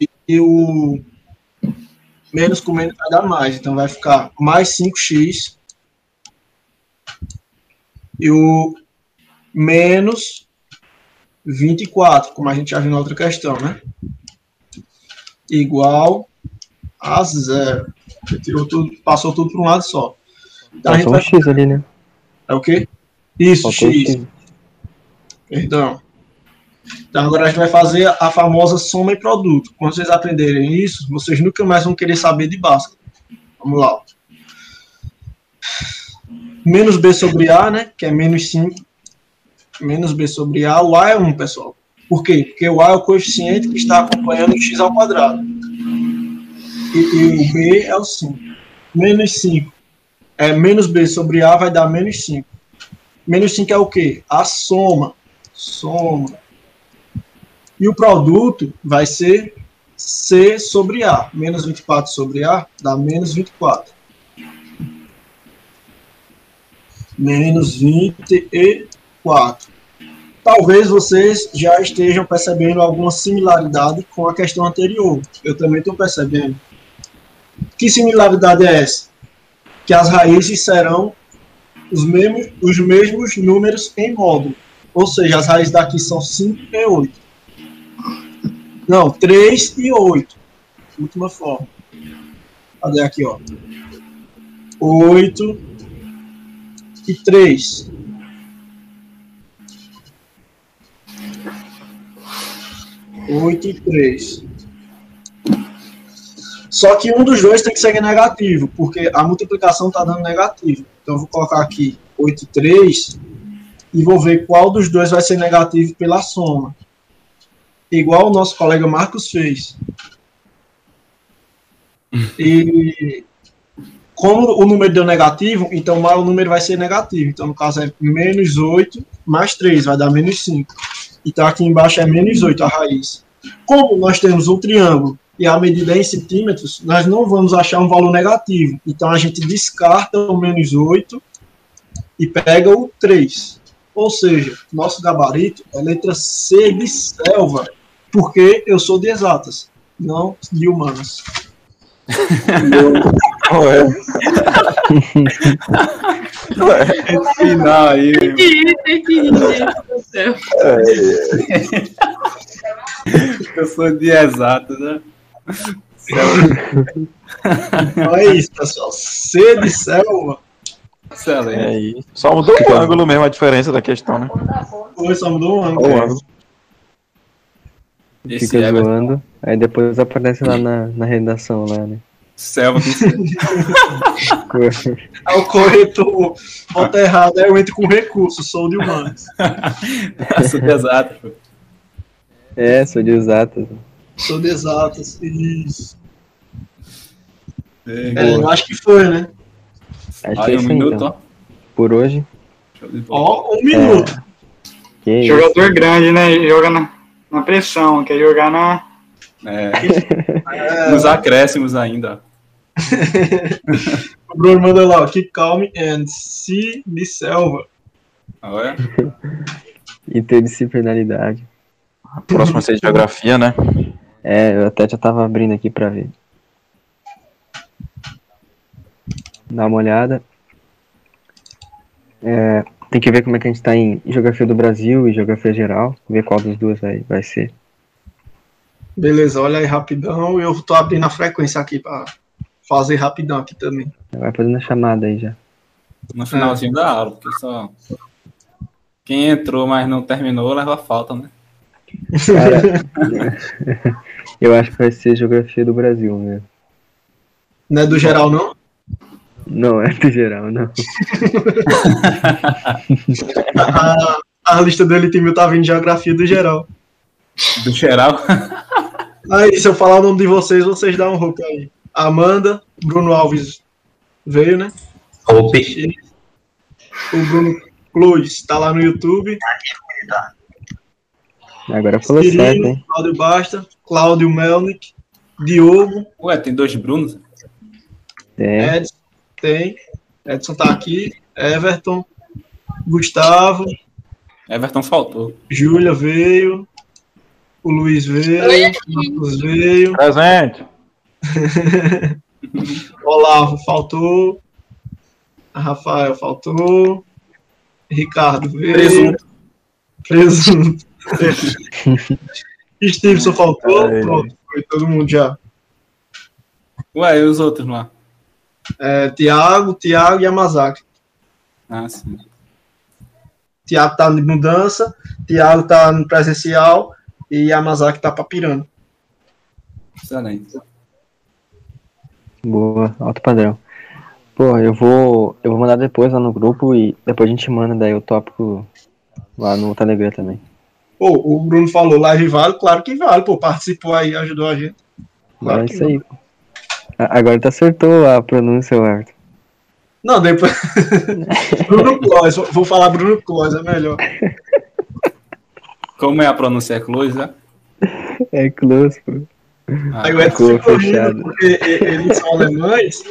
E, e o menos com menos vai dar mais, então vai ficar mais 5x e o menos 24, como a gente já viu na outra questão, né? Igual a zero. Tirou tudo, passou tudo para um lado só. Então a gente um vai. X ali, né? É o quê? Isso, Faltou X. X. Perdão. Então agora a gente vai fazer a famosa soma e produto. Quando vocês aprenderem isso, vocês nunca mais vão querer saber de Bhaskara. Vamos lá. Menos B sobre A, né? Que é menos 5, menos B sobre A, o A é 1, pessoal. Por quê? Porque o A é o coeficiente que está acompanhando o x ao quadrado. E, e o B é o 5. Menos 5. É, menos B sobre A vai dar menos 5. Menos 5 é o quê? A soma. Soma. E o produto vai ser C sobre A. Menos 24 sobre A dá menos 24. Menos 24. Talvez vocês já estejam percebendo alguma similaridade com a questão anterior. Eu também estou percebendo. Que similaridade é essa? Que as raízes serão os mesmos, os mesmos números em módulo. Ou seja, as raízes daqui são 5 e 8. Não, 3 e 8. Última forma. Cadê aqui, ó? 8 e 3. Oito e três. Só que um dos dois tem que ser negativo, porque a multiplicação está dando negativo. Então eu vou colocar aqui 8 e 3 e vou ver qual dos dois vai ser negativo pela soma. Igual o nosso colega Marcos fez. E como o número deu negativo, então o número vai ser negativo. Então, no caso, é menos 8 mais 3, vai dar menos 5. Então, aqui embaixo é menos 8 a raiz. Como nós temos um triângulo e a medida é em centímetros, nós não vamos achar um valor negativo. Então, a gente descarta o menos 8 e pega o 3. Ou seja, nosso gabarito é letra C de selva, porque eu sou de exatas, não de humanas. Ué. Ué. Esse final aí. Tem que ir, tem que ir, gente do céu. Eu sou de exato, né? Então é isso, pessoal. C de selva. Excelente. É aí. Só mudou o ângulo mesmo, a diferença da questão, né? Foi, só mudou O ângulo. ângulo. Esse Fica Everton, zoando. Aí depois aparece lá na, na redação lá, né? Selva. Aí o corretor bota errado, aí eu entro com recurso, sou de humanas. Eu sou de exato. pô. É, sou de exatas. Sou de exatas. Isso. É, É, eu acho que foi, né? Acho que é Aí um isso minuto, então. ó. Por hoje. Ó, um minuto. Isso. Jogador grande, né? Joga na, na pressão, quer jogar na. É. Nos acréscimos ainda. O Bruno manda lá, ó, keep calm and see de selva. Olha. Interdisciplinaridade. Próximo vai ser de geografia, né? É, eu até já tava abrindo aqui pra ver. Dá uma olhada. É, tem que ver como é que a gente tá em geografia do Brasil e geografia geral. Ver qual dos duas vai, vai ser. Beleza, olha aí rapidão. Eu tô abrindo a frequência aqui pra fazer rapidão aqui também. Vai fazendo a chamada aí já. No finalzinho da aula, porque só. Quem entrou, mas não terminou, leva falta, né? Cara, eu acho que vai ser geografia do Brasil mesmo. Não é do geral, não? Não, é do geral, não. A, a lista do Elite Mil tá vindo de geografia do geral. Do geral. Aí, se eu falar o nome de vocês, vocês dão um roupa aí. Amanda, Bruno Alves veio, né? Hope. O Bruno Cruz tá lá no YouTube. Agora falou certo, hein? Cláudio Basta, Cláudio Melnick, Diogo, Ué, tem dois Brunos? É, Edson, tem. Edson tá aqui, Everton, Gustavo, Everton faltou. Júlia veio, o Luiz veio, o Marcos veio, Presente. Olavo faltou, Rafael faltou, Ricardo veio, Presunto. Presunto. Stevenson faltou, pronto, foi todo mundo já. Ué, e os outros lá? É, Tiago, Tiago e Yamazaki. Ah, sim. Tiago tá de mudança, Tiago tá no presencial e Yamazaki tá papirando. Excelente. boa, alto padrão. Pô, eu vou, eu vou mandar depois lá no grupo e depois a gente manda daí o tópico lá no Telegram também. Pô, o Bruno falou, live vale, claro que vale, pô, participou aí, ajudou a gente. Claro é isso aí. pô. A- Agora tu acertou a pronúncia, Everton. Não, depois. Bruno Clóis, vou- vou falar Bruno Clóis, é melhor. Como é a pronúncia? É close, né? É close, pô. Aí o Edson Ficou rindo, porque eles são alemães.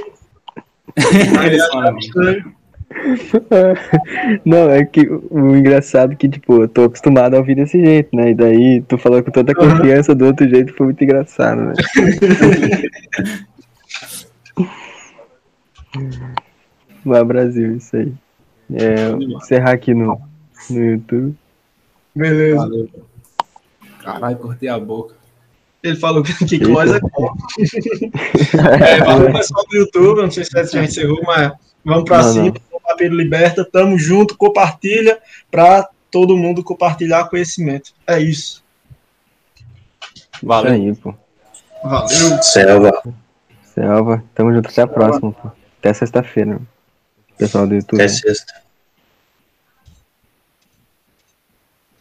Eles são. Não, é que o engraçado é que, tipo, eu tô acostumado a ouvir desse jeito, né? E daí tu falou com tanta Aham. confiança do outro jeito, foi muito engraçado, né? Vai Brasil, isso aí. É, vou encerrar aqui no, no YouTube. Beleza. Valeu. Caralho, cortei a boca. Ele falou que, que Clóis é. É, valeu pessoal do YouTube, não sei se já encerrou, mas vamos pra Não, cima. O Papiro Liberta, tamo junto, compartilha pra todo mundo compartilhar conhecimento. É isso. Isso Valeu. aí, pô. Valeu. Selva. Selva, tamo junto, até a próxima, pô. Até sexta-feira, pessoal do YouTube. Até sexta.